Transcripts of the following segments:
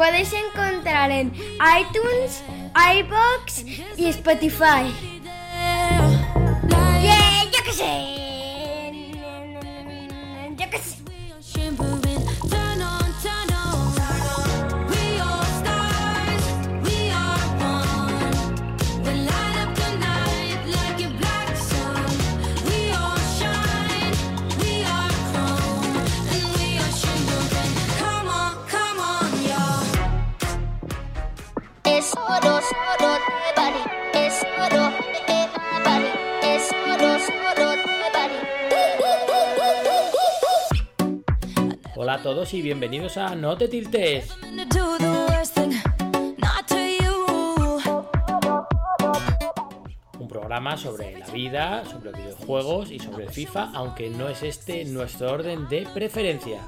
podéis encontrar en iTunes, iBox y Spotify. Yeah, yo qué sé. Todos y bienvenidos a No te tiltes. Un programa sobre la vida, sobre videojuegos y sobre FIFA, aunque no es este nuestro orden de preferencia.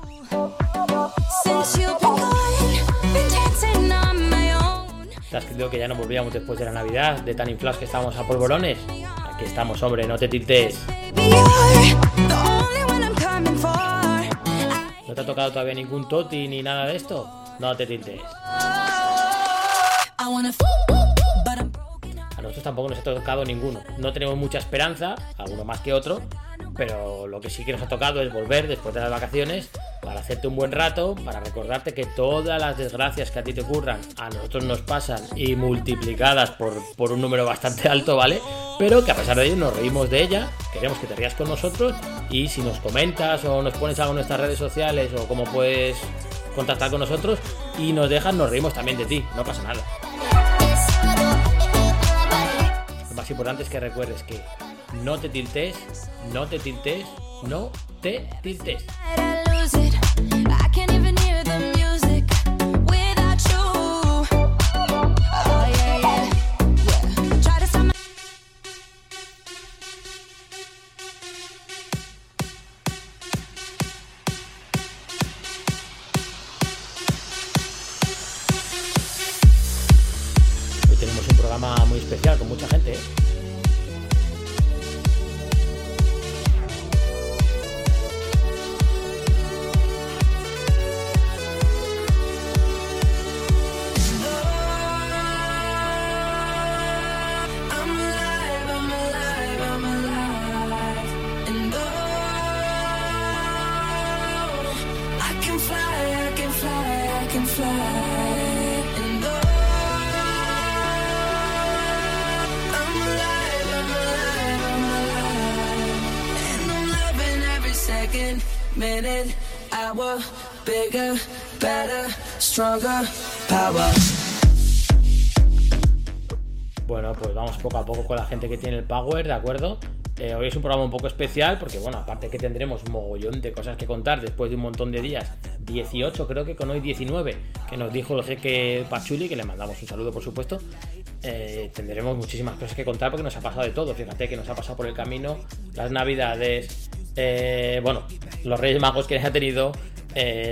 ¿Te has creído que ya no volvíamos después de la Navidad, de tan inflados que estábamos a polvorones? Aquí estamos, hombre, no te tiltes. ¿No te ha tocado todavía ningún toti ni nada de esto? No te tiltes. A nosotros tampoco nos ha tocado ninguno. No tenemos mucha esperanza, alguno más que otro, pero lo que sí que nos ha tocado es volver después de las vacaciones para hacerte un buen rato, para recordarte que todas las desgracias que a ti te ocurran a nosotros nos pasan y multiplicadas por, por un número bastante alto, ¿vale? Pero que a pesar de ello nos reímos de ella, queremos que te rías con nosotros y si nos comentas o nos pones algo en nuestras redes sociales o cómo puedes contactar con nosotros y nos dejas, nos reímos también de ti, no pasa nada. Lo más importante es que recuerdes que no te tiltes, no te tiltes, no te tiltes. Bueno, pues vamos poco a poco con la gente que tiene el Power, ¿de acuerdo? Eh, hoy es un programa un poco especial porque, bueno, aparte que tendremos mogollón de cosas que contar después de un montón de días, 18 creo que con hoy 19, que nos dijo el jeque Pachuli, que le mandamos un saludo por supuesto, eh, tendremos muchísimas cosas que contar porque nos ha pasado de todo, fíjate que nos ha pasado por el camino las navidades, eh, bueno, los Reyes Magos que ha tenido,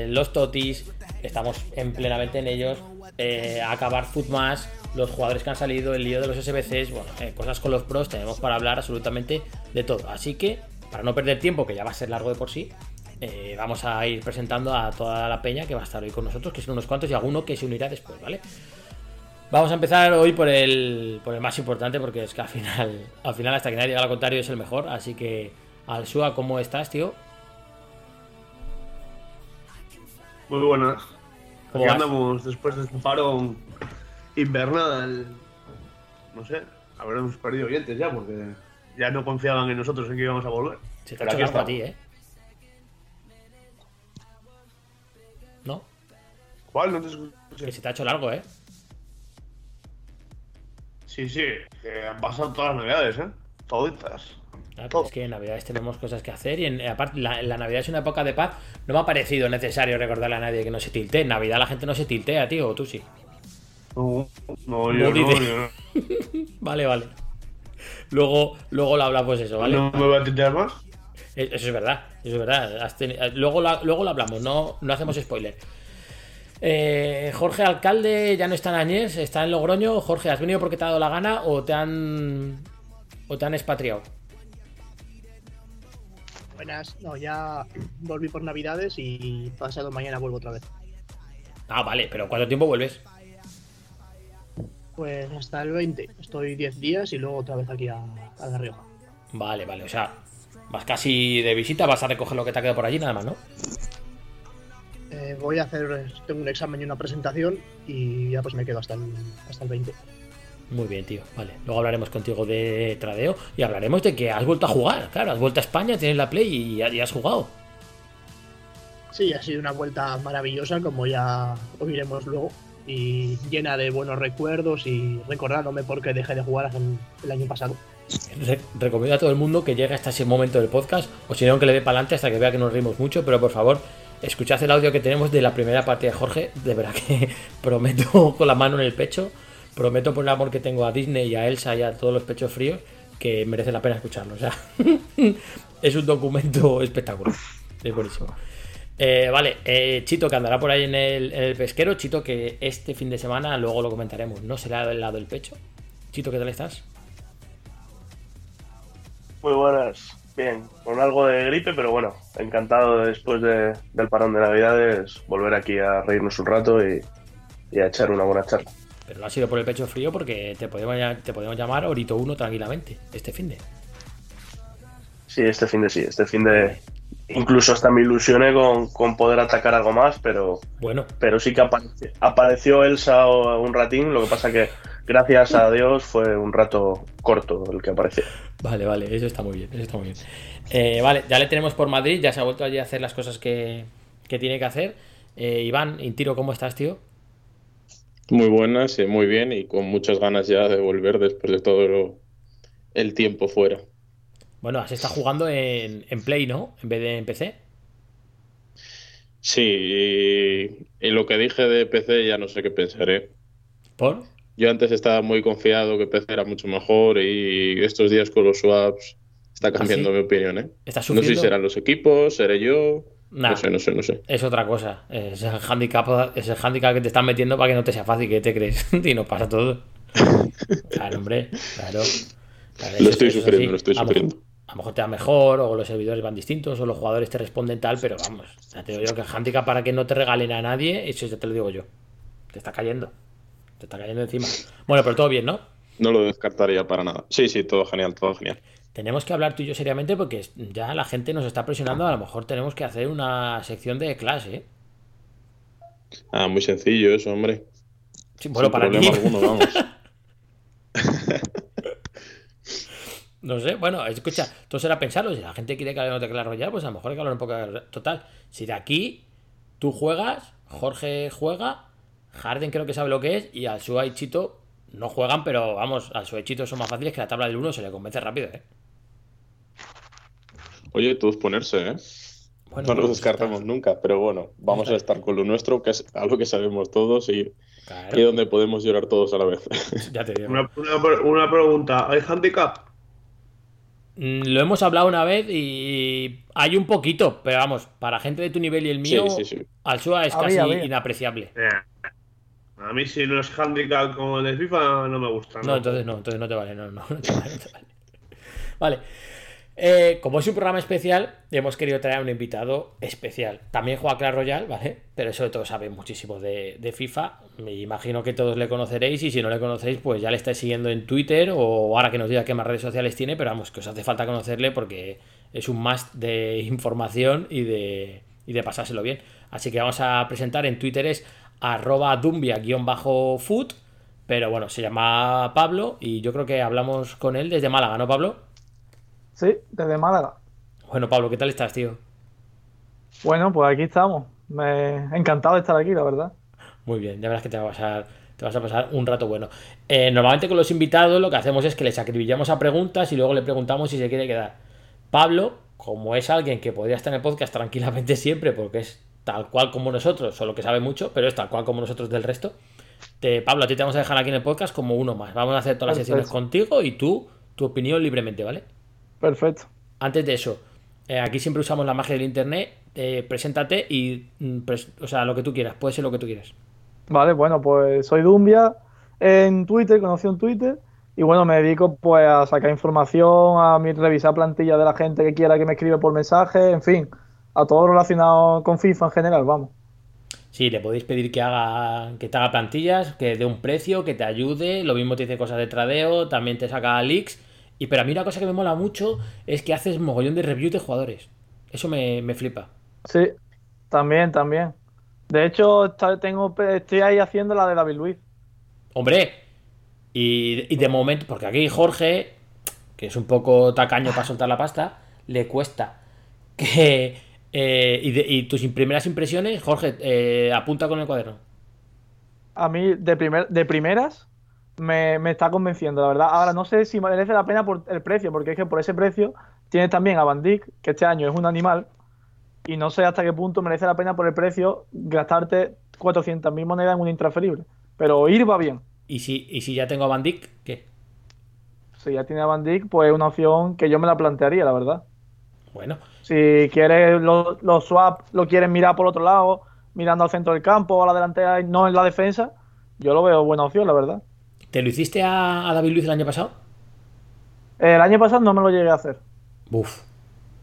los Totis, estamos en plenamente en ellos, eh, acabar Footmas, los jugadores que han salido, el lío de los SBCs, bueno, eh, cosas con los pros, tenemos para hablar absolutamente de todo. Así que, para no perder tiempo, que ya va a ser largo de por sí, eh, vamos a ir presentando a toda la peña que va a estar hoy con nosotros, que son unos cuantos y alguno que se unirá después, ¿vale? Vamos a empezar hoy por el, por el más importante, porque es que al final, al final hasta que nadie llega al contrario es el mejor, así que al Sua, ¿cómo estás, tío? Muy buenas. ¿Cómo Aquí andamos después de este paro invernal. No sé, habremos perdido oyentes ya porque ya no confiaban en nosotros en que íbamos a volver. Se te ha Pero hecho a ti, ¿eh? ¿No? ¿Cuál? No te escuché. Que se te ha hecho largo, ¿eh? Sí, sí, que han pasado todas las navidades, ¿eh? Toditas. Claro, es que en Navidades tenemos cosas que hacer y en, aparte la, la Navidad es una época de paz. No me ha parecido necesario recordarle a nadie que no se tiltee. En Navidad la gente no se tiltea, tío, o tú sí. No, no, No yo no, yo no. Vale, vale. Luego, luego lo hablamos eso, ¿vale? ¿No me voy a tintear más? Eh, Eso es verdad, eso es verdad. Eh, Luego, la- luego lo hablamos, no, no hacemos spoiler. Eh, Jorge Alcalde ya no está en Añés, está en Logroño. Jorge, ¿has venido porque te ha dado la gana o te han o te han expatriado? Buenas. No, ya volví por Navidades y pasado mañana vuelvo otra vez. Ah, vale, pero ¿cuánto tiempo vuelves? Pues hasta el 20. Estoy 10 días y luego otra vez aquí a, a La Rioja. Vale, vale, o sea, vas casi de visita, vas a recoger lo que te ha quedado por allí, nada más, ¿no? Eh, voy a hacer, tengo un examen y una presentación y ya pues me quedo hasta el, hasta el 20. Muy bien, tío. Vale. Luego hablaremos contigo de tradeo y hablaremos de que has vuelto a jugar. Claro, has vuelto a España, tienes la Play y, y has jugado. Sí, ha sido una vuelta maravillosa, como ya oiremos luego, y llena de buenos recuerdos y recordándome por qué dejé de jugar el año pasado. Re- recomiendo a todo el mundo que llegue hasta ese momento del podcast, o si no, que le dé para adelante hasta que vea que nos rimos mucho, pero por favor, escuchad el audio que tenemos de la primera parte de Jorge, de verdad que prometo con la mano en el pecho, prometo por el amor que tengo a Disney y a Elsa y a todos los pechos fríos, que merece la pena escucharlo, es un documento espectacular, es buenísimo. Eh, vale, eh, Chito que andará por ahí en el, el pesquero, Chito que este fin de semana, luego lo comentaremos, no será del lado del pecho. Chito, ¿qué tal estás? Muy buenas. Bien, con algo de gripe, pero bueno, encantado después de- del parón de Navidades volver aquí a reírnos un rato y a echar una buena charla. Pero no ha sido por el pecho frío porque te podemos, te podemos llamar Orito 1 tranquilamente, este fin de. Sí, este fin de sí, este fin de... Incluso hasta me ilusioné con, con poder atacar algo más, pero, Bueno, pero sí que apareció, apareció Elsa un ratín, lo que pasa que gracias a Dios fue un rato corto el que apareció. vale, vale, eso está muy bien, eso está muy bien. Eh, vale, ya le tenemos por Madrid, ya se ha vuelto allí a hacer las cosas que, que tiene que hacer. Eh, Iván, Intiro, ¿cómo estás, tío? Muy buenas, y muy bien y con muchas ganas ya de volver después de todo lo- el tiempo fuera. Bueno, has estado jugando en, en Play, ¿no? En vez de en PC. Sí, y, y lo que dije de PC ya no sé qué pensaré. ¿Por? Yo antes estaba muy confiado que PC era mucho mejor y estos días con los swaps está cambiando ¿Ah, sí? mi opinión, ¿eh? ¿Estás No sé si serán los equipos, seré yo, Nah. no sé, no sé, no sé. Es otra cosa. Es el handicap, es el handicap que te están metiendo para que no te sea fácil, que te crees. y nos pasa todo. Claro, hombre, claro. Lo es- estoy es sufriendo, lo estoy lo sufriendo. A lo mejor te va mejor, o los servidores van distintos, o los jugadores te responden tal, pero vamos, ya te digo yo que el handicap para que no te regalen a nadie, eso ya te lo digo yo. Te está cayendo. Te está cayendo encima. Bueno, pero todo bien, ¿no? No lo descartaría para nada. Sí, sí, todo genial, todo genial. Tenemos que hablar tú y yo seriamente porque ya la gente nos está presionando. A lo mejor tenemos que hacer una sección de clase, ¿eh? Ah, muy sencillo eso, hombre. Sí, bueno, Sin para ti. problema alguno, vamos. No sé, bueno, escucha, todo será pensarlo. Si la gente quiere que hablemos de Clash Royale, pues a lo mejor hay que hablar un poco de... Total, si de aquí tú juegas, Jorge juega, Harden creo que sabe lo que es, y Alsua y Chito no juegan, pero vamos, Alsua y Chito son más fáciles que la tabla del 1 se le convence rápido, ¿eh? Oye, todos ponerse, ¿eh? Bueno, No lo pues descartamos está. nunca, pero bueno, vamos a estar con lo nuestro, que es algo que sabemos todos y, Claro, y donde podemos llorar todos a la vez. ya te digo. Una, una pre- una pregunta, ¿hay handicap? Mm, Lo hemos hablado una vez y hay un poquito, pero vamos, para gente de tu nivel y el mío, Sí, sí, sí. Alsua es casi había. inapreciable. Eh, A mí si no es handicap como el de FIFA no me gusta. No, entonces no, entonces no te vale, no, no, no te vale, no te vale. Vale. Eh, como es un programa especial, hemos querido traer a un invitado especial. También juega Clash Royale, ¿vale? Pero sobre todo sabe muchísimo de, FIFA. Me imagino que todos le conoceréis y si no le conocéis, pues ya le estáis siguiendo en Twitter o ahora que nos diga qué más redes sociales tiene, pero vamos, que os hace falta conocerle porque es un must de información y de, y de pasárselo bien. Así que vamos a presentar en Twitter es arroba dumbia-food, pero bueno, se llama Pablo y yo creo que hablamos con él desde Málaga, ¿no, Pablo? Sí, desde Málaga. Bueno, Pablo, ¿qué tal estás, tío? Bueno, pues aquí estamos. Me encantado de estar aquí, la verdad. Muy bien, ya verás que te va a pasar, te vas a pasar un rato bueno. Eh, normalmente con los invitados lo que hacemos es que les acribillamos a preguntas y luego le preguntamos si se quiere quedar. Pablo, como es alguien que podría estar en el podcast tranquilamente siempre, porque es tal cual como nosotros, solo que sabe mucho, pero es tal cual como nosotros del resto. Te, Pablo, a ti te vamos a dejar aquí en el podcast como uno más. Vamos a hacer todas las Perfecto. sesiones contigo y tú, tu opinión libremente, ¿vale? Perfecto. Antes de eso, eh, aquí siempre usamos la magia del internet. eh, preséntate y, mm, pres- o sea, lo que tú quieras, puede ser lo que tú quieras. Vale, bueno, pues soy Dumbia en Twitter, conocido en Twitter, Y bueno, me dedico pues a sacar información, a revisar plantillas de la gente que quiera que me escribe por mensaje, en fin, a todo relacionado con FIFA en general, vamos. Sí, le podéis pedir que haga que te haga plantillas, que dé un precio, que te ayude. Lo mismo te dice cosas de tradeo, también te saca leaks. Y pero a mí una cosa que me mola mucho es que haces mogollón de reviews de jugadores. Eso me, me flipa. Sí, también, también. De hecho, tengo, estoy ahí haciendo la de David Luiz. Hombre, y, y de momento, porque aquí Jorge, que es un poco tacaño para soltar la pasta, le cuesta que... eh, y, de- y tus primeras impresiones, Jorge, eh, apunta con el cuaderno. A mí, de, primer, de primeras, me, me está convenciendo, la verdad. Ahora, no sé si merece la pena por el precio, porque es que por ese precio tienes también a Van Dijk, que este año es un animal, y no sé hasta qué punto merece la pena por el precio gastarte 400.000 monedas en un intransferible. Pero ir va bien. Y si, y si ya tengo a Van Dijk, ¿qué? Si ya tiene a Van Dijk, pues es una opción que yo me la plantearía, la verdad. Bueno, Si quieres los los swap, lo quieres mirar por otro lado, mirando al centro del campo a la delantera y no en la defensa, yo lo veo buena opción, la verdad. ¿Te lo hiciste a, a David Luiz el año pasado? El año pasado no me lo llegué a hacer. Uf,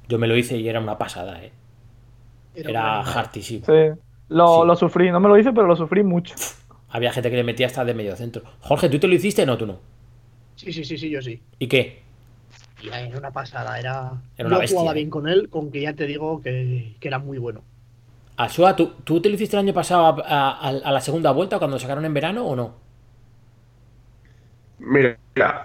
yo me lo hice y era una pasada, ¿eh? Era Era hartísimo. Sí. Lo, Sí. lo sufrí, no me lo hice, pero lo sufrí mucho. Había gente que le metía hasta de medio centro. Jorge, ¿tú te lo hiciste? No, tú no. Sí, sí, sí, sí, yo sí. ¿Y qué? Era una pasada, era... Era una yo bestia, jugaba ¿eh? bien con él, con que ya te digo que, que era muy bueno. Asua, ¿tú, ¿tú te lo hiciste el año pasado a, a- a la segunda vuelta cuando lo sacaron en verano o no? Mira,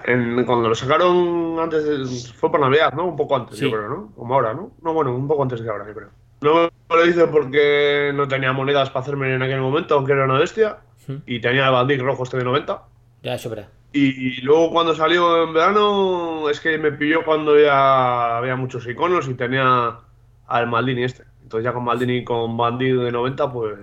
en- cuando lo sacaron antes, del- fue por Navidad, ¿no? Un poco antes, Sí. yo creo, ¿no? Como ahora, ¿no? No, bueno, un poco antes que ahora, yo creo. No me lo hice porque no tenía monedas para hacerme en aquel momento, aunque era una bestia. Y tenía el Bandic rojo este de 90. Ya, eso verá. Y luego cuando salió en verano, es que me pilló cuando ya había muchos iconos y tenía al Maldini este. Entonces ya con Maldini y con Bandic de 90, pues...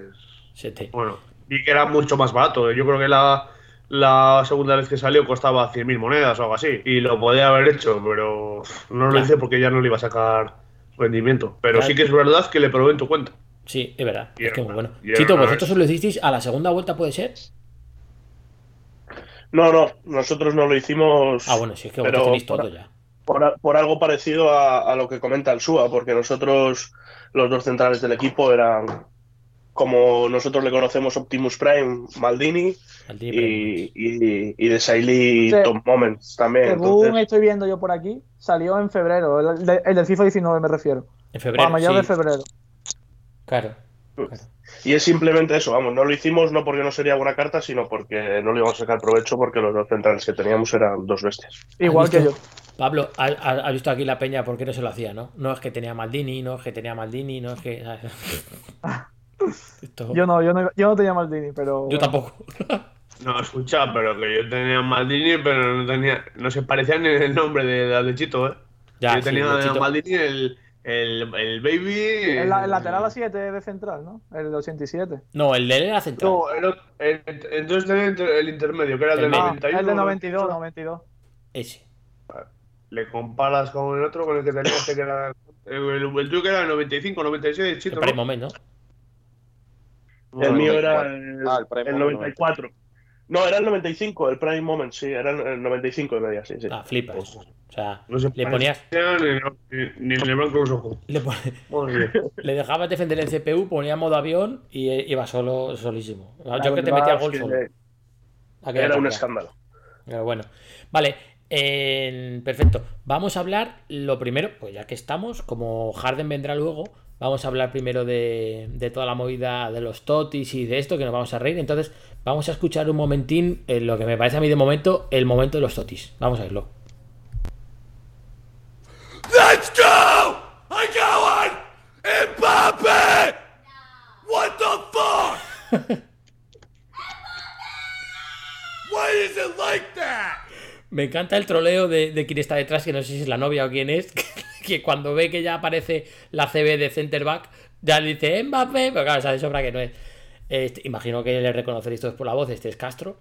Se te... Bueno, vi que era mucho más barato. Yo creo que la, la segunda vez que salió costaba 100.000 monedas o algo así. Y lo podía haber hecho, pero no lo Claro. hice porque ya no le iba a sacar rendimiento. Pero Claro. sí que es verdad que le probé en tu cuenta. Sí, es verdad. Y Es que muy bueno. Chito, ¿vosotros os lo hicisteis a la segunda vuelta, puede ser? No, no, nosotros no lo hicimos. Ah, bueno, sí, es que pero tenéis por- todo ya. por, a- por algo parecido a, a lo que comenta el SUA, porque nosotros, los dos centrales del equipo, eran como nosotros le conocemos Optimus Prime, Maldini y, y, y de Sailly Sí. Tom Moments también. Según Entonces, estoy viendo yo por aquí, salió en febrero, el, de- el del FIFA 19 me refiero. En febrero. a mediados sí, de febrero. Claro. claro. y es simplemente eso, vamos, no lo hicimos no porque no sería buena carta, sino porque no le íbamos a sacar provecho porque los dos centrales que teníamos eran dos bestias. Igual que yo. Pablo, ha, ha- ha visto aquí la peña por qué no se lo hacía, ¿no? No es que tenía Maldini, no es que tenía Maldini, no es que. Esto- Yo no, yo no, yo no tenía Maldini, pero. Yo bueno. tampoco. No, escucha, pero que yo tenía Maldini, pero no tenía. No se parecía ni el nombre de, de, de Chito, ¿eh? Ya, yo sí, tenía de. Maldini el, el, el Baby. El, la- el lateral a 7 de central, ¿no? El de 87. No, el de él era central. No, el, otro- el- entonces tenía el, intermedio, que era el El del medio. Ah, 91. el de 92, 92. Ese. Le comparas con el otro, con el que tenía este que era. El, el, el tuyo que era el 95, 96, El Chito. ¿no? ¿no? El mío 94. era el, Ah, el el Moment 94. No, era el 95, el Prime Moment, sí, era el- el 95 de media, sí, sí. Ah, flipas. O sea, No se le ponías. Ni, el blanco los ojos. Le, pon- le dejabas defender el CPU, ponía modo avión y eh, iba solo, solísimo. Yo La que te metía gol solo. Era un escándalo. Pero bueno, vale, en- perfecto. Vamos a hablar lo primero, pues ya que estamos, como Harden vendrá luego, vamos a hablar primero de, de toda la movida de los totis y de esto, que nos vamos a reír. Entonces, vamos a escuchar un momentín, eh, lo que me parece a mí de momento, el momento de los totis. Vamos a verlo. Let's go! I got one! Mbappe! What the fuck? Me encanta el troleo de, de quien está detrás, que no sé si es la novia o quién es, que cuando ve que ya aparece la CB de center back, ya le dice Mbappé, pero claro, sabe sobra que no es. Imagino que le reconoceréis todos por la voz, este es Castro.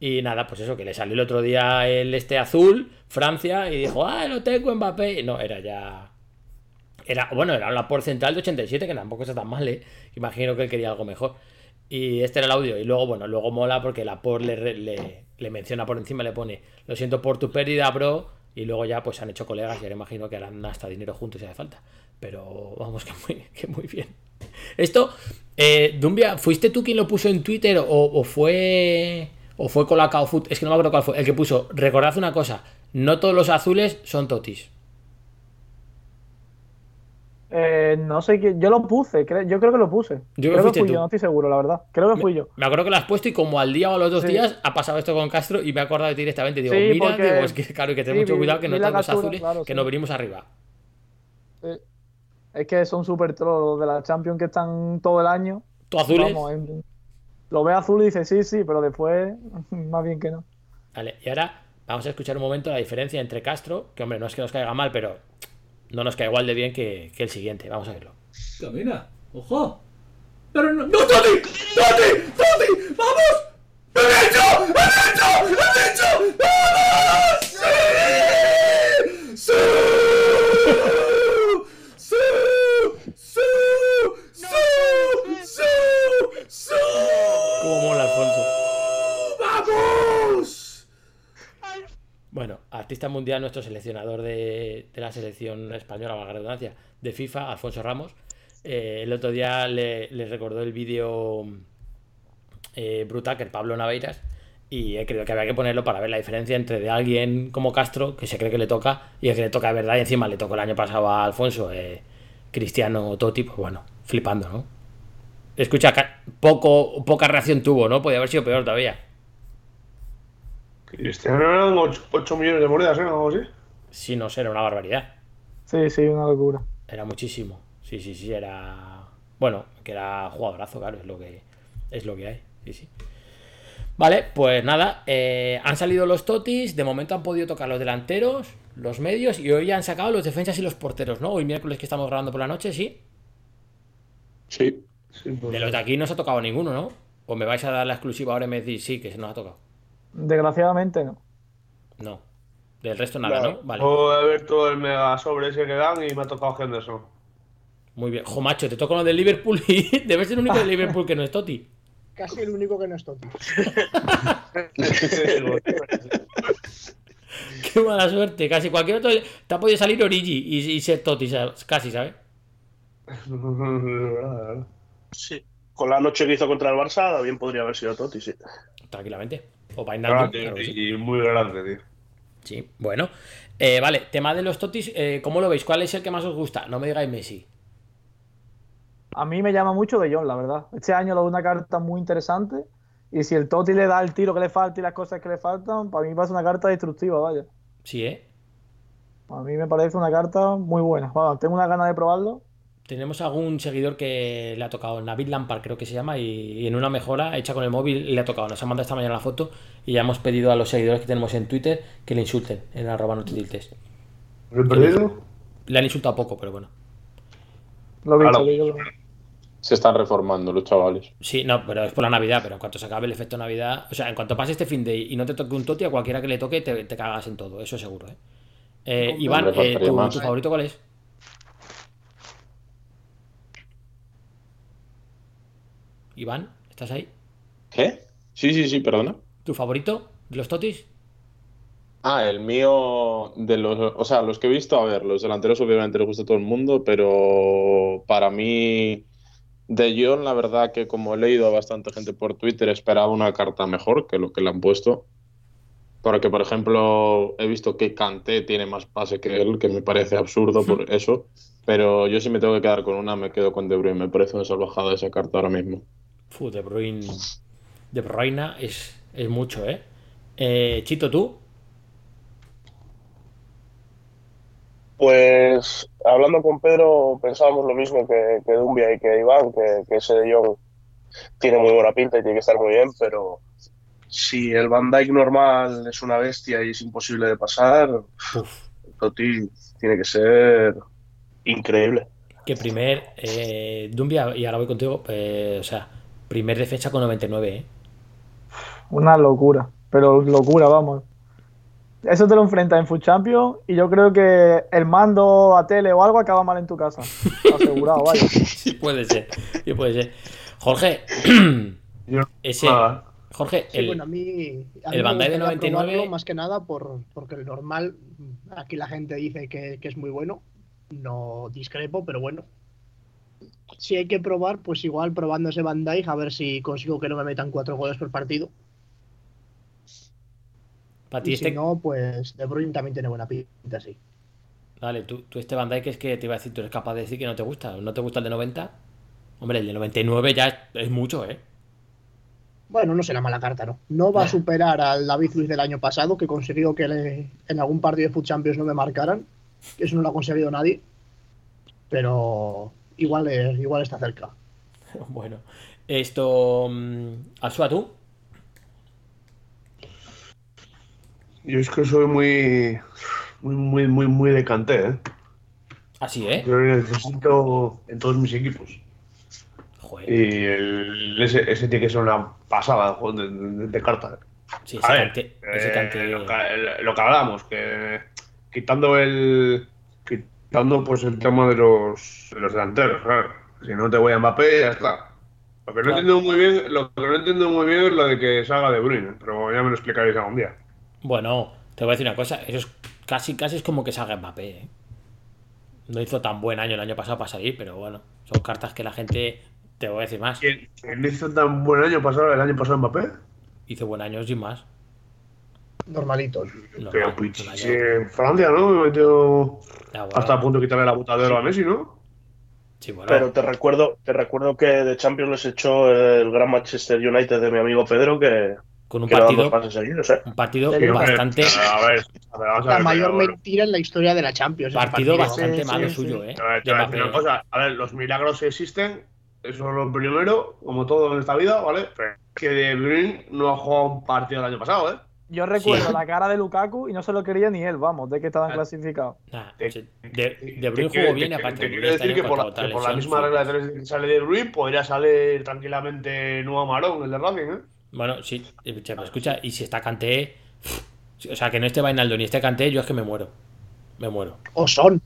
Y nada, pues eso, que le salió el otro día el este azul, Francia, y dijo, ah, lo tengo Mbappé. Y no, era ya... Era, bueno, era una por central de 87, que tampoco está tan mal, ¿eh? Imagino que él quería algo mejor. Y este era el audio. Y luego, bueno, luego mola porque la por le, le, le menciona por encima, le pone, lo siento por tu pérdida, bro, y luego ya pues han hecho colegas y ahora imagino que harán hasta dinero juntos si hace falta. Pero vamos, que muy, que muy bien. Esto, eh, Dumbia, ¿fuiste tú quien lo puso en Twitter o, o fue o fue Colacao Food? Es que no me acuerdo cuál fue. El que puso, recordad una cosa, no todos los azules son totis. Eh, no sé qué, yo lo puse, cre- yo creo que lo puse. Yo creo que creo fui tú. yo, no estoy seguro, la verdad. Creo que fui yo. Me acuerdo que lo has puesto y como al día o a los dos Sí. días ha pasado esto con Castro y me he acordado de ti directamente. Digo, Sí, mira, porque- digo, es que claro, hay que tener sí, mucho cuidado que no todos los azules, claro, que nos venimos arriba. Eh, Es que son súper trolls de la Champions que están todo el año. ¿Tú azules? Vamos, en- lo ve azul y dice sí, sí, pero después más bien que no. Vale, y ahora vamos a escuchar un momento la diferencia entre Castro, que hombre, no es que nos caiga mal, pero no nos cae igual de bien que, que el siguiente. Vamos a verlo. Camina, ojo. Pero no, no, Toti, Toti, Toti, vamos. ¡He hecho! ¡He hecho! ¡He hecho! ¡Vamos! ¡Sí! ¡Sí! ¡Sí! ¡Sí! ¡Sí! ¡Sí! ¿Cómo mola Alfonso? ¡Vamos! Bueno, artista mundial, nuestro seleccionador de, la selección española, valga la redundancia, de FIFA, Alfonso Ramos. eh, el otro día le, recordó el vídeo eh, Brutaker, Pablo Naveiras, y he creído que había que ponerlo para ver la diferencia entre de alguien como Castro, que se cree que le toca, y el que le toca de verdad, y encima le tocó el año pasado a Alfonso, eh, Cristiano Totti, pues bueno, flipando, ¿no? Escucha, poco, poca reacción tuvo, ¿no? Podía haber sido peor todavía. Cristiano eran 8, millones de monedas, ¿eh? Algo así. Sí, no sé, era una barbaridad. Sí, sí, una locura. Era muchísimo. Sí, sí, sí, era. Bueno, que era jugadorazo, claro, es lo que, es lo que hay. Sí, sí. Vale, pues nada, eh, han salido los totis, de momento han podido tocar los delanteros, los medios, y hoy ya han sacado los defensas y los porteros, ¿no? Hoy miércoles que estamos grabando por la noche, sí. Sí. Sí, pues, De los de aquí no se ha tocado ninguno, ¿no? O me vais a dar la exclusiva ahora y me decís sí, que se nos ha tocado. Desgraciadamente no. No. Del resto nada, Claro. ¿no? Vale. Yo he abierto el mega sobre ese que dan y me ha tocado Henderson. Muy bien. Jo, macho, te toca uno del Liverpool y debes ser el único del Liverpool que no es Toti. Casi el único que no es Totti. Qué mala suerte. Casi cualquier otro te ha podido salir Origi y, y ser Totti, ¿sabes? casi, ¿sabes? Sí. Con la noche que hizo contra el Barça, bien podría haber sido Totti, sí. Tranquilamente. O Grande, Wijnaldum, claro que sí. y muy grande, tío. Sí, bueno. Eh, vale, tema de los Totis, eh, ¿cómo lo veis? ¿Cuál es el que más os gusta? No me digáis Messi. A mí me llama mucho de John, la verdad. Este año le doy una carta muy interesante. Y si el Totti le da el tiro que le falta y las cosas que le faltan, para mí va a ser una carta destructiva, vaya. Sí, ¿eh? A mí me parece una carta muy buena. Vamos, tengo una gana de probarlo. Tenemos algún seguidor que le ha tocado, Navid Lampard creo que se llama, y, y en una mejora hecha con el móvil le ha tocado. Nos ha mandado esta mañana la foto y ya hemos pedido a los seguidores que tenemos en Twitter que le insulten en arroba no te tiltes. ¿Lo he perdido? Le han insultado poco, pero bueno. Lo Claro. lo visto. Se están reformando los chavales. Sí, no, pero es por la Navidad, pero en cuanto se acabe el efecto Navidad, o sea, en cuanto pase este fin de y no te toque un toti, a cualquiera que le toque te, te cagas en todo, eso seguro, ¿eh? Eh, Iván, eh, faltaría ¿tu, más. tu favorito cuál es? Iván, ¿estás ahí? ¿Qué? Sí, sí, sí, perdona. ¿Tu favorito de los totis? Ah, el mío de los, o sea, los que he visto, a ver, los delanteros obviamente les gusta a todo el mundo, pero para mí de John, la verdad que como he leído a bastante gente por Twitter, esperaba una carta mejor que lo que le han puesto. Porque, por ejemplo, he visto que Kanté tiene más pase que él, que me parece absurdo por eso. Pero yo si me tengo que quedar con una, me quedo con De Bruyne. Me parece una salvajada esa carta ahora mismo. Fu, De Bruyne. De Bruyne es, es mucho, ¿eh? eh Chito, ¿tú? Pues hablando con Pedro pensábamos lo mismo que, que Dumbia y que Iván, que, que ese de Jong tiene muy buena pinta y tiene que estar muy bien, pero si el Van Dijk normal es una bestia y es imposible de pasar, Uf, Totti tiene que ser increíble. que primer. Eh, Dumbia, y ahora voy contigo, eh, o sea, primer defensa con 99, ¿eh? Una locura. Pero locura, vamos. Eso te lo enfrentas en Food Champions y yo creo que el mando a tele o algo acaba mal en tu casa. Asegurado, vaya. Sí, puede ser. Sí, puede ser. Jorge, ese. Jorge, Sí, el, bueno, a mí, a mí el Bandai de gustaría 99 probarlo más que nada por, porque el normal, aquí la gente dice que, que es muy bueno, no discrepo, pero bueno. Si hay que probar, pues igual probando ese Bandai, a ver si consigo que no me metan cuatro goles por partido. Y este... si no, pues De Bruyne también tiene buena pinta, sí. Dale, tú, tú este Bandai que es que te iba a decir, tú eres capaz de decir que no te gusta. ¿No te gusta el de 90? Hombre, el de 99 ya es, es mucho, ¿eh? Bueno, no será mala carta, ¿no? No va a superar al David Luiz del año pasado, que consiguió que le- en algún partido de Foot Champions no me marcaran. Eso no lo ha conseguido nadie. Pero igual, eh, igual está cerca. Bueno, esto... mm, Asua, tú. Yo es que soy muy. Muy, muy, muy, muy de ¿eh? Así, ¿eh? Yo lo necesito en todos mis equipos. Joder. Y el- ese, ese tiene que ser una pasada de, de- de carta. Sí, ese A ver, eh, lo, que, lo que hablábamos, que quitando el. Quitando pues el tema de los, de los delanteros, claro. Si no te voy a Mbappé, ya está. Lo que no Claro. entiendo muy bien, lo que no entiendo muy bien es lo de que salga de Bruyne, pero ya me lo explicaréis algún día. Bueno, te voy a decir una cosa. Eso es casi, casi es como que salga Mbappé, ¿eh? No hizo tan buen año el año pasado para salir, pero bueno, son cartas que la gente... Te voy a decir más. ¿Quién, quién hizo tan buen año pasado el año pasado Mbappé? Hizo buen año sin más. Normalitos. No, Pero Pichichi en Francia, ¿no? Me metió Ah, bueno. hasta a punto de quitarle la botadera a Messi, ¿no? Sí, bueno. Pero te recuerdo, te recuerdo que de Champions les echó el gran Manchester United de mi amigo Pedro, que, con un que partido, seguidos, ¿eh? un partido Sí, bastante, A ver, a ver, vamos a La ver, mayor pero mentira en la historia de la Champions. partido partido. bastante Sí, malo sí, suyo, sí. ¿eh? Una cosa. A ver, los milagros existen. Eso es lo primero, como todo en esta vida, ¿vale? Que De Bruyne no ha jugado un partido el año pasado, ¿eh? Yo recuerdo Sí. la cara de Lukaku y no se lo quería ni él, vamos, de que estaban Ah. clasificados. Nah, de, Bruyne jugó bien aparte te de quiero Bruyne decir que por la, que por la misma regla de tres que sale De Bruyne podría salir tranquilamente Nuevo Marón, el de Racing, ¿eh? Bueno, sí, escucha, me escucha, y si está Kanté, o sea, que no esté Vainaldo ni esté Kanté, yo es que me muero. Me muero. O son.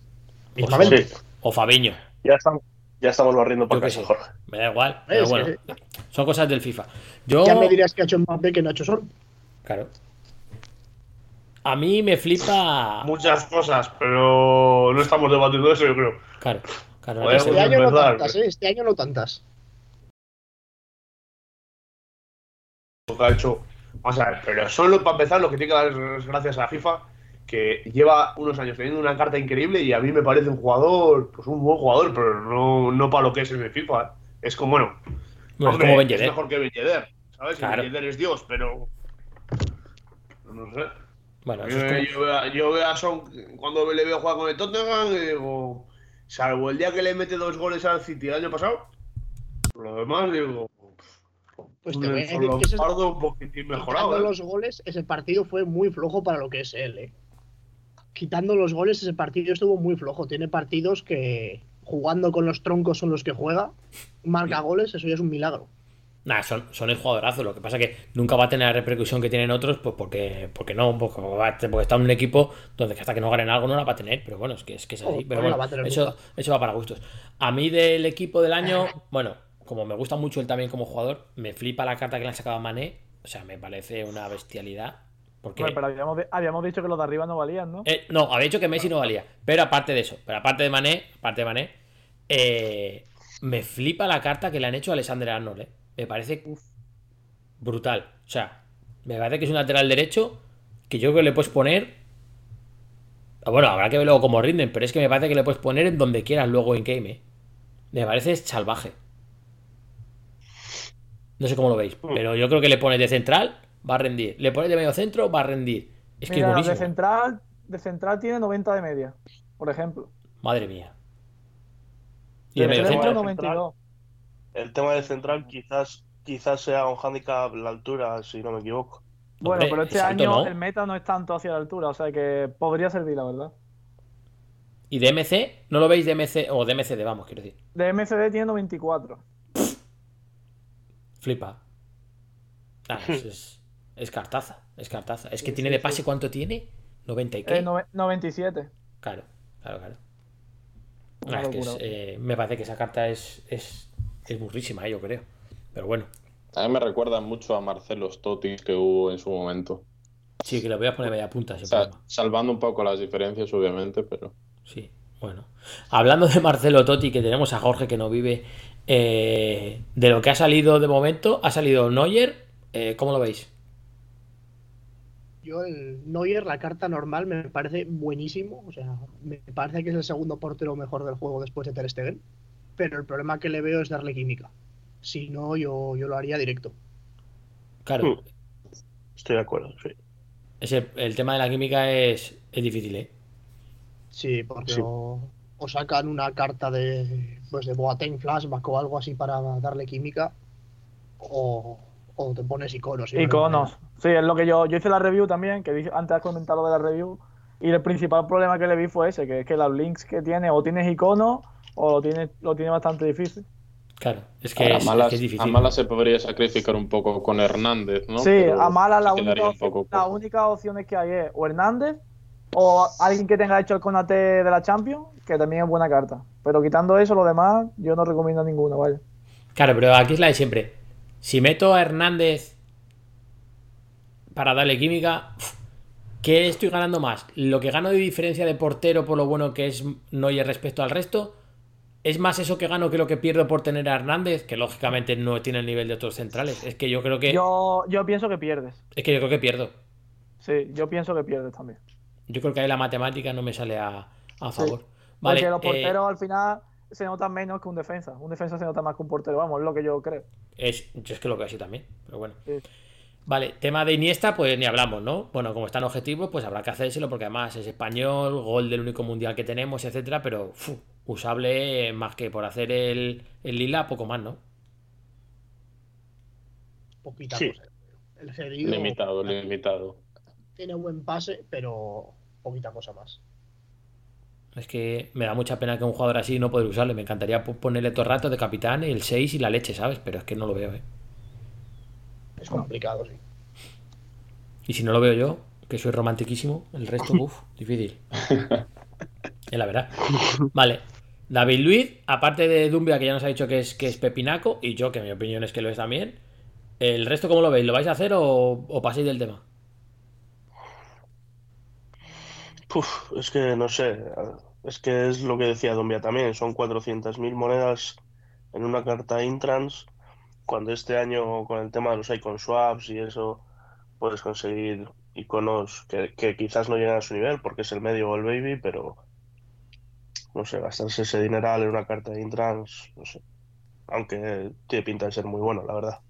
Mismamente. Sí, O Fabiño, ya estamos, ya estamos barriendo por casa. Jorge. me da igual, pero bueno, son cosas del FIFA. Yo, Ya me dirías que ha hecho Mbappé que no ha hecho Son. claro. A mí me flipa. Muchas cosas, pero no estamos debatiendo eso, yo creo. Claro, claro. Este año no tantas, ¿eh? Este año no tantas. Lo que ha hecho. Vamos a ver, pero solo para empezar, lo que tiene que dar es gracias a FIFA, que lleva unos años teniendo una carta increíble y a mí me parece un jugador, pues un buen jugador, pero no, no para lo que es en el FIFA. ¿eh? Es como, bueno, Bueno, es hombre, como Ben es Yedder. mejor que Ben Yedder, ¿sabes? Claro. Ben Yedder es Dios, pero. No sé. Bueno, Yo, eso es como- yo veo a, yo veo a Son cuando le veo jugar con el Tottenham y digo, salvo el día que le mete dos goles al City el año pasado, lo demás digo, Pues te voy a decir que Lombardo un poquitín mejorado. Quitando ¿eh? los goles, ese partido fue muy flojo para lo que es él, ¿eh? Quitando los goles, ese partido estuvo muy flojo. Tiene partidos que jugando con los troncos son los que juega, marca goles, eso ya es un milagro. Nah, son, son el jugadorazo. Lo que pasa es que nunca va a tener la repercusión que tienen otros, pues porque, porque no, porque, está en un equipo donde hasta que no ganen algo no la va a tener. Pero bueno, es que es, que es así. Pero bueno, eso, eso va para gustos. A mí del equipo del año, bueno, como me gusta mucho él también como jugador, me flipa la carta que le han sacado a Mané. O sea, me parece una bestialidad. Porque Hombre, pero habíamos, de- habíamos dicho que los de arriba no valían, ¿no? Eh, no, había dicho que Messi no valía. Pero aparte de eso, pero aparte de Mané, aparte de Mané, eh, me flipa la carta que le han hecho a Alexander Arnold. eh. Me parece brutal. O sea, me parece que es un lateral derecho que yo creo que le puedes poner. Bueno, habrá que ver luego cómo rinden, pero es que me parece que le puedes poner en donde quieras luego en game. eh. Me parece salvaje. No sé cómo lo veis, pero yo creo que le pones de central, va a rendir. Le pones de medio centro, va a rendir. Es que es Mira, de central, de central tiene 90 de media, por ejemplo. Madre mía. ¿Y de De medio centro, centro? 92. El tema de central quizás quizás sea un handicap la altura, si no me equivoco. Bueno, Hombre, pero este año ¿no? el meta no es tanto hacia la altura, o sea que podría servir, la verdad. ¿Y de MC? ¿No lo veis de MC? O de MCD, vamos, quiero decir. De MCD tiene 94. Flipa. Ah, es, es, es cartaza. Es cartaza. Es que Sí, tiene sí, de pase, sí. ¿cuánto tiene? ¿90 y qué? Eh, nove- 97. Claro, claro, claro. Ah, es que es, locura. eh, me parece que esa carta es, es, es burrísima, eh, yo creo. Pero bueno. A mí me recuerda mucho a Marcelo Stotti que hubo en su momento. Sí, que le voy a poner media punta. O sea, salvando un poco las diferencias, obviamente, pero. Sí, bueno. Hablando de Marcelo Totti, que tenemos a Jorge que no vive, eh, de lo que ha salido de momento, ha salido Neuer. eh, ¿Cómo lo veis? Yo el Neuer, la carta normal, me parece buenísimo. O sea, me parece que es el segundo portero mejor del juego después de Ter Stegen. Pero el problema que le veo es darle química. Si no, yo, yo lo haría directo. Claro, Mm. Estoy de acuerdo, sí. ese- el tema de la química es, es difícil, ¿eh? Sí, porque Sí. O, o sacan una carta de pues de Boateng Flashback o algo así para darle química. O, o te pones iconos. Iconos. Sí, es lo que yo, yo hice la review también, que dije- antes has comentado lo de la review, y el principal problema que le vi fue ese, que es que los links que tiene o tienes iconos o lo tiene, lo tiene bastante difícil. Claro, es que, a, es, malas, es que es difícil. a malas se podría sacrificar un poco con Hernández, ¿no? sí, Pero a mala la única, las corto. únicas opciones que hay es o Hernández o alguien que tenga hecho el Conate de la Champions, que también es buena carta. Pero quitando eso, lo demás, yo no recomiendo ninguno, vaya. Claro, pero aquí es la de siempre. Si meto a Hernández para darle química, ¿qué estoy ganando más? ¿Lo que gano de diferencia de portero por lo bueno que es Neuer respecto al resto? ¿Es más eso que gano que lo que pierdo por tener a Hernández? Que lógicamente no tiene el nivel de otros centrales. Es que yo creo que. Yo, yo pienso que pierdes. Es que yo creo que pierdo. Sí, yo pienso que pierdes también. Yo creo que ahí la matemática no me sale a, a Sí. favor. Vale, Porque los eh, porteros al final se notan menos que un defensa. Un defensa se nota más que un portero, vamos, es lo que yo creo. es, yo es que lo veo así también, pero bueno. Sí. Vale, tema de Iniesta, pues ni hablamos, ¿no? Bueno, como están objetivos, pues habrá que hacérselo porque además es español, gol del único mundial que tenemos, etcétera, pero usable más que por hacer el, el lila, poco más, ¿no? Poquita Sí. cosa. El cedido Limitado, limitado. tiene buen pase, pero poquita cosa más. Es que me da mucha pena que un jugador así no poder usarle. Me encantaría po- ponerle todo el rato de capitán el 6 y la leche, ¿sabes? Pero es que no lo veo, ¿eh? Es complicado, sí. Y si no lo veo yo, que soy romantiquísimo, el resto, uff, difícil. Es la verdad. Vale. David Luiz, aparte de Dumbia, que ya nos ha dicho que es, que es pepinaco, y yo, que mi opinión es que lo es también. ¿El resto cómo lo veis? ¿Lo vais a hacer o, o paséis del tema? Puf, es que no sé, es que es lo que decía Dombia también, son 400.000 monedas en una carta Intrans, cuando este año con el tema de los icon swaps y eso puedes conseguir iconos que, que quizás no llegan a su nivel porque es el medio o el baby, pero no sé, gastarse ese dineral en una carta de Intrans, no sé, aunque tiene pinta de ser muy bueno, la verdad.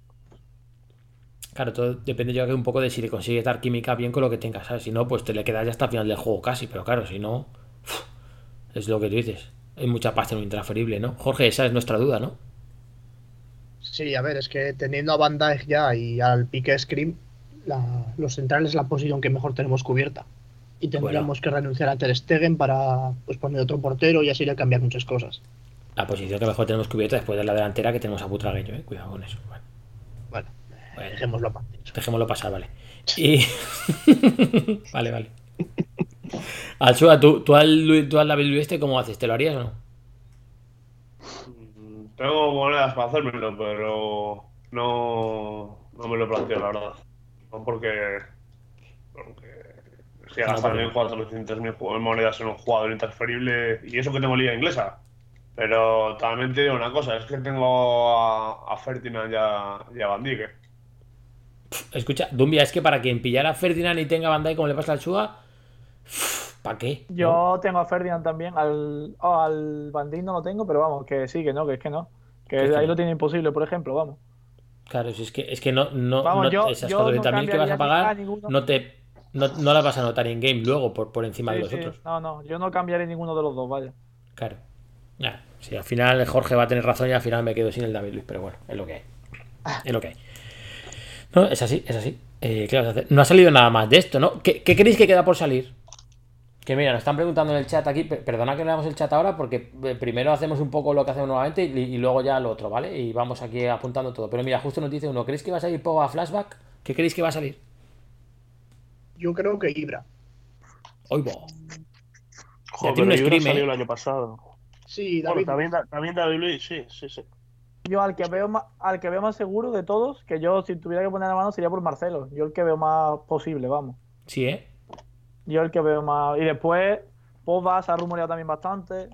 Claro, todo depende yo creo un poco de si le consigues dar química bien con lo que tengas, ¿sabes? Si no, pues te le quedas ya hasta el final del juego casi, pero claro, si no, es lo que tú dices. Hay mucha pasta en lo intransferible, ¿no? Jorge, esa es nuestra duda, ¿no? Sí, a ver, es que teniendo a Van Dijk ya y al Pique Scream, la- los centrales es la posición que mejor tenemos cubierta. Y tendríamos que renunciar a Ter Stegen para pues, poner otro portero y así le cambiar muchas cosas. La posición que mejor tenemos cubierta después de la delantera que tenemos a Butragueño, ¿eh? Cuidado con eso. Bueno, Bueno, bueno, dejémoslo aparte. dejémoslo pasar, vale. Y... vale, vale. Alzua, ¿tú, tú, al, tú al David Luiz este cómo haces? ¿Te lo harías o no? Mm, Tengo monedas para hacérmelo, pero no, no me lo planteo, la verdad. No porque es que No, gastar porque- en 400.000 ju- monedas en un jugador intransferible. Y eso que tengo liga inglesa. Pero también te digo una cosa: es que tengo a, a Ferdinand y a, y a Van Dijk, eh. Escucha, Dumbia, es que para quien pillara a Ferdinand y tenga Bandai como le pasa al Chua, ¿para qué? ¿No? Yo tengo a Ferdinand también, al, oh, al Bandín no lo tengo, pero vamos, que sí, que no, que es que no. Que ahí lo tiene imposible, por ejemplo, vamos. Claro, si es que, es que no, no, Vamos, no- yo- esas yo no 400.000 que vas a pagar a ninguno. no te no, no las vas a notar en game luego por, por encima de los sí, otros. No, no, yo no cambiaré ninguno de los dos, vaya. Claro. Ya, sí, al final Jorge va a tener razón y al final me quedo sin el David Luis, pero bueno, es lo que hay. Es lo que hay. No, es así, es así. Eh, ¿qué vas a hacer? No ha salido nada más de esto, ¿no? ¿Qué, qué creéis que queda por salir? Que mira, nos están preguntando en el chat aquí, per- perdona que leamos el chat ahora porque eh, primero hacemos un poco lo que hacemos nuevamente y, y luego ya lo otro, ¿vale? Y vamos aquí apuntando todo. Pero mira, justo nos dice uno, ¿creéis que va a salir Pogba Flashback? ¿Qué creéis que va a salir? Yo creo que Ibra. Joder, tiene un pero Ibra salió ¿eh? el año pasado. Sí, Bueno, David. también, Da- también David Luiz, sí, sí, sí. Yo al que veo más, al que veo más seguro de todos, que yo si tuviera que poner la mano sería por Marcelo. Yo el que veo más posible, vamos. Sí, ¿eh? Yo el que veo más. Y después, Pogba se ha rumoreado también bastante.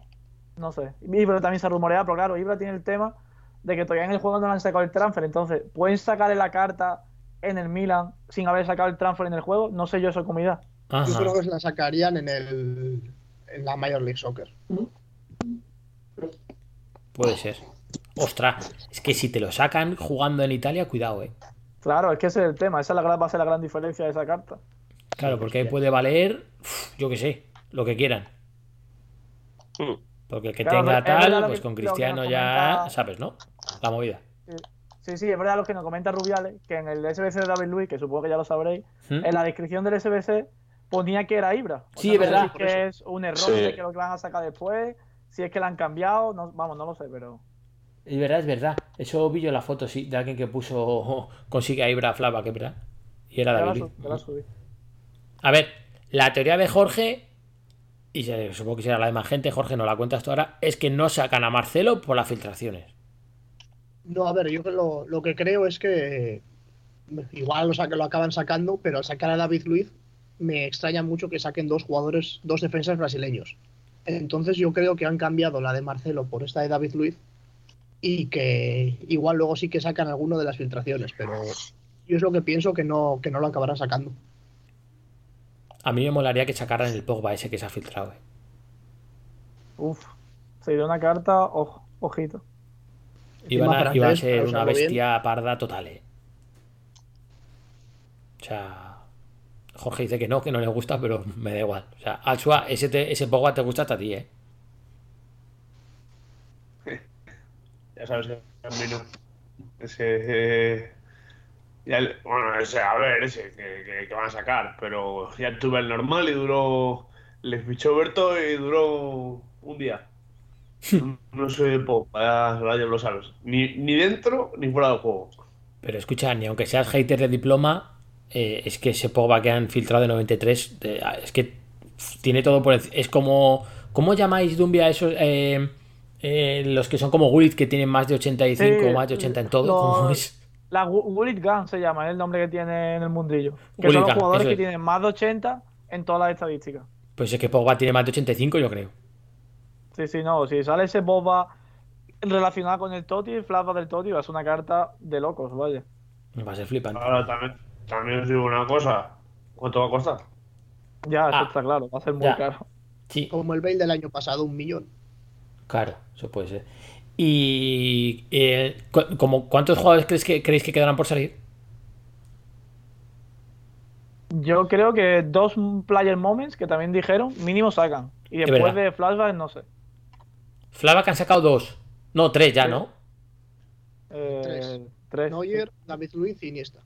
No sé. Ibra también se ha rumoreado, pero claro, Ibra tiene el tema de que todavía en el juego no han sacado el transfer. Entonces, ¿pueden sacarle la carta en el Milan sin haber sacado el transfer en el juego? No sé yo eso comida. Yo Ajá. creo que se la sacarían en el en la Major League Soccer. Puede ser. Ostras, es que si te lo sacan jugando en Italia, cuidado, eh. Claro, es que ese es el tema. Esa es la gran, va a ser la gran diferencia de esa carta. Claro, porque ahí puede valer, yo qué sé, lo que quieran. Hmm. Porque el que Claro, tenga tal, pues con Cristiano ya, sabes, ¿no? La movida. Sí, sí, es verdad lo que nos comenta Rubiales, que en el SBC de David Luis, que supongo que ya lo sabréis, ¿Mm? en la descripción del SBC ponía que era Ibra. O Sí, sea, no es sé verdad. Si es que es un error Sí. que lo que van a sacar después, si es que la han cambiado, no, vamos, no lo sé, pero... Es verdad, es verdad. Eso vi yo en la foto, sí, de alguien que puso consigue a Ibra Flava, que verdad. Y era la David. te la subí. A ver, la teoría de Jorge, y supongo que será la de más gente, Jorge, no la cuentas tú ahora, es que no sacan a Marcelo por las filtraciones. No, a ver, yo lo, lo que creo es que igual lo, lo acaban sacando, pero al sacar a David Luiz me extraña mucho que saquen dos jugadores, dos defensas brasileños. Entonces yo creo que han cambiado la de Marcelo por esta de David Luiz y que igual luego sí que sacan alguno de las filtraciones, pero yo es lo que pienso que no, que no lo acabarán sacando. A mí me molaría que sacaran el Pogba ese que se ha filtrado. eh. Uf, se dio una carta, ojo, ojito. A- iba a ser una bien. bestia parda total, eh. O sea, Jorge dice que no, que no le gusta, pero me da igual. O sea, Alsua, ese, te- ese Pogba te gusta hasta a ti, eh. Ya sabes que a mí no. Ese. eh, ya bueno, ese, a ver, ese que, que- que van a sacar, pero ya tuve el normal y duró. Les fichó Berto y duró un día. No, soy de pop, ya, ya lo sabes. Ni, ni dentro ni fuera del juego. Pero escucha, ni aunque seas hater de diploma, eh, es que ese Pogba que han filtrado de 93, eh, es que tiene todo por encima. Es como. ¿Cómo llamáis Dumbia a esos? eh, eh, los que son como Gullit, que tienen más de 85 Sí, o más de 80 en todo. los- ¿Cómo es? La Gu- Gullit Gun se llama, es el nombre que tiene en el mundillo. Que Gullit son los Gun, jugadores que tienen más de 80 en todas las estadísticas. Pues es que Pogba tiene más de 85, yo creo. Sí, sí, no. Si sale ese Boba relacionado con el Toti, el flashback del Toti, va a ser una carta de locos, vaya. Va a ser flipante. Ahora también, también os digo una cosa. ¿Cuánto va a costar? Ya, eso Ah, está claro, va a ser muy ya. caro. Sí, Como el Bale del año pasado, un millón. claro, eso puede ser. Y. eh, cu- como, ¿Cuántos jugadores crees que, creéis que quedarán por salir? Yo creo que dos player moments que también dijeron, mínimo sacan. Y Es después de flashback, no sé. Flava que han sacado dos. No, tres ya. ¿no? Eh, Tres. tres. Neuer, David Luiz y Iniesta.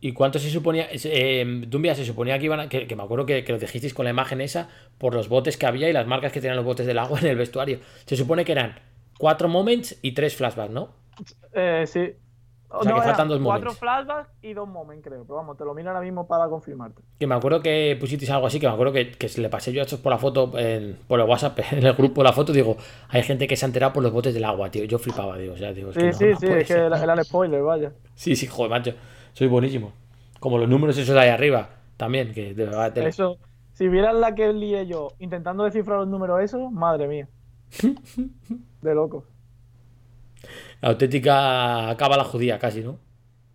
¿Y cuánto se suponía? es- eh, Dumbia se suponía que iban a. Que, que me acuerdo que, que lo dijisteis con la imagen esa por los botes que había y las marcas que tenían los botes del agua en el vestuario. Se supone que eran cuatro moments y tres flashbacks, ¿no? Eh, sí. O sea, que faltan dos Cuatro moments. flashbacks y dos moments, creo. Pero vamos, te lo miro ahora mismo para confirmarte. Que me acuerdo que pusisteis algo así, que me acuerdo que, que se le pasé yo a estos por la foto, en- por el WhatsApp, en el grupo de la foto, digo, hay gente que se ha enterado por los botes del agua, tío. Yo flipaba, digo, o sea, digo, es Sí, que no, sí, no sí, es que ser. era, era el spoiler, vaya. Sí, sí, joder, macho. Soy buenísimo. Como los números esos de ahí arriba, también, que de verdad. tele. Eso, si vieras la que lié yo intentando descifrar los números esos, madre mía. De locos. Auténtica cábala judía, casi, ¿no?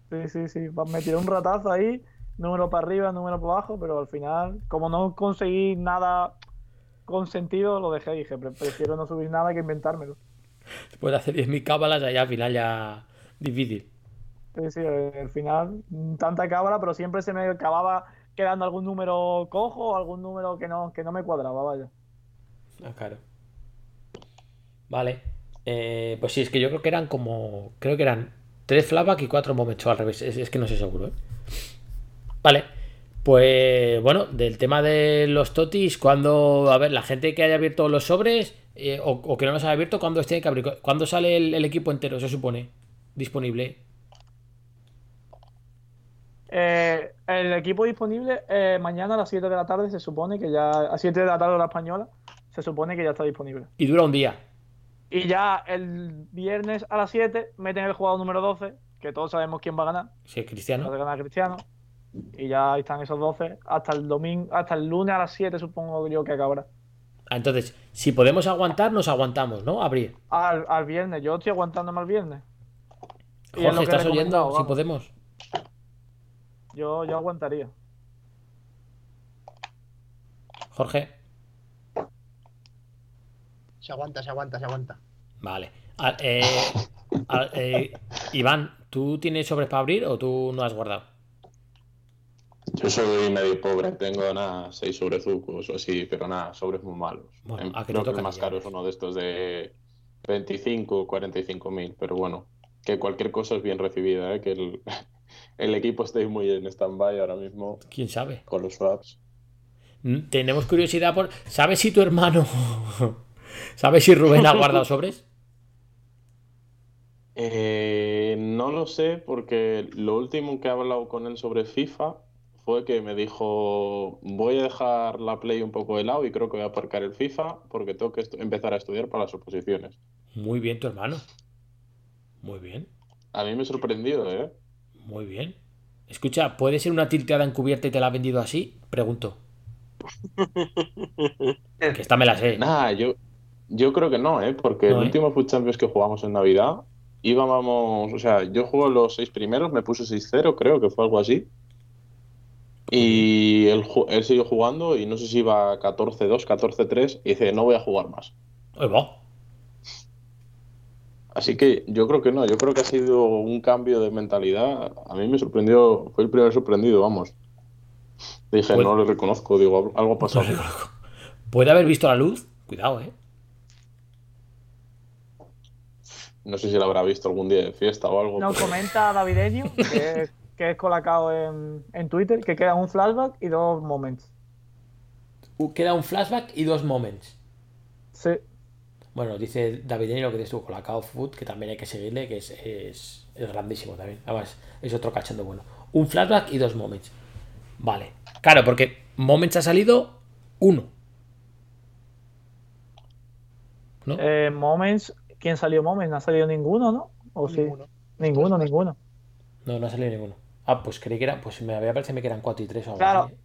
Sí, sí, sí. Pa- Me tiré un ratazo ahí, número para arriba, número para abajo, pero al final, como no conseguí nada con sentido, lo dejé y dije, "Pre- prefiero no subir nada que inventármelo. Después de hacer 10.000 cábalas, allá al final ya. Difícil. Sí, sí, al final, mm, tanta cábala, pero siempre se me acababa quedando algún número cojo o algún número que no, que no me cuadraba, vaya. Ah, claro. Vale. Eh, pues sí, es que yo creo que eran como. Creo que eran tres flashbacks y cuatro momentos al revés. Es, es que no sé seguro, ¿eh? Vale. Pues bueno, del tema de los totis, cuando. A ver, la gente que haya abierto los sobres eh, o, o que no los haya abierto, ¿cuándo tiene que abrir? ¿Cuándo sale el, el equipo entero, se supone? Disponible. Eh, el equipo disponible eh, mañana a las 7 de la tarde se supone que ya. A 7 de la tarde hora española, se supone que ya está disponible. Y dura un día. Y ya el viernes a las 7 meten el jugador número 12, que todos sabemos quién va a ganar. Sí, Va Cristiano. a ganar Cristiano. Y ya están esos 12 hasta el domingo, hasta el lunes a las 7 supongo yo que acabará. Ah, Entonces, si podemos aguantar, nos aguantamos, ¿no? Abrir. Al, al viernes, yo estoy aguantándome al viernes. Es Jorge, ¿estás oyendo? Si podemos. Yo, yo aguantaría. Jorge. Se aguanta, se aguanta, se aguanta. Vale. Ah, eh, ah, eh, Iván, ¿tú tienes sobres para abrir o tú no has guardado? Yo soy medio pobre, tengo nada, 6 sobres zucos o así, pero nada, sobres muy malos. Bueno, Em, ¿a qué te Creo que toca el más ya? caro es uno de estos de 25 o 45 mil, pero bueno, que cualquier cosa es bien recibida, ¿eh? que el, el equipo esté muy en stand-by ahora mismo ¿Quién sabe? con los swaps. Mm, Tenemos curiosidad por... ¿Sabes si tu hermano... ¿Sabes si Rubén ha guardado sobres? Eh, no lo sé porque lo último que he hablado con él sobre FIFA fue que me dijo voy a dejar la Play un poco de lado y creo que voy a aparcar el FIFA porque tengo que empezar a estudiar para las oposiciones. Muy bien, tu hermano. Muy bien, A mí me ha sorprendido, ¿eh? muy bien. Escucha, ¿puede ser una tilteada encubierta y te la ha vendido así? Pregunto. Que esta me la sé. Nada, yo, yo creo que no, ¿eh? Porque No, el ¿eh? último Food Champions que jugamos en Navidad íbamos, o sea, yo juego los seis primeros, me puse 6-0, creo que fue algo así. Y él, él siguió jugando y no sé si iba 14-2, 14-3 y dice, no voy a jugar más. Ahí va. Así que yo creo que no, yo creo que ha sido un cambio de mentalidad. A mí me sorprendió, fue el primer sorprendido, vamos. Dije, Pues- no le reconozco, digo, algo ha pasado. ¿Puede haber visto la luz? Cuidado, eh. No sé si lo habrá visto algún día de fiesta o algo. Nos pero- comenta Davideño, que es, que es colacao en, en Twitter, que queda un flashback y dos moments. Uh, Queda un flashback y dos moments. Sí, Bueno, dice David lo que dices tú con la Cow Food, que también hay que seguirle, que es, es, es grandísimo también. Además, es otro cachondo bueno. Un flashback y dos moments. Vale. Claro, porque moments ha salido uno. ¿No? eh, moments, ¿quién salió moments? No ha salido ninguno, ¿no? ¿O sí? Ninguno. Ninguno, ninguno. No, no ha salido ninguno. Ah, pues creí que era. Pues me había parecido que eran 4 y 3 o algo Claro. así.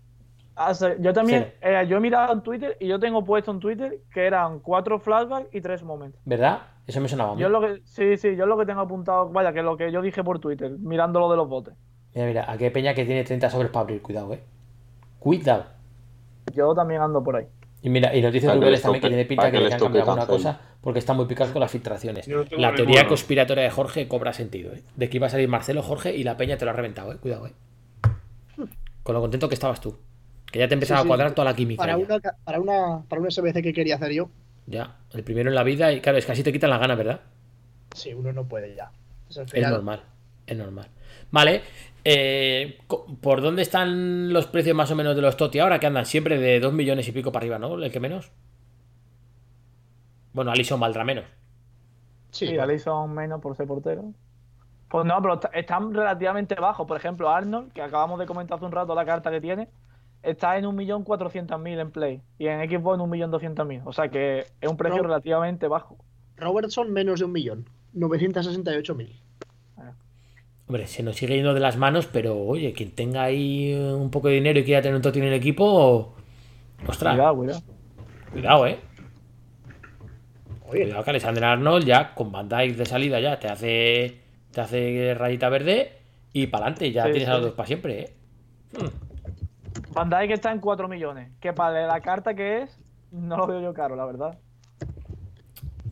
Ah, Yo también, eh, yo he mirado en Twitter y yo tengo puesto en Twitter que eran cuatro flashbacks y tres moments. ¿Verdad? Eso me sonaba a mí. Yo lo que, sí, sí, yo lo que tengo apuntado, vaya, que lo que yo dije por Twitter, mirando lo de los botes. Mira, mira, aquí hay peña que tiene 30 sobres para abrir. Cuidado, eh. Cuidado. Yo también ando por ahí. Y mira, y nos dice Rubeles les también que tiene pinta que que le han cambiado alguna cosa porque están muy picados con las filtraciones. No La teoría ninguno. conspiratoria de Jorge cobra sentido, ¿eh? De que iba a salir Marcelo, Jorge y la peña te lo ha reventado, ¿eh? Cuidado, ¿eh? Con lo contento que estabas tú. Que ya te empezaba Sí, sí. a cuadrar toda la química. Para una, para una, para un SBC que quería hacer yo, Ya, el primero en la vida y claro, es que así te quitan las ganas, ¿verdad? sí, uno no puede ya. Es, al Es normal, es normal. Vale, eh, ¿por dónde están los precios más o menos de los Toti ahora? Que andan siempre de 2 millones y pico para arriba, ¿no? El que menos. Bueno, Alison valdrá menos. Sí, Sí, Alisson menos por ser portero. Pues no, pero est- están relativamente bajos. Por ejemplo, Arnold, que acabamos de comentar hace un rato la carta que tiene, está en 1.400.000 en Play y en Xbox en 1.200.000. O sea que es un precio relativamente bajo. Robertson menos de un millón. 968.000. Hombre, se nos sigue yendo de las manos, pero oye, quien tenga ahí eh, un poco de dinero y quiera tener un Toti en el equipo, ostras, Cuidado, cuidado. cuidado, eh. Oye, Cuidado que Alexander Arnold ya con Van Dijk de salida ya te hace te hace rayita verde y para adelante, ya Sí, tienes a los dos para siempre, eh. Van Dijk está en 4 millones. Que para la carta que es, no lo veo yo caro, la verdad.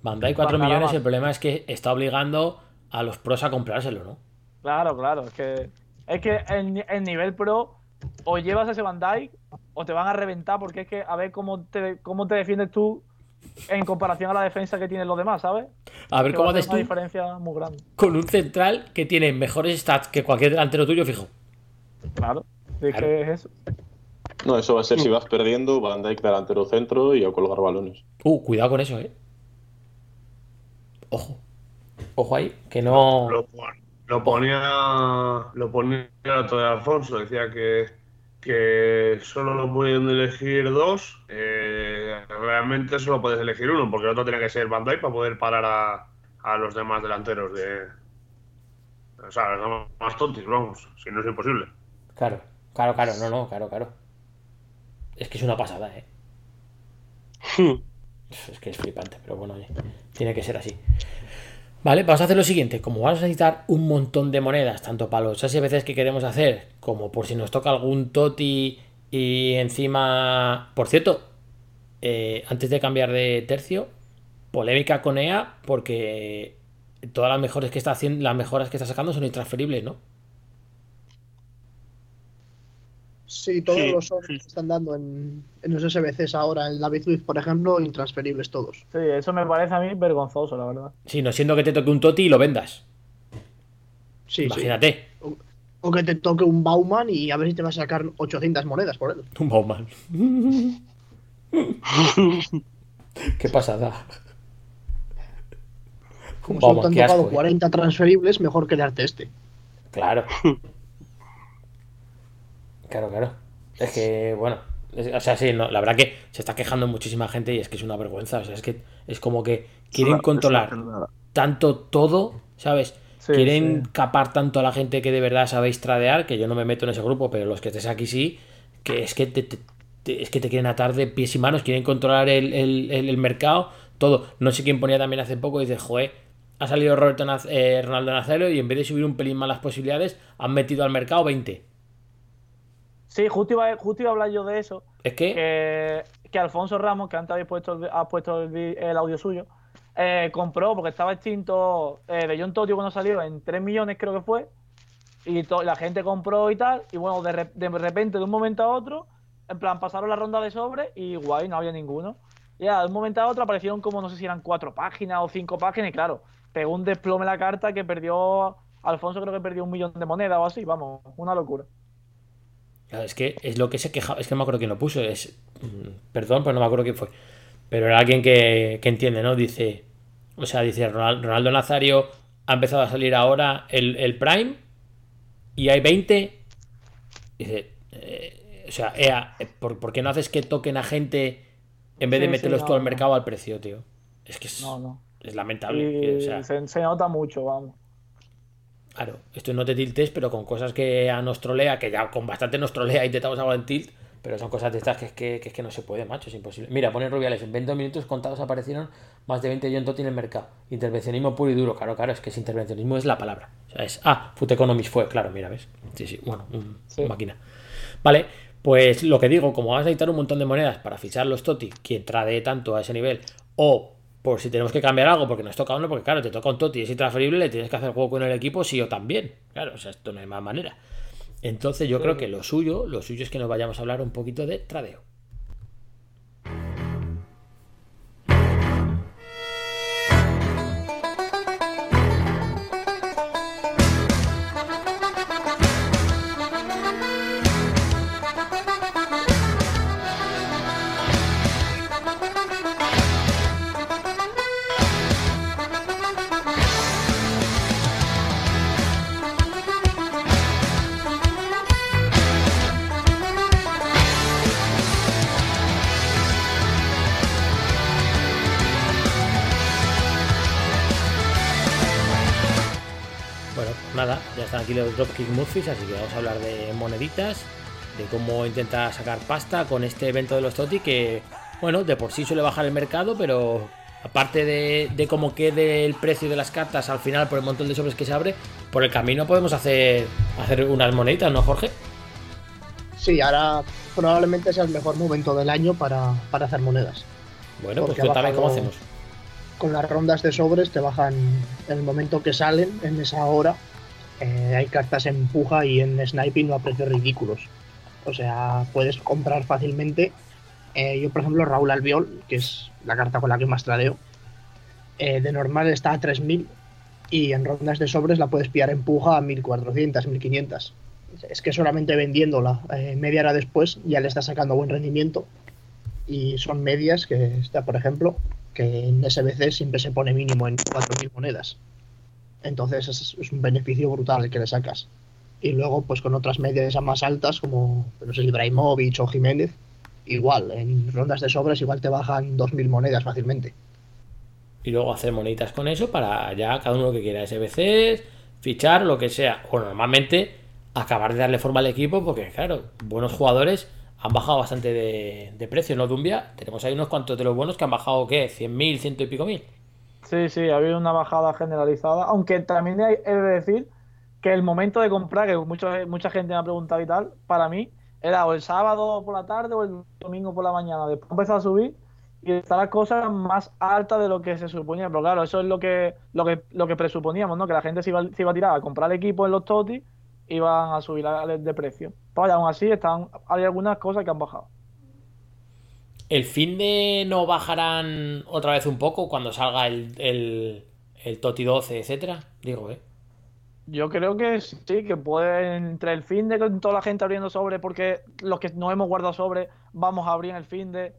Van Dijk 4 Bajará millones, el problema es que está obligando a los pros a comprárselo, ¿no? Claro, claro. Es que, es que el, el nivel pro, o llevas ese Van Dijk, o te van a reventar, porque es que a ver cómo te, cómo te defiendes tú en comparación a la defensa que tienen los demás, ¿sabes? A ver Que cómo haces tú una diferencia muy grande. con un central que tiene mejores stats que cualquier delantero tuyo, fijo. Claro. Es Claro. que es eso. No, eso va a ser si vas perdiendo, Van Dijk delantero centro y a colgar balones. Uh, cuidado con eso, eh. Ojo. Ojo ahí, que no. Lo, lo ponía lo ponía otro de Alfonso, decía que, que solo lo pueden elegir dos, eh, realmente solo puedes elegir uno, porque el otro tiene que ser Van Dijk para poder parar a, a los demás delanteros de. O sea, los más tontos, vamos, si no es imposible. Claro, claro, claro, no, no, claro, claro. Es que es una pasada, eh. Es que es flipante, pero bueno, oye, tiene que ser así. Vale, vamos a hacer lo siguiente. Como vamos a necesitar un montón de monedas, tanto para los veces que queremos hacer, como por si nos toca algún toti y encima. Por cierto, eh, antes de cambiar de tercio, polémica con EA, porque todas las mejores que está haciendo, las mejoras que está sacando son intransferibles, ¿no? Sí, todos Sí, los sobres que están dando en, en los SBCs ahora, en la Bitwig, por ejemplo, intransferibles todos. Sí, eso me parece a mí vergonzoso, la verdad. Sí, no siendo que te toque un toti y lo vendas. Sí, sí. Imagínate, O que te toque un Bauman y a ver si te vas a sacar 800 monedas por él. un Bauman. Qué pasada. Como Bauman, han qué tocado asco, eh. 40 transferibles, mejor que darte este. Claro. Claro, claro. Es que, bueno. o sea, sí, no, la verdad que se está quejando muchísima gente y es que es una vergüenza. O sea, es que es como que quieren controlar tanto todo, ¿sabes? Sí, quieren sí. capar tanto a la gente que de verdad sabéis tradear, que yo no me meto en ese grupo, pero los que estés aquí sí, que es que te, te- te- es que te quieren atar de pies y manos, quieren controlar el, el- el- el mercado, todo. No sé quién ponía también hace poco y dice, joder, ha salido Roberto Naz- eh, Ronaldo Nazario y en vez de subir un pelín más las posibilidades, han metido al mercado 20. Sí, justo iba, justo iba a hablar yo de eso. Es que, que, que Alfonso Ramos, que antes habéis puesto, el- ha puesto el, audio suyo, eh, compró, porque estaba extinto eh, de John Totio cuando salió, en 3 millones creo que fue, y la gente compró y tal, y bueno, de, re- de repente, de un momento a otro, en plan, pasaron la ronda de sobre y guay, no había ninguno. Y ya, de un momento a otro aparecieron como, no sé si eran cuatro páginas o cinco páginas, y claro, pegó un desplome la carta que perdió, Alfonso creo que perdió un millón de monedas o así, vamos, una locura. Claro, es que es lo que se quejaba, es que no me acuerdo quién lo puso, es mm, perdón, pero no me acuerdo quién fue. Pero era alguien que, que entiende, ¿no? Dice, o sea, dice Ronal- Ronaldo Nazario ha empezado a salir ahora el, el Prime y hay 20. Dice, eh, o sea, EA, ¿por, por qué no haces que toquen a gente en vez de Sí, sí, meterlos no, todo al mercado al precio, tío? Es que es, No, no. es lamentable. Y que, o sea, se, se nota mucho, vamos. Claro, esto no te tiltes, pero con cosas que a nos trolea, que ya con bastante nos trolea intentamos hablar en tilt, pero son cosas de estas que es que, que es que no se puede, macho, es imposible. Mira, ponen Rubiales, en 20 minutos contados aparecieron más de 20 John Totti en el mercado. Intervencionismo puro y duro, claro, claro, es que es intervencionismo es la palabra. O sea, es, ah, Food Economics fue, claro, mira, ¿ves? Sí, sí, bueno, un, Sí. máquina. Vale, pues lo que digo, como vas a necesitar un montón de monedas para fichar los Toti, quien trade tanto a ese nivel, o por si tenemos que cambiar algo porque nos toca uno, porque claro, te toca un Toti y es intransferible, le tienes que hacer juego con el equipo sí o también. Claro, o sea, esto no hay más manera. Entonces yo creo que lo suyo, lo suyo es que nos vayamos a hablar un poquito de tradeo. Aquí los Dropkick Murphys, así que vamos a hablar de moneditas, de cómo intenta sacar pasta con este evento de los Toti, que, bueno, de por sí suele bajar el mercado, pero aparte de, de cómo quede el precio de las cartas al final por el montón de sobres que se abre, por el camino podemos hacer, hacer unas moneditas, ¿no, Jorge? Sí, ahora probablemente sea el mejor momento del año para, para hacer monedas. Bueno, pues Porque ha cuéntame cómo hacemos. Con las rondas de sobres te bajan en el momento que salen, en esa hora. Eh, hay cartas en puja y en sniping a precios ridículos. O sea, puedes comprar fácilmente. eh, yo, por ejemplo, Raúl Albiol, que es la carta con la que más tradeo, eh, de normal está a 3000 y en rondas de sobres la puedes pillar en puja a 1400, 1500. Es que solamente vendiéndola media hora después ya le está sacando buen rendimiento. Y son medias que está, por ejemplo, que en SBC siempre se pone mínimo en 4.000 monedas. Entonces es, un beneficio brutal el que le sacas. Y luego, pues con otras medias más altas, como no sé, o Jiménez, igual, en rondas de sobres igual te bajan 2.000 monedas fácilmente. Y luego hacer moneditas con eso para ya cada uno lo que quiera, SBCs, fichar, lo que sea. O normalmente acabar de darle forma al equipo porque, claro, buenos jugadores han bajado bastante de, de precio, ¿no, Dumbia? Tenemos ahí unos cuantos de los buenos que han bajado, ¿qué? ¿100.000, ciento y pico mil? Sí, sí, ha habido una bajada generalizada, aunque también hay- he de decir que el momento de comprar, que mucho- mucha gente me ha preguntado y tal, para mí era o el sábado por la tarde o el domingo por la mañana. Después empezó a subir y está las cosas más altas de lo que se suponía. Pero claro, eso es lo que, lo que, lo que presuponíamos, ¿no? Que la gente se iba, se iba a tirar a comprar el equipo en los totis y iban a subir de precio. Pero aún así están, hay algunas cosas que han bajado. ¿El fin de no bajarán otra vez un poco cuando salga el, el, el Toti 12, etcétera? Digo, ¿eh? Yo creo que sí, que puede entre el fin de con toda la gente abriendo sobre, porque los que no hemos guardado sobre vamos a abrir el fin de,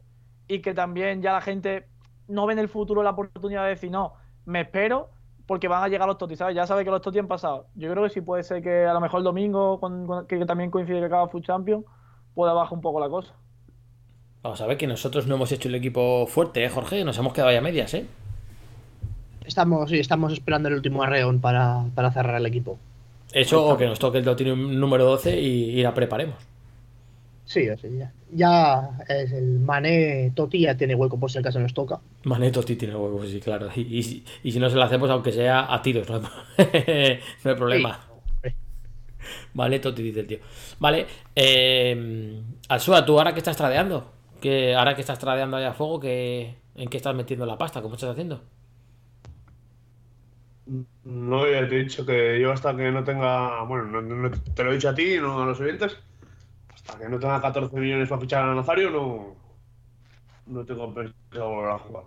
y que también ya la gente no ve en el futuro la oportunidad de decir, no, me espero porque van a llegar los totis, ¿sabes? Ya sabe que los totis han pasado. Yo creo que sí puede ser que a lo mejor el domingo, con- que también coincide que acaba Food Champion, pueda bajar un poco la cosa. Vamos a ver que nosotros no hemos hecho el equipo fuerte, ¿eh, Jorge? Nos hemos quedado ya a medias, ¿eh? Estamos, sí, estamos esperando el último arreón para, para cerrar el equipo. Eso o que nos toque el Toti número 12 y, y la preparemos. Sí, ya, ya es el Mané Toti ya tiene hueco por si acaso nos toca. Mané Toti tiene pues sí, claro. Y, y si- y si no se lo hacemos, aunque sea a tiros, no hay, no hay problema. Vale, Toti dice el tío. Vale, eh, Alsua, ¿tú ahora que estás tradeando? Que ahora que estás tradeando allá a fuego, que, ¿en qué estás metiendo la pasta? ¿Cómo estás haciendo? No, ya te he dicho que yo hasta que no tenga. Bueno, no, no- te lo he dicho a ti, no a los oyentes. Hasta que no tenga 14 millones para fichar a Nazario, no. No tengo pensado volver a jugar.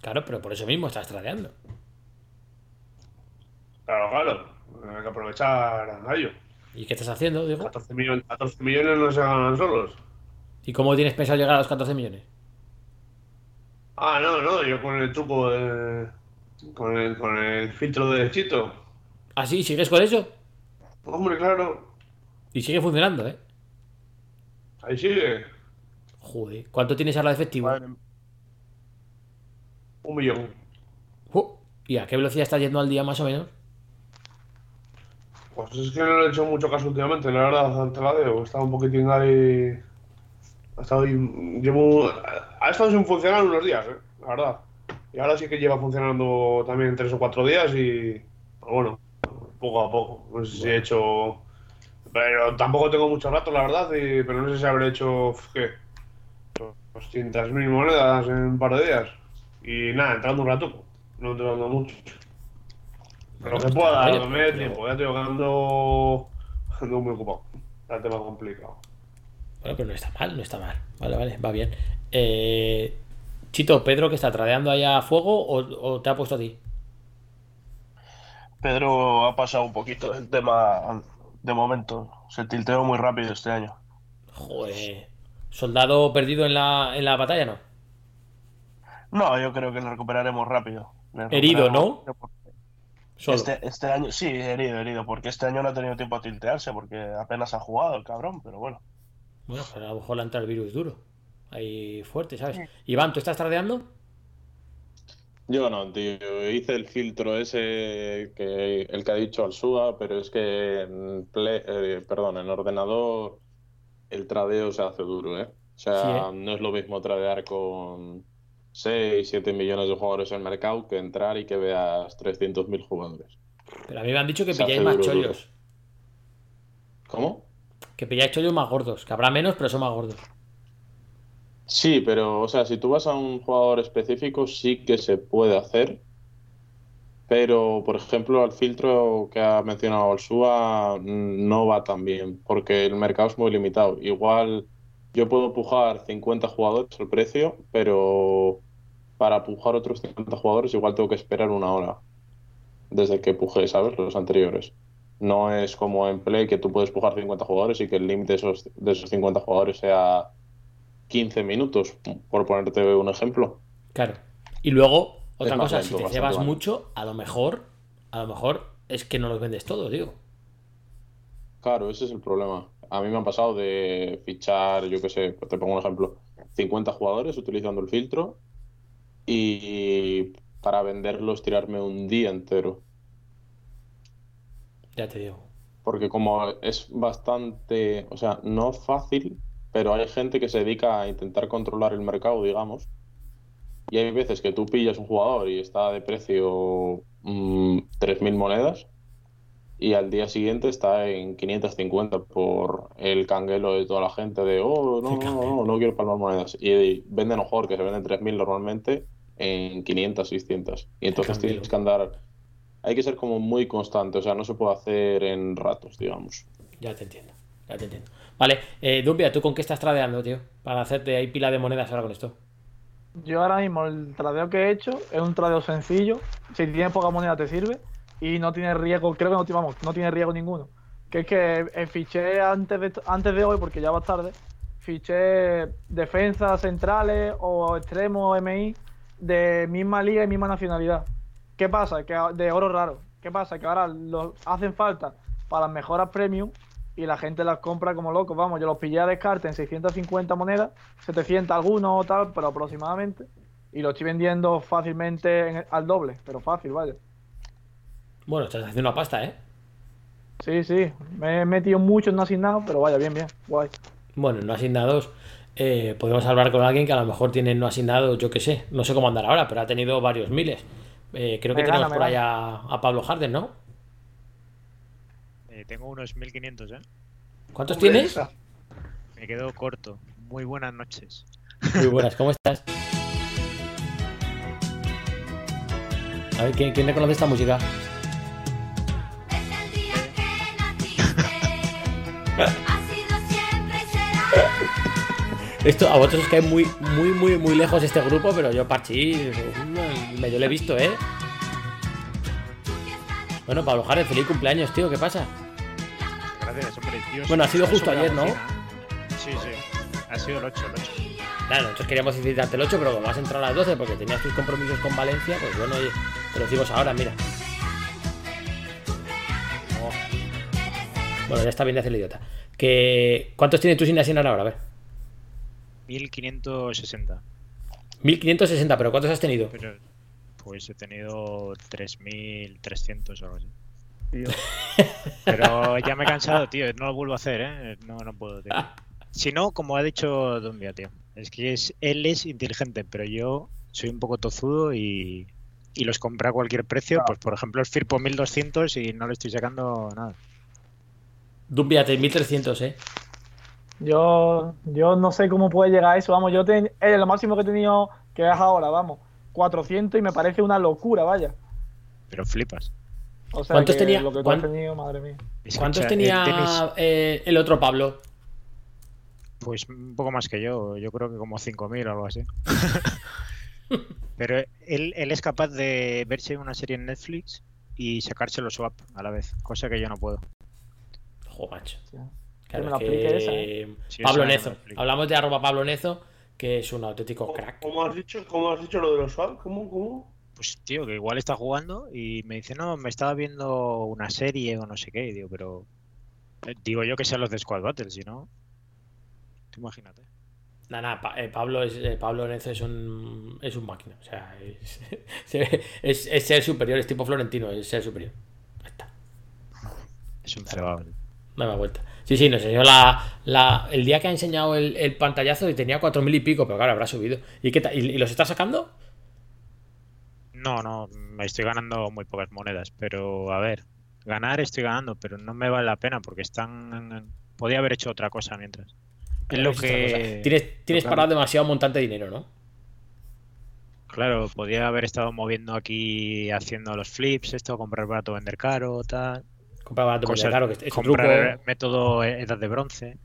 Claro, pero por eso mismo estás tradeando. Claro, claro. Hay que aprovechar a ello. ¿Y qué estás haciendo, digo? 14 millones, 14 millones no se ganan solos. ¿Y cómo tienes pensado llegar a los 14 millones? Ah, no, no, yo con el truco de. Con el, con el filtro de Chito. ¿Ah, sí? ¿Sigues con eso? Hombre, claro. Y sigue funcionando, ¿eh? Ahí sigue. Joder, ¿cuánto tienes ahora de efectivo? Un millón. Uh, ¿Y a qué velocidad estás yendo al día más o menos? Pues es que no le he hecho mucho caso últimamente, la verdad, te la debo. He estado un poquitín ahí. Ha estado ahí. Llevo. Ha estado sin funcionar unos días, eh, la verdad. Y ahora sí que lleva funcionando también tres o cuatro días y. bueno, poco a poco. No sé si he hecho. Pero tampoco tengo mucho rato, la verdad, y- pero no sé si habré hecho. ¿Qué? 200.000 monedas en un par de días. Y nada, entrando un rato. No entrando mucho. Pero lo que pueda, que me tiempo. Ya digo que ando, ando muy ocupado. Está el tema complicado. Bueno, pero no está mal, no está mal. Vale, vale, va bien. Eh, Chito, Pedro, que está tradeando allá a fuego o, o te ha puesto a ti? Pedro ha pasado un poquito el tema de momento. Se tilteó muy rápido este año. Joder. ¿Soldado perdido en la, en la batalla, no? No, yo creo que lo recuperaremos rápido. Le Herido, recuperaremos ¿no? rápido. Este, este año, sí, herido, herido, porque este año no ha tenido tiempo a tiltearse, porque apenas ha jugado el cabrón, pero bueno. Bueno, pero a lo mejor le entra el virus duro. Ahí fuerte, ¿sabes? Iván, ¿tú estás tradeando? Yo no, tío. Hice el filtro ese que el que ha dicho Alsua, pero es que en Play- eh, perdón, en ordenador el tradeo se hace duro, ¿eh? O sea, Sí, no es lo mismo tradear con 6, 7 millones de jugadores en el mercado que entrar y que veas 300.000 jugadores. Pero a mí me han dicho que Se pilláis más duro, duro. chollos. ¿Cómo? Que pilláis chollos más gordos. Que habrá menos, pero son más gordos. Sí, pero, o sea, si tú vas a un jugador específico, sí que se puede hacer. Pero, por ejemplo, al filtro que ha mencionado Alsua mm, no va tan bien, porque el mercado es muy limitado. Igual yo puedo pujar 50 jugadores el precio, pero para pujar otros 50 jugadores igual tengo que esperar una hora desde que pujé, ¿sabes? Los anteriores. No es como en Play que tú puedes pujar 50 jugadores y que el límite de esos, de esos 50 jugadores sea 15 minutos, por ponerte un ejemplo. Claro. Y luego, otra cosa, lento, si te más mucho, a lo mejor, a lo mejor es que no los vendes todos, digo. Claro, ese es el problema. A mí me han pasado de fichar, yo qué sé, te pongo un ejemplo, 50 jugadores utilizando el filtro y para venderlos tirarme un día entero. Ya te digo. Porque como es bastante, o sea, no fácil, pero hay gente que se dedica a intentar controlar el mercado, digamos. Y hay veces que tú pillas un jugador y está de precio mm, 3.000 monedas y al día siguiente está en 550 por el canguelo de toda la gente de, oh, no, no, no, no quiero palmar monedas. Y venden lo mejor que se venden 3.000 normalmente en 500, 600. Y entonces tienes que andar, hay que ser como muy constante, o sea, no se puede hacer en ratos, digamos. Ya te entiendo. Ya te entiendo. Vale, eh, Dumbia, ¿tú con qué estás tradeando, tío? Para hacerte ahí pila de monedas ahora con esto. Yo ahora mismo el tradeo que he hecho es un tradeo sencillo. Si tienes poca moneda te sirve y no tiene riesgo, creo que no, vamos, no tiene riesgo ninguno. Que es que eh, fiché antes de, antes de hoy, porque ya va tarde, fiché defensas centrales o extremos MI de misma liga y misma nacionalidad. ¿Qué pasa? Que de oro raro. ¿Qué pasa? Que ahora los hacen falta para las mejoras premium y la gente las compra como locos. Vamos, yo los pillé a descarte en 650 monedas, 700 algunos o tal, pero aproximadamente. Y los estoy vendiendo fácilmente en- al doble, pero fácil, vaya. Bueno, estás haciendo una pasta, ¿eh? Sí, sí, me he metido mucho en no asignado, pero vaya, bien, bien, guay. Bueno, no asignados. eh, podemos hablar con alguien que a lo mejor tiene no asignados, yo qué sé. No sé cómo andar ahora, pero ha tenido varios miles. Eh, creo que Me tenemos gana, por ahí a, a Pablo Harden, ¿no? Eh, tengo unos 1500, ¿eh? ¿Cuántos tienes? Me quedo corto. Muy buenas noches. Muy buenas, ¿cómo estás? A ver, ¿quién, quién reconoce esta música? Esto a vosotros os cae muy, muy, muy, muy lejos este grupo, pero yo Parchi medio lo he visto, ¿eh? Bueno, Pablo Járez, feliz cumpleaños, tío, ¿qué pasa? Gracias, hombre. Dios, Bueno, ha sido justo ayer, ¿no? Sí, sí. Ha sido el 8, el 8. Claro, nosotros queríamos felicitarte el 8, pero como has entrado a las 12 porque tenías tus compromisos con Valencia, pues bueno, oye, te lo decimos ahora, mira. Oh. Bueno, ya está bien de hacer el idiota. Que... ¿Cuántos tienes tú sin asignar ahora? A ver. 1560. 1560, pero ¿cuántos has tenido? Pero, pues he tenido 3300 o algo así. Pero ya me he cansado, tío. No lo vuelvo a hacer, ¿eh? No, no puedo, tío. Si no, como ha dicho Dumbia, tío. Es que es, él es inteligente, pero yo soy un poco tozudo y, y los compré a cualquier precio. Pues, por ejemplo, el Firpo 1200 y no le estoy sacando nada. Dumbia, 1300, eh. Yo, yo no sé cómo puede llegar a eso, vamos, yo ten, eh, lo máximo que he tenido, que es ahora, vamos, 400 y me parece una locura, vaya. Pero flipas. O sea, ¿Cuántos que tenía- lo que cuán- has tenido, madre mía. ¿Cuántos tenía el eh, el otro Pablo? Pues un poco más que yo, yo creo que como 5.000 o algo así. Pero él, él es capaz de verse una serie en Netflix y sacárselo swap a la vez, cosa que yo no puedo. Jo, macho. Que Claro, me lo es explique que- esa, ¿eh? Sí, Pablo Nezo. Hablamos de arroba Pablo Nezo, que es un auténtico crack. ¿Cómo has dicho, cómo has dicho lo de los swap? ¿Cómo, cómo? Pues tío, que igual está jugando y me dice, no, me estaba viendo una serie o no sé qué, y digo, pero eh, digo yo que sean los de Squad Battle, si no, tú imagínate. Nada, nada, Pa- eh, Pablo, es, eh, Pablo Nezo es un, es un máquina. O sea, es, es, es ser superior, es tipo Florentino, es ser superior. Es un cebado. No me da vuelta. Sí, sí, nos enseñó la, la, el día que ha enseñado el, el pantallazo y tenía cuatro mil y pico, pero claro, habrá subido. ¿Y, qué? ¿Y, y los está sacando? No, no, me estoy ganando muy pocas monedas, pero a ver, ganar estoy ganando, pero no me vale la pena porque están... Podía haber hecho otra cosa mientras. Es lo que... Tienes, tienes que- parado demasiado montante de dinero, ¿no? Claro, podía haber estado moviendo aquí haciendo los flips, esto, comprar barato, vender caro, tal. Comprar barato, Cosas- caro, que es- comprar truco. método edad de bronce.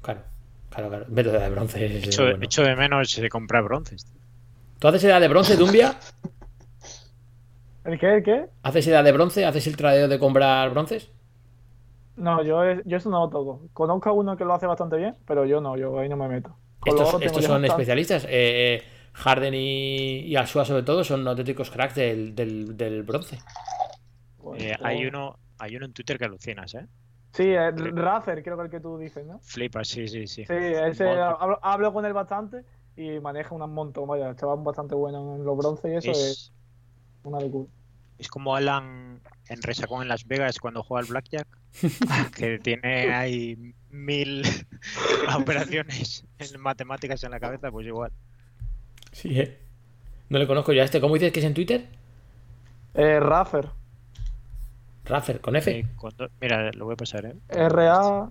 Claro, claro, claro. Método de bronce. es Echo, bueno. echo de menos de comprar bronces. ¿Tú haces edad de bronce, Dumbia? ¿El qué? ¿El qué? ¿Haces edad de bronce? ¿Haces el tradeo de comprar bronces? No, yo, es- yo eso no lo toco. Conozco a uno que lo hace bastante bien, pero yo no, yo ahí no me meto. Con Estos, son especialistas. Eh, Harden y, y Asua, sobre todo, son auténticos cracks del, del, del bronce. Pues, Eh, hay uno hay uno en Twitter que alucinas, ¿eh? Sí, el Razer, creo que el que tú dices, ¿no? Flipas, sí, sí, sí. Sí, ese hablo, hablo con él bastante y maneja un montón. Vaya, el chaval bastante bueno en los bronces y eso es, Es, una locura. es como Alan en Resacón en Las Vegas cuando juega al Blackjack, que tiene ahí mil operaciones en matemáticas en la cabeza, pues igual. Sí, ¿eh? No le conozco yo a este. ¿Cómo dices que es en Twitter? Eh, Raffer, Raffer, con F. Eh, con do- Mira, lo voy a pasar, ¿eh? RA.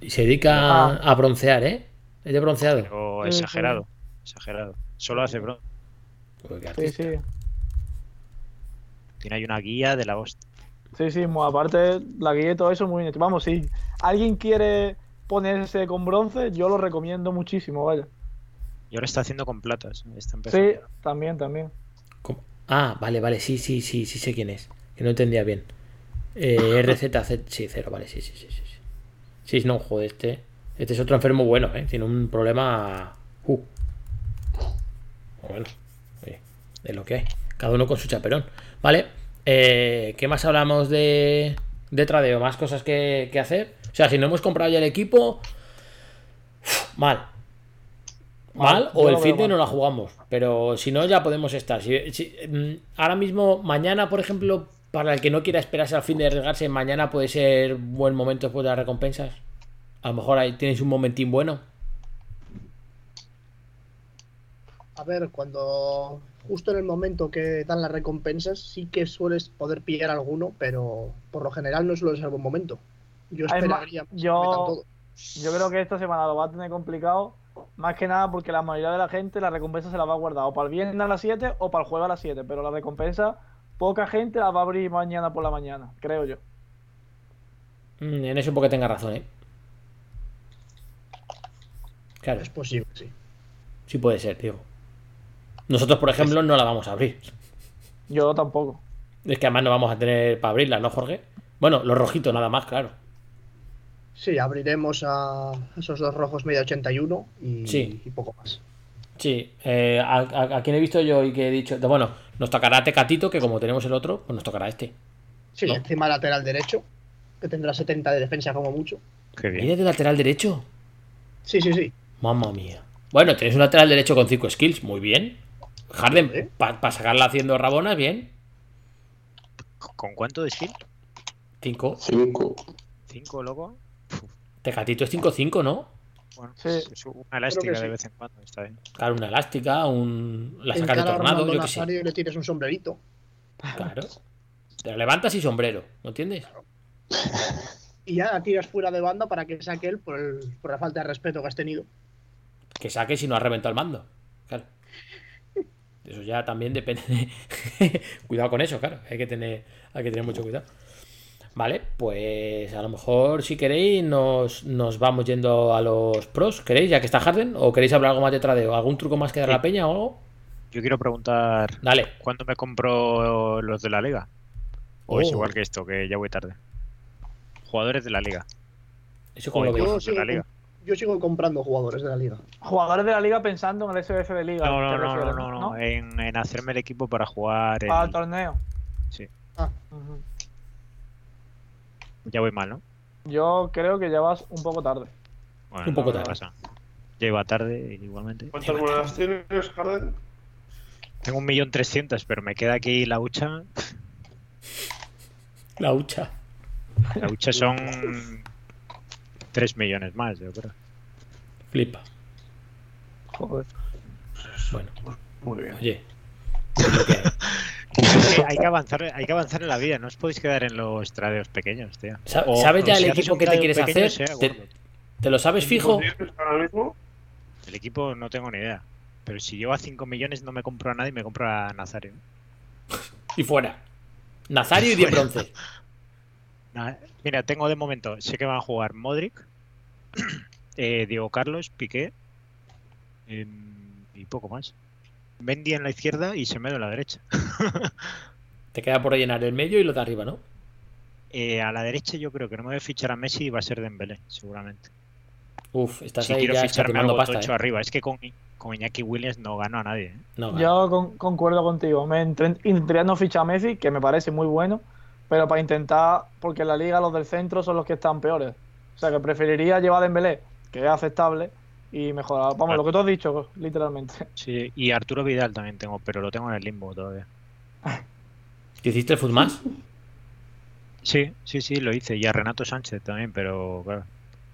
Y se dedica Ah. a broncear, ¿eh? Es de bronceado. Pero Sí, sí. exagerado, exagerado. Solo hace bronce. Sí, sí. Tiene ahí una guía de la hostia. Sí, sí, aparte la guía y todo eso muy bien. Vamos, si alguien quiere ponerse con bronce, yo lo recomiendo muchísimo, vaya. Y ahora está haciendo con platas. Está empezando. Sí, también, también. ¿Cómo? Ah, vale, vale, sí, sí, sí, sí sé quién es. Que no entendía bien. Eh, RZZ, sí, cero, vale, sí, sí, sí, sí. sí. No, joder, este. Este es otro enfermo bueno, ¿eh? Tiene un problema. Uh. Bueno, oye, es lo que hay. Cada uno con su chaperón. Vale. eh, ¿Qué más hablamos de, de tradeo? ¿Más cosas que, que hacer? O sea, si no hemos comprado ya el equipo. Mal. Mal, o el fin de no la jugamos. Pero si no, ya podemos estar. Si- si- mm, ahora mismo, mañana, por ejemplo, para el que no quiera esperarse al fin de arriesgarse, mañana puede ser buen momento después de las recompensas. A lo mejor ahí tenéis un momentín bueno. A ver, cuando justo en el momento que dan las recompensas, sí que sueles poder pillar alguno, pero por lo general no suele ser buen momento. Yo esperaría yo- todo. Yo creo que esta semana lo va a tener complicado, más que nada porque la mayoría de la gente la recompensa se la va a guardar o para el viernes a las 7 o para el jueves a las 7, pero la recompensa poca gente la va a abrir mañana por la mañana, creo yo. Mm, En eso porque tenga razón, ¿eh? Claro, Es posible, sí. sí puede ser, digo. Nosotros, por ejemplo, no la vamos a abrir. Yo tampoco. Es que además no vamos a tener para abrirla, ¿no, Jorge? Bueno, los rojitos nada más, claro. Sí, abriremos a esos dos rojos media 81 y, Sí. y poco más. Sí, eh, a, a- a quien he visto yo y que he dicho, bueno, nos tocará Tecatito, que como tenemos el otro, pues nos tocará este. Sí, No. encima lateral derecho, que tendrá 70 de defensa como mucho. Qué bien. ¿Viene de lateral derecho? Sí, sí, sí. Mamma mía. Bueno, tenéis un lateral derecho con 5 skills, muy bien. Harden, ¿Eh? para sacarla haciendo rabonas, bien. ¿Con cuánto de skill? 5. 5. ¿Cinco, loco? Tecatito es 5-5, ¿no? Bueno, Sí. es una elástica sí. de vez en cuando. Está bien. Claro, una elástica, un... la sacas de tornado, yo qué sé. Y le tires un sombrerito. Claro. Te levantas y sombrero, ¿no entiendes? Y ya la tiras fuera de banda para que saque él por, el- por la falta de respeto que has tenido. Que saque si no ha reventado el mando. Claro. Eso ya también depende de... cuidado con eso, claro. Hay que tener, hay que tener mucho cuidado. Vale, pues a lo mejor si queréis nos, nos vamos yendo a los pros. ¿Queréis? Ya que está Harden. ¿O queréis hablar algo más de tradeo? ¿Algún truco más que dar a la peña o algo? Yo quiero preguntar Dale. cuándo me compro los de la liga. O es Oh. igual que esto, que ya voy tarde. Jugadores de la liga. Eso como lo O veis. Yo equipos de sigo, la liga. yo sigo comprando jugadores de la liga. Jugadores de la liga pensando en el SBF de liga. No, no, no, no, no, no, En, en hacerme el equipo para jugar. Para el torneo. Sí. Ya voy mal, ¿no? Yo creo que ya vas un poco tarde. Bueno, Un poco no tarde. pasa. Ya iba tarde igualmente. ¿Cuántas monedas tienes, Harden? Tengo un millón trescientos, pero me queda aquí la hucha. La hucha. La hucha son 3 millones más, yo creo. Flipa. Joder. Bueno, Muy bien. oye. hay. Que avanzar, hay que avanzar en la vida, no os podéis quedar en los tradeos pequeños, tío. O- ¿Sabes ya el equipo que te quieres pequeño, hacer? Te- gordo. ¿Te lo sabes fijo? ¿Tienes ahora mismo? El equipo no tengo ni idea. Pero si llevo a 5 millones no me compro a nadie, me compro a Nazario. Y fuera. Nazario y 10 bronces. Nah, Mira, tengo de momento, sé que van a jugar Modric, eh, Diego Carlos, Piqué em, y poco más. Mendy en la izquierda y Semedo en la derecha. Te queda por rellenar el medio y lo de arriba, ¿no? Eh, a la derecha yo creo que no me voy a fichar a Messi y va a ser Dembélé, seguramente. Uf, estás Si ahí quiero ya ficharme algo pasta, tocho ¿eh? arriba. Es que con, con Iñaki Williams no gano a nadie. ¿eh? No, Yo con- concuerdo contigo. Me no fichar a Messi, que me parece muy bueno, pero para intentar, porque en la liga los del centro son los que están peores. O sea que preferiría llevar a Dembélé, que es aceptable, y mejorar. Vamos, lo que tú has dicho, literalmente. Sí, y Arturo Vidal también tengo, pero lo tengo en el limbo todavía. ¿Te hiciste el? Sí, sí, sí, lo hice. Y a Renato Sánchez también, pero claro.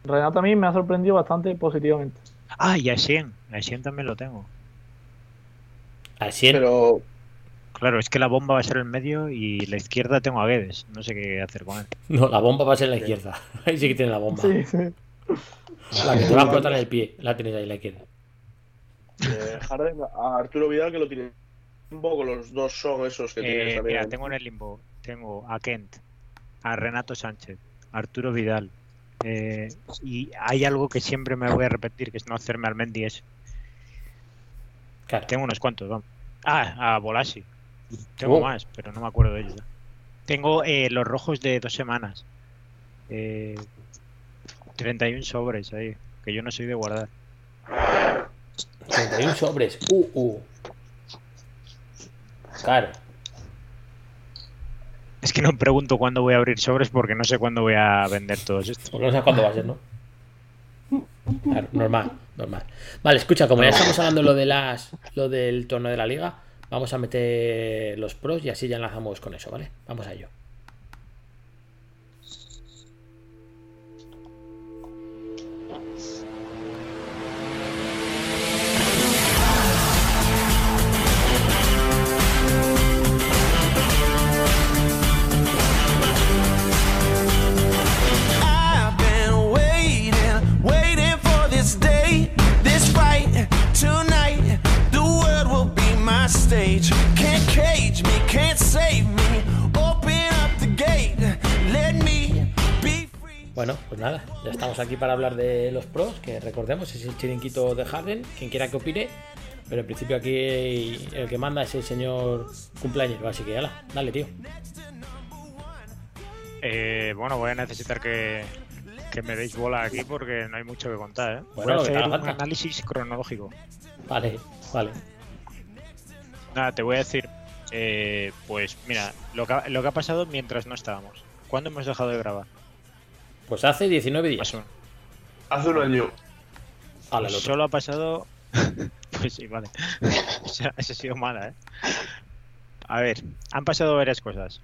Renato a mí me ha sorprendido bastante positivamente. Ah, y a Essien. A Essien también lo tengo. A 100. Pero Claro, es que la bomba va a ser el medio y la izquierda tengo a Guedes. No sé qué hacer con él. No, la bomba va a ser en la izquierda. Ahí sí que tiene la bomba. Sí, sí. La que te va a explotar en el pie. La tienes ahí, la izquierda. eh, Harden, a Arturo Vidal que lo tiene un poco, los dos son esos que tienes Eh, también. mira, tengo en el limbo. Tengo a Kent, a Renato Sánchez, a Arturo Vidal. eh, y hay algo que siempre me voy a repetir, que es no hacerme al Mendy. Claro. Tengo unos cuantos, vamos. Ah, a Bolasi. Tengo Oh. más, pero no me acuerdo de ellos. ya. Tengo eh, los rojos de dos semanas. Eh, 31 sobres ahí, que yo no soy de guardar. 31 sobres. Uh, uh. Claro. Es que no pregunto cuándo voy a abrir sobres porque no sé cuándo voy a vender todos estos. Porque no sabes cuándo va a ser, ¿no? Claro, normal, normal. Vale, escucha, como ya estamos hablando lo de las lo del torneo de la liga, vamos a meter los pros y así ya enlazamos con eso, ¿vale? Vamos a ello. Bueno, pues nada, ya estamos aquí para hablar de los pros, que recordemos es el chiringuito de Harden, quien quiera que opine, pero en principio aquí el que manda es el señor cumpleaños, así que ala, dale, tío. Eh, bueno, voy a necesitar que, que me deis bola aquí porque no hay mucho que contar. ¿eh? Bueno, voy a hacer un falta. análisis cronológico. Vale, vale. Nada, te voy a decir, eh, pues mira, lo que, lo que ha pasado mientras no estábamos. ¿Cuándo hemos dejado de grabar? Pues hace 19 días. Pasó. Hace un año. Pues solo ha pasado. pues sí, vale. Esa, esa ha sido mala, ¿eh? A ver, han pasado varias cosas.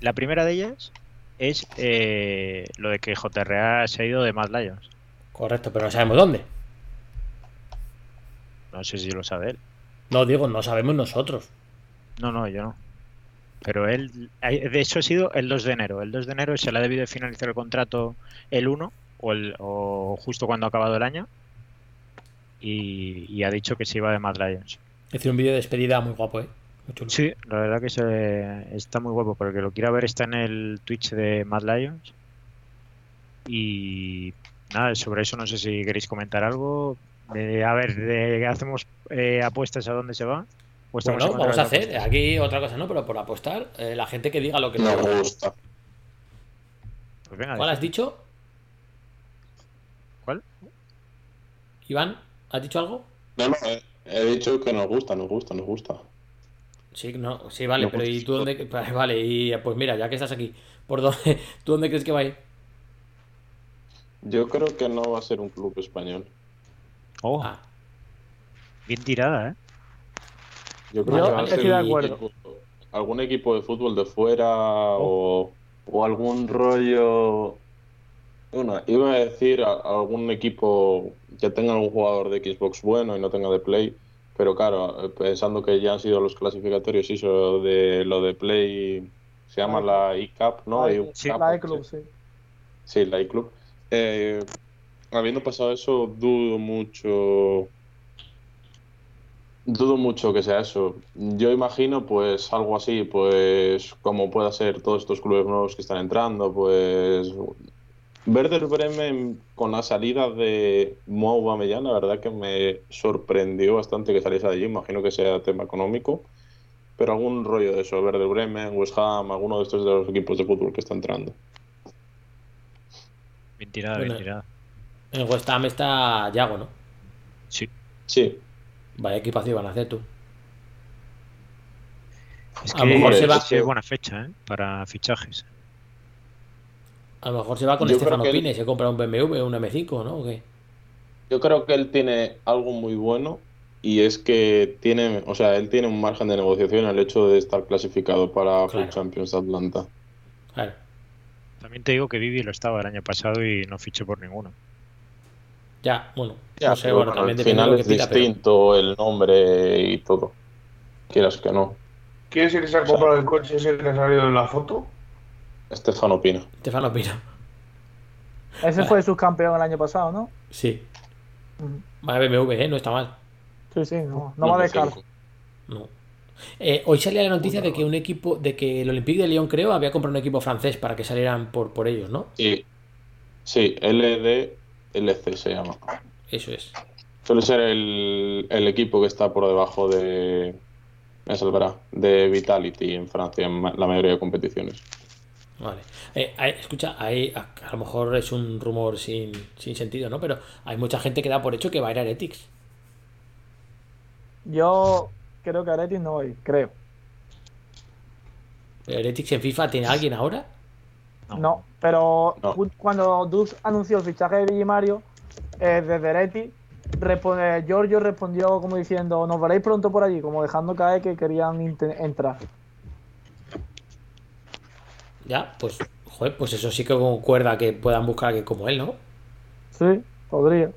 La primera de ellas es eh, lo de que JRA se ha ido de Mad Lions. Correcto, pero no sabemos dónde. No sé si lo sabe él. No, digo, no sabemos nosotros. No, no, yo no. Pero él, de hecho ha sido el 2 de enero. El 2 de enero se le ha debido de finalizar el contrato el 1 o, el, o justo cuando ha acabado el año. Y, y ha dicho que se iba de Mad Lions. Hice un vídeo de despedida muy guapo, ¿eh? Muy chulo. Sí, la verdad que se, está muy guapo. Porque lo quiera ver está en el Twitch de Mad Lions. Y nada, sobre eso no sé si queréis comentar algo. De, a ver, de, ¿hacemos eh, apuestas a dónde se va? ¿O estamos Bueno, en vamos a hacer aquí otra cosa, ¿no? Pero por apostar, eh, la gente que diga lo que Me sea. gusta. Pues venga, ¿Cuál has dicho? ¿Cuál? Iván, ¿has dicho algo? No, no, he, he dicho que nos gusta, nos gusta, nos gusta. Sí, no, sí, vale, pero pues, ¿y tú dónde? Vale, Vale, y pues mira, ya que estás aquí, ¿por dónde? ¿Tú dónde crees que va a ir? Yo creo que no va a ser un club español. Oh, Ah, bien tirada, ¿eh? Yo creo Yo que va a estoy ser de un acuerdo. equipo- algún equipo de fútbol de fuera o, o algún rollo. Bueno, iba a decir a- algún equipo que tenga un jugador de Xbox bueno y no tenga de Play, pero claro, pensando que ya han sido los clasificatorios, eso de lo de Play se llama la eCup, ¿no? La- sí, Cup, La sí. E-Club, sí. Sí, la iClub. Eh, habiendo pasado eso, dudo mucho. Dudo mucho que sea eso. Yo imagino, pues, algo así, pues, como pueda ser todos estos clubes nuevos que están entrando, pues. Werder Bremen con la salida de Mo Aubameyang, la verdad que me sorprendió bastante que saliese de allí. Imagino que sea tema económico, pero algún rollo de eso, Werder Bremen, West Ham, alguno de estos de los equipos de fútbol que está entrando. Bien tirada, Bueno. bien tirada. en West Ham está Yago, ¿no? Sí. Sí, Vaya equipación van a hacer tú. Es A lo mejor que se va- es buena fecha, ¿eh? Para fichajes. A lo mejor se va con Yo Estefano que él- se compra un BMW, un M5, ¿no? ¿O qué? Yo creo que él tiene algo muy bueno y es que tiene, o sea, él tiene un margen de negociación el hecho de estar clasificado para Food Champions de Atlanta. Claro. También te digo que Vivi lo estaba el año pasado y no fichó por ninguno. Ya, bueno. Ya, no sé, pero bueno, bueno, también al de final lo que es pero- distinto el nombre y todo. Quieras que no. ¿Quién es el que se ha comprado el coche ese que ha salido en la foto? Estefano Pina. Estefano Pina. Ese fue el subcampeón el año pasado, ¿no? Sí. Ujú. Va BMW, ¿eh? No está mal. Sí, sí, no, no va de cara. No. Eh, hoy salía la noticia de que un equipo, de que el Olympique de Lyon, creo, había comprado un equipo francés para que salieran por, por ellos, ¿no? Sí, sí, LDLC se llama. Eso es. Suele ser el, el equipo que está por debajo de. Es el verá, de Vitality en Francia, en la mayoría de competiciones. Vale. Eh, hay- escucha, hay, a, a lo mejor es un rumor sin, sin sentido, ¿no? Pero hay mucha gente que da por hecho que va a ir a Heretics. Yo creo que Aretis no voy, creo. ¿Heretics en FIFA tiene alguien ahora? No, pero cu- cuando Dux anunció el fichaje de Vigimario, eh, desde Aretis, responde, Giorgio respondió como diciendo, nos veréis pronto por allí, como dejando caer que querían entrar. Ya, pues, joder, pues eso sí que concuerda que puedan buscar a alguien como él, ¿no? Sí, podría.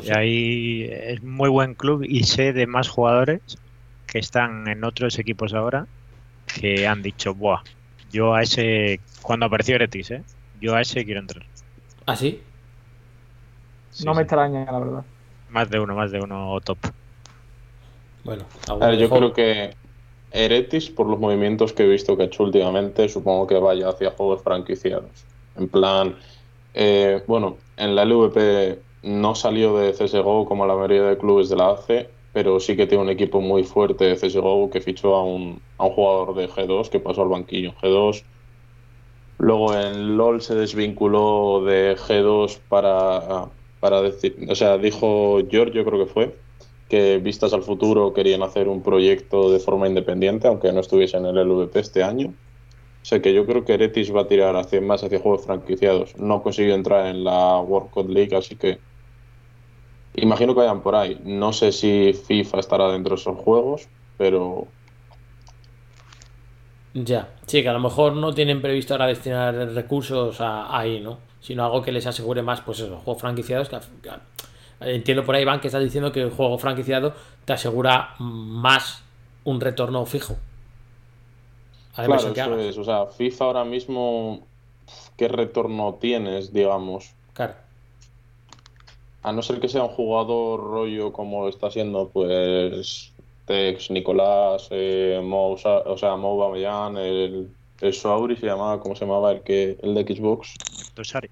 Y ahí es muy buen club y sé de más jugadores que están en otros equipos ahora que han dicho, buah, yo a ese, cuando apareció Eretis, ¿eh? yo a ese quiero entrar. ¿Ah, sí? no me extraña, la verdad. Más de uno, más de uno top. Bueno, A ver, yo creo que Eretis, por los movimientos que he visto que ha hecho últimamente, supongo que vaya hacia juegos franquiciados. En plan, eh, bueno, en la LVP no salió de CSGO como la mayoría de clubes de la ACE, pero sí que tiene un equipo muy fuerte de CSGO que fichó a un, a un jugador de G2 que pasó al banquillo en G2. Luego en LOL se desvinculó de G2 para, para decir, o sea, dijo Giorgio, creo que fue, que vistas al futuro querían hacer un proyecto de forma independiente, aunque no estuviese en el LVP este año. O sea que yo creo que Eretis va a tirar hacia, más hacia juegos franquiciados. No consiguió entrar en la World Cup League, así que imagino que vayan por ahí. No sé si FIFA estará dentro de esos juegos, pero Ya, sí, que a lo mejor no tienen previsto ahora destinar recursos a, ahí, ¿no? Sino algo que les asegure más, pues eso, juegos franquiciados. Que, que- entiendo por ahí, Iván, que estás diciendo que el juego franquiciado te asegura más un retorno fijo. A la claro, eso es. O sea, FIFA ahora mismo, ¿qué retorno tienes, digamos? Claro. A no ser que sea un jugador rollo como está siendo, pues, Tex, Nicolás, eh, Mo, o sea, Mo Bamellán, el, el Sauri se llamaba, ¿cómo se llamaba? El que el de Xbox. Dosari.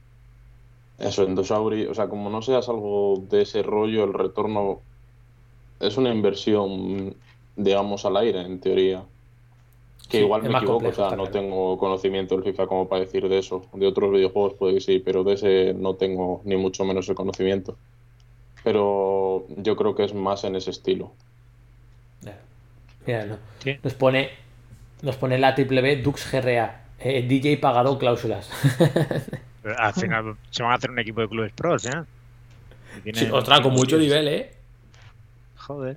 Eso, Endosauri, o sea, como no seas algo de ese rollo, el retorno es una inversión, digamos, al aire, en teoría. Que Sí, igual me equivoco, complejo, o sea, no tengo conocimiento del FIFA como para decir de eso. De otros videojuegos puede que sí, pero de ese no tengo ni mucho menos el conocimiento. Pero yo creo que es más en ese estilo. Mira, no. Nos pone nos pone la triple B Dux GRA. eh, DJ pagado cláusulas. Pero Al final se van a hacer un equipo de clubes pros, ¿eh? Sí, ostras, con mucho nivel, ¿eh? Joder.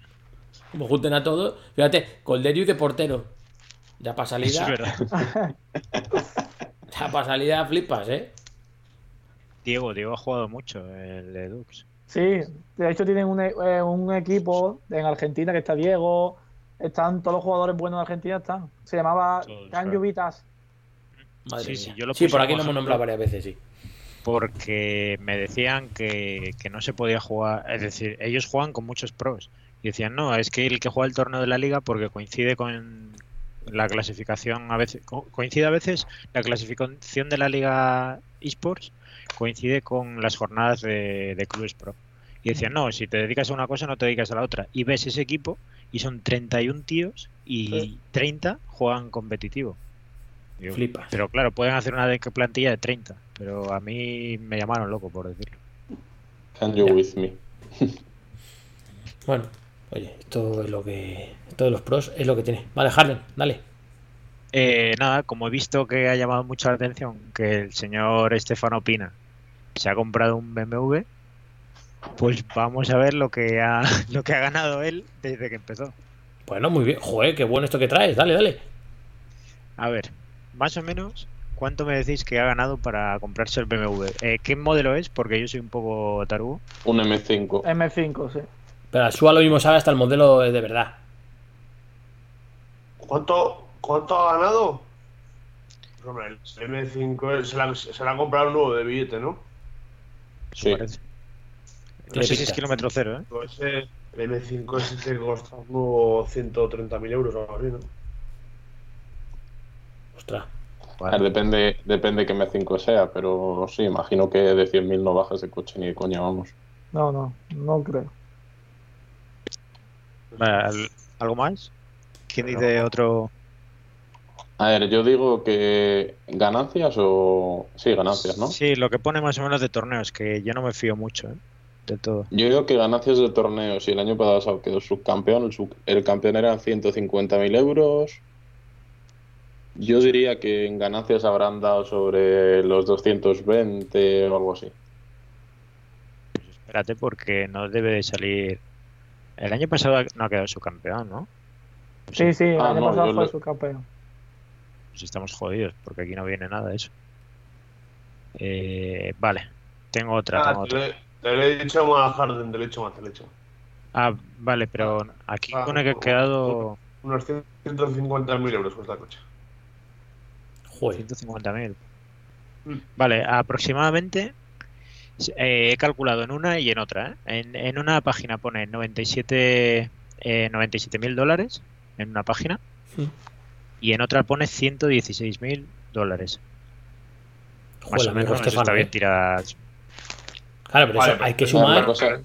Como junten a todos. Fíjate, Colderio de portero. Ya para salida. Eso es verdad. ya para salida flipas, ¿eh? Diego, Diego ha jugado mucho el de Dux. Sí, de hecho tienen un, eh, un equipo en Argentina que está Diego, están todos los jugadores buenos de Argentina, están. Se llamaba Canyu Vitas. Madre Sí, sí, yo lo Sí, por aquí lo hemos nombrado varias veces, sí. porque me decían que, que no se podía jugar, es decir, ellos juegan con muchos pros y decían, no, es que el que juega el torneo de la liga porque coincide con la clasificación a veces, co- coincide a veces la clasificación de la liga esports coincide con las jornadas de, de clubes pro. Y decían, no, si te dedicas a una cosa no te dedicas a la otra. Y ves ese equipo y son 31 tíos y Sí. 30 juegan competitivo. Digo, Flipas. Pero claro, pueden hacer una de- plantilla de 30, pero a mí me llamaron loco por decirlo. Can you with me? Bueno, oye, esto es lo que. Esto de los pros es lo que tiene. Vale, Harden, dale. Eh, nada, como he visto que ha llamado mucho la atención que el señor Estefano Pina se ha comprado un BMW, Pues vamos a ver lo que ha, lo que ha ganado él desde que empezó. Bueno, muy bien. Joder, qué bueno esto que traes. Dale, dale. A ver, más o menos, ¿cuánto me decís que ha ganado para comprarse el BMW? Eh, ¿Qué modelo es? Porque yo soy un poco tarugo. Un M5. M5, sí. Pero Sua lo mismo sabe hasta el modelo de verdad. ¿Cuánto, ¿Cuánto ha ganado? Hombre, el M5 se la, se la ha comprado un nuevo de billete, ¿no? Sí. Parece. No sé si es kilómetro cero, ¿eh? Pues ese, el M5 ese te cuesta unos 130.000 euros o algo así, ¿no? Ostras. Depende, depende que M5 sea, pero sí, imagino que de 100.000 no bajas de coche ni de coña, vamos. No, no, no creo. Vale, ¿al- ¿Algo más? ¿Quién dice otro? A ver, yo digo que ganancias o... Sí, ganancias, ¿no? Sí, lo que pone más o menos de torneos, que yo no me fío mucho, ¿eh? De todo. Yo digo que ganancias de torneos y el año pasado quedó subcampeón, el, sub- el campeón eran 150.000 euros. Yo diría que en ganancias habrán dado sobre los 220 o algo así. Espérate, porque no debe de salir. El año pasado no ha quedado su campeón, ¿no? Sí, sí, el Ah, año no, pasado fue lo- su campeón. Pues estamos jodidos, porque aquí no viene nada de eso. Eh, vale, tengo otra, Ah, tengo te, otra. le- te lo he dicho más a Harden, te lo he dicho más, te lo he dicho. Ah, vale, pero aquí Ah, pone que ha quedado Unos 150.000 euros cuesta el coche. Joder. 150.000. Mm. Vale, aproximadamente eh, he calculado en una y en otra. ¿eh? En, en una página pone 97 eh, 97.000 dólares en una página Mm. y en otra pone 116.000 dólares. Más o menos Estefano, está bien ¿eh? tiradas. Claro, pero Vale, eso hay que sumar. Cosa-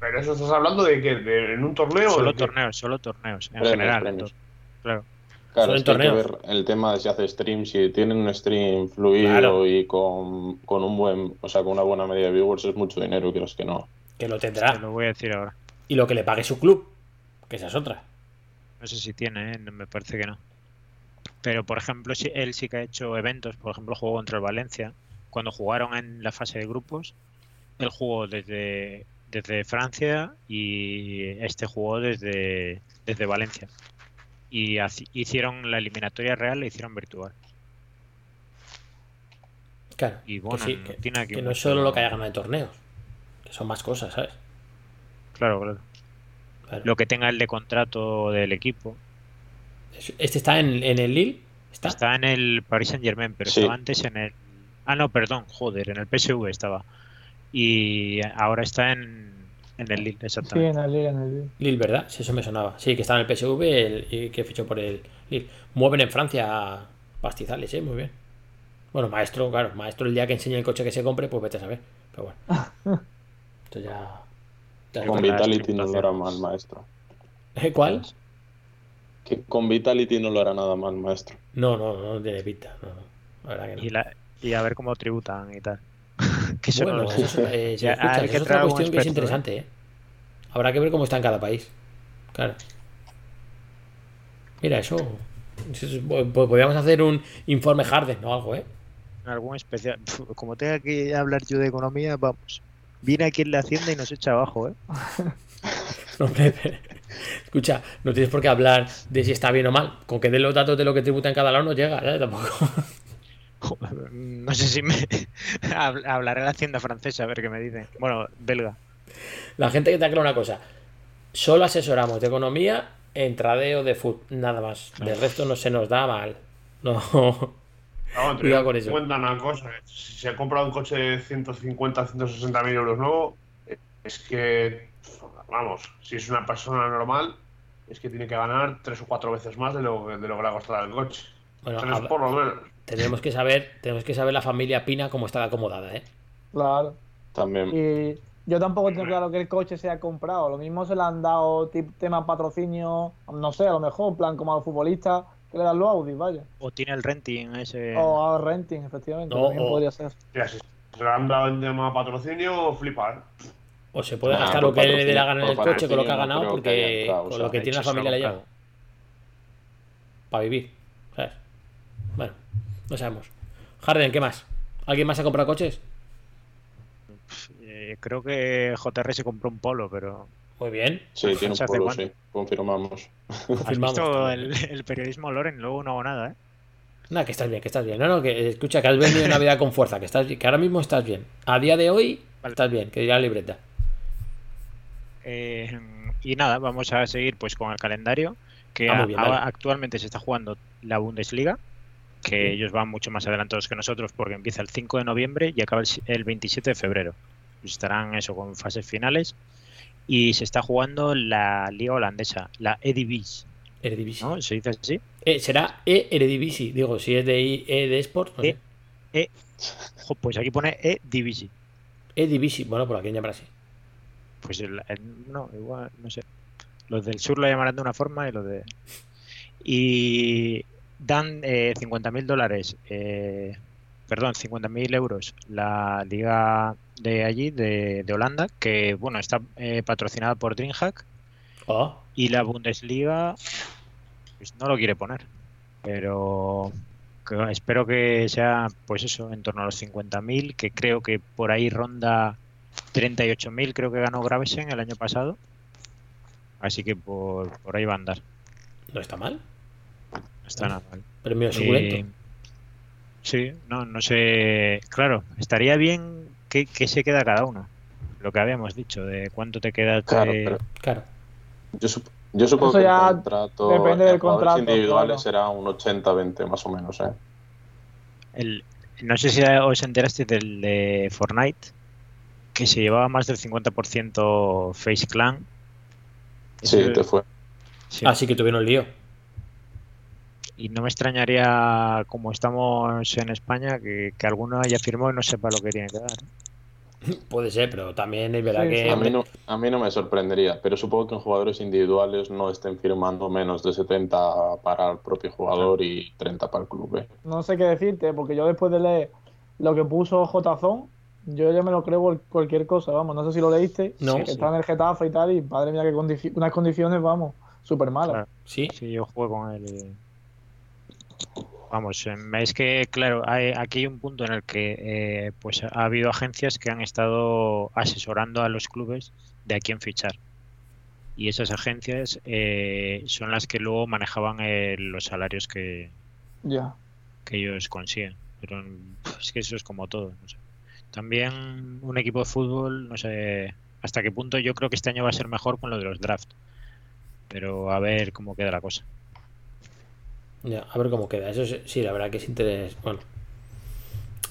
Pero eso estás hablando de que de- en un torneo. Solo torneos, solo torneos, en Premios, general. premios. Claro. Claro, es en que hay que ver el tema de si hace stream, si tienen un stream fluido Claro. y con, con un buen, o sea, con una buena media de viewers es mucho dinero, quieras que no. Que lo Te tendrá. lo voy a decir ahora. Y lo que le pague su club. Que esa es otra. No sé si tiene, ¿eh? Me parece que no. Pero, por ejemplo, si él sí que ha hecho eventos. Por ejemplo, jugó contra el Valencia. Cuando jugaron en la fase de grupos, él jugó desde, desde Francia y este jugó desde, desde Valencia. Y hicieron la eliminatoria real, la hicieron virtual. Claro. Y que bueno, sí, no que, tiene aquí que no es solo lo que haya ganado en torneos. Que son más cosas, ¿sabes? Claro, claro. Claro. Lo que tenga el de contrato del equipo. Este está en, en el Lille. ¿Está? Está en el Paris Saint Germain, pero Sí. estaba antes en el. Ah, no, perdón, joder, en el PSV estaba. Y ahora está en, en el Lille, Sí, exactamente. en el Lille, en el Lille. Lille, ¿verdad? Sí, eso me sonaba. Sí, que está en el PSV el- y que fichó por el Lille. Mueven en Francia pastizales, ¿eh? Muy bien. Bueno, maestro, claro. Maestro el día que enseñe el coche que se compre, pues vete a saber. Pero bueno. Esto ya... ya Con Vitality no lo hará mal, maestro. ¿Eh, ¿Cuál? Que con Vitality no lo hará nada mal, maestro. No, no, no tiene pinta. No, no. La verdad que no. Y, la, y a ver cómo tributan y tal. Que eso no Bueno, lo eso es, eh, Ya, hay eso que es otra cuestión que es ¿eh? interesante, ¿eh? Habrá que ver cómo está en cada país. Claro. Mira, eso. eso es- pues podríamos hacer un informe Harden o algo, ¿eh? Algún especial. Como tenga que hablar yo de economía, vamos. Viene aquí en la hacienda y nos echa abajo, ¿eh? Hombre, pero- escucha, no tienes por qué hablar de si está bien o mal. Con que den los datos de lo que tributa en cada lado no llega, ¿eh? Tampoco. No sé si me. Hab- Hablaré a la hacienda francesa a ver qué me dicen. Bueno, belga. La gente que te aclara una cosa. Solo asesoramos de economía en tradeo de food, nada más. Del resto no se nos da mal. No. Vamos, Cuidado con eso. cuenta una cosa. eh, Si se ha comprado un coche de 150, 160 mil euros nuevo, es que, vamos, si es una persona normal, es que tiene que ganar tres o cuatro veces más de lo, de lo que le ha costado el coche. Bueno, Tres por lo menos. Tenemos que saber, tenemos que saber la familia Pina cómo está acomodada, ¿eh? Claro. También. Y yo tampoco tengo claro que el coche sea comprado. Lo mismo se le han dado tema patrocinio, no sé, a lo mejor, en plan como a los futbolistas que le dan los Audi, vaya. O tiene el renting ese. O a renting, efectivamente. No, también o- podría ser. Mira, si se le han dado en tema patrocinio, flipar. O se puede Ah, gastar lo que le dé la gana en el coche con lo que ha ganado porque o con sea, lo que tiene la familia le lleva. Para vivir, no sabemos. Harden, ¿qué más? ¿Alguien más ha comprado coches? Eh, Eh, creo que JR se compró un polo, pero. Muy bien. Sí, tiene ¿Se un polo, sí. Confirmamos. ¿Has visto el, el periodismo Loren? Luego no hago nada, ¿eh? Nada, que estás bien, que estás bien. No, no, que escucha, que has venido una vida con fuerza, que estás bien, que ahora mismo estás bien. A día de hoy estás bien, que dirá la libreta. Eh, y nada, vamos a seguir pues con el calendario. Que Ah, a- actualmente se está jugando la Bundesliga, que ellos van mucho más adelantados que nosotros porque empieza el 5 de noviembre y acaba el, si- el 27 de febrero. Pues estarán eso con fases finales. Y se está jugando la liga holandesa, la Eredivisie. Eredivisie. ¿No? ¿Se dice así? Eh, será E Eredivisie, digo, si es de I- E de Sport, no sé. E, jo, pues aquí pone E-Divisie. Eredivisie, bueno, por aquí llamará así. Pues el- el- no, igual, no sé. Los del sur lo llamarán de una forma y los de. Y dan eh, 50.000 dólares, eh, perdón, 50.000 euros la liga de allí, de, de Holanda, que bueno, está eh, patrocinada por DreamHack. Ah, Y la Bundesliga, pues no lo quiere poner. Pero que espero que sea, pues eso, en torno a los 50.000, que creo que por ahí ronda 38.000, creo que ganó Gravesen el año pasado. Así que por, por ahí va a andar. no está mal. No está nada mal. Premio Eh, suculento. sí, no, no sé. Claro, estaría bien que, que se queda cada uno. Lo que habíamos dicho, de cuánto te queda. Claro, pero Claro. yo, sup- yo supongo Eso que ya el contrato depende del contrato, individuales claro. será un 80-20 más o menos, ¿eh? El, no sé si os enteraste del de Fortnite, que se llevaba más del 50% Face Clan. Sí, Eso- te fue. sí. Así que tuvieron lío. Y no me extrañaría, como estamos en España, que, que alguno haya firmado y no sepa lo que tiene que dar. Puede ser, pero también es verdad Sí, que. A mí, no, a mí no me sorprendería, pero supongo que en jugadores individuales no estén firmando menos de 70 para el propio jugador y 30 para el club. ¿eh? No sé qué decirte, porque yo después de leer lo que puso Jzón, yo ya me lo creo por cualquier cosa, vamos. No sé si lo leíste, No. que está en el Getafe y tal, y madre mía, qué condici- unas condiciones, vamos, súper malas. Claro. Sí. Sí, yo juego con él. y- Vamos, em, es que, claro, hay, aquí hay un punto en el que eh, pues ha habido agencias que han estado asesorando a los clubes de a quién fichar. Y esas agencias eh, son las que luego manejaban eh, los salarios que, que ellos consiguen. Pero es que eso es como todo. no sé. También un equipo de fútbol, no sé hasta qué punto yo creo que este año va a ser mejor con lo de los draft. Pero a ver cómo queda la cosa. Ya, a ver cómo queda. Eso sí, sí, la verdad que es interés. Bueno.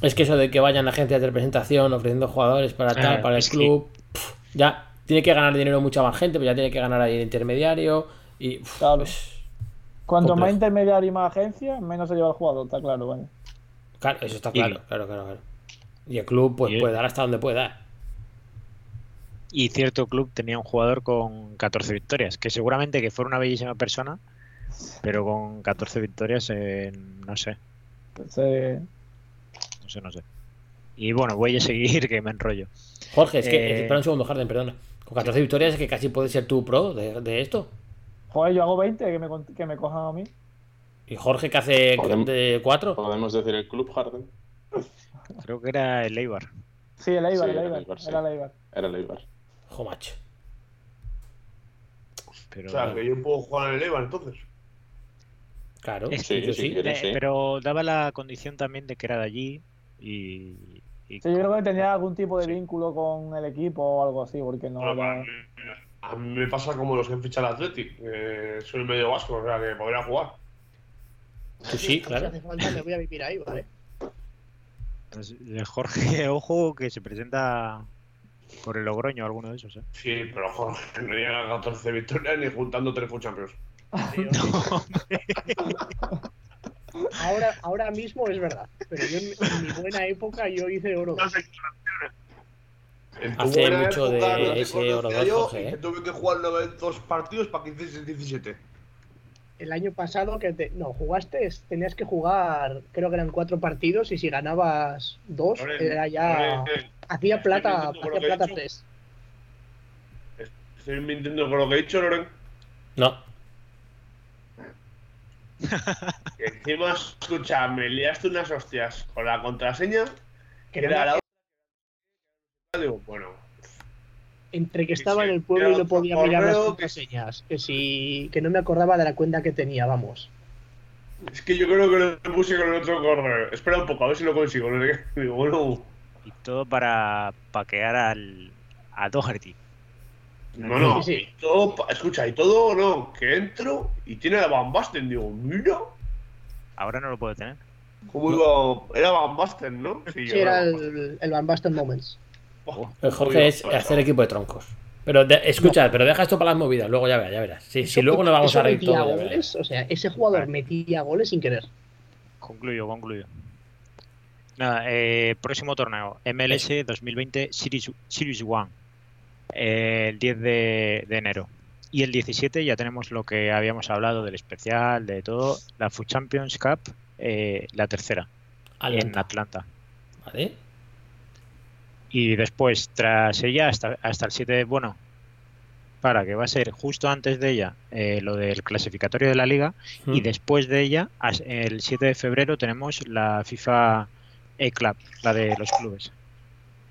Es que eso de que vayan agencias de representación ofreciendo jugadores para tal, Ah, para el es que- club. pf, ya, tiene que ganar dinero mucha más gente, pero ya tiene que ganar ahí el intermediario. Y. pf, Claro. pues, Cuanto más intermediario y más agencia, menos se lleva el jugador, está claro, vaya. claro, eso está Y- claro, claro, claro, claro. Y el club, pues Y- puede dar hasta donde puede dar. Y cierto club tenía un jugador con 14 victorias, que seguramente que fuera una bellísima persona, pero con 14 victorias, eh, no sé, no sé, no sé. Y bueno, voy a seguir que me enrollo. Jorge, es que. Eh, Espera un segundo, Harden, perdona. Con 14 victorias es que casi puede ser tu pro de, de esto. Joder, yo hago 20, que me, que me cojan a mí. Y Jorge que hace de 4. ¿Podemos decir el club Harden? Creo que era el Eibar. Sí, el Eibar, Sí, el era Eibar, Eibar, sí. era el Eibar. Era el Eibar. Jo, macho. Pero, O sea, que yo puedo jugar en el Eibar entonces. Claro, Sí, yo si sí. quieres, eh, sí. pero daba la condición también de que era de allí y, y- Sí, yo creo que tenía algún tipo de vínculo con el equipo o algo así, porque no Bueno, era- A mí me pasa como los que han fichado al Athletic. que soy medio vasco, o sea, que podría jugar. Sí, Si claro. hace falta, me voy a vivir ahí, ¿vale? pues, eh, Jorge, ojo, que se presenta por el Logroño alguno de esos. ¿eh? Sí, pero joder, no llega a 14 victorias ni juntando tres Food Ahora, ahora mismo es verdad, pero yo en, en mi buena época yo hice oro. Hace mucho de época, ese Oro dos, yo, Jorge, y ¿eh? que tuve que jugar 92 partidos para que hicieses 17. El año pasado que te, no jugaste, tenías que jugar, creo que eran cuatro partidos y si ganabas dos era ya hacía plata, hacía he plata dicho. tres. Estoy mintiendo con lo que he dicho, Loren. No. Y encima, escucha, me liaste unas hostias con la contraseña, que era la digo, bueno, Entre que estaba en el pueblo y no podía mirar las contraseñas, que si que no me acordaba de la cuenta que tenía, vamos. es que yo creo que lo puse con el otro correo. Espera un poco, a ver si lo consigo. Digo, bueno, Y todo para paquear al, a Doherty. No, no. Sí, sí. y todo, escucha, y todo, no, que entro y tiene la Van Basten. Digo, mira, Ahora no lo puedo tener. cómo iba. Era Van Basten, ¿no? Sí, yo era el, el Van Basten Moments. Oh, El Jorge es hacer equipo de troncos. Pero de- escucha, pero deja esto para las movidas, luego ya verás, ya verás. Si, si luego nos vamos a reír todo, goles, o sea, ese jugador metía goles sin querer. Concluyo, concluyo. Nada, eh, próximo torneo, MLS 2020 Series, Series One, el 10 de, de enero. Y el 17 ya tenemos lo que habíamos hablado del especial, de todo, la Food Champions Cup, eh, la tercera, en Atlanta. Y después, tras ella, hasta, hasta el 7 de, bueno, para que va a ser justo antes de ella eh, lo del clasificatorio de la liga y Mm. después de ella, el 7 de febrero, tenemos la FIFA A-Club, la de los clubes.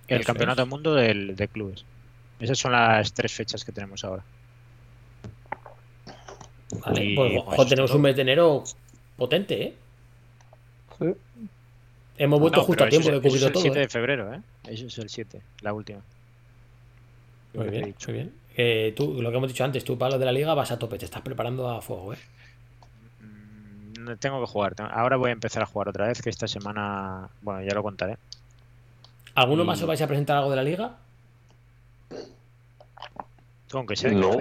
El Eso campeonato del mundo del, de clubes. Esas son las tres fechas que tenemos ahora. Vale, Y, pues, pues, ojo, es tenemos todo. un mes de enero potente, ¿eh? Sí. Hemos vuelto No, justo a tiempo eso de es- eso cubrirlo es el todo. 7 ¿eh? de febrero, ¿eh? Eso es el 7, la última. Muy bien, dicho. muy bien. Eh, tú, lo que hemos dicho antes, tú para lo de la liga vas a tope, te estás preparando a fuego, ¿eh? Mm, no Tengo que jugar. Ahora voy a empezar a jugar otra vez, que esta semana, bueno, ya lo contaré. ¿Alguno Y- más os vais a presentar algo de la liga? Tú, aunque sea, No.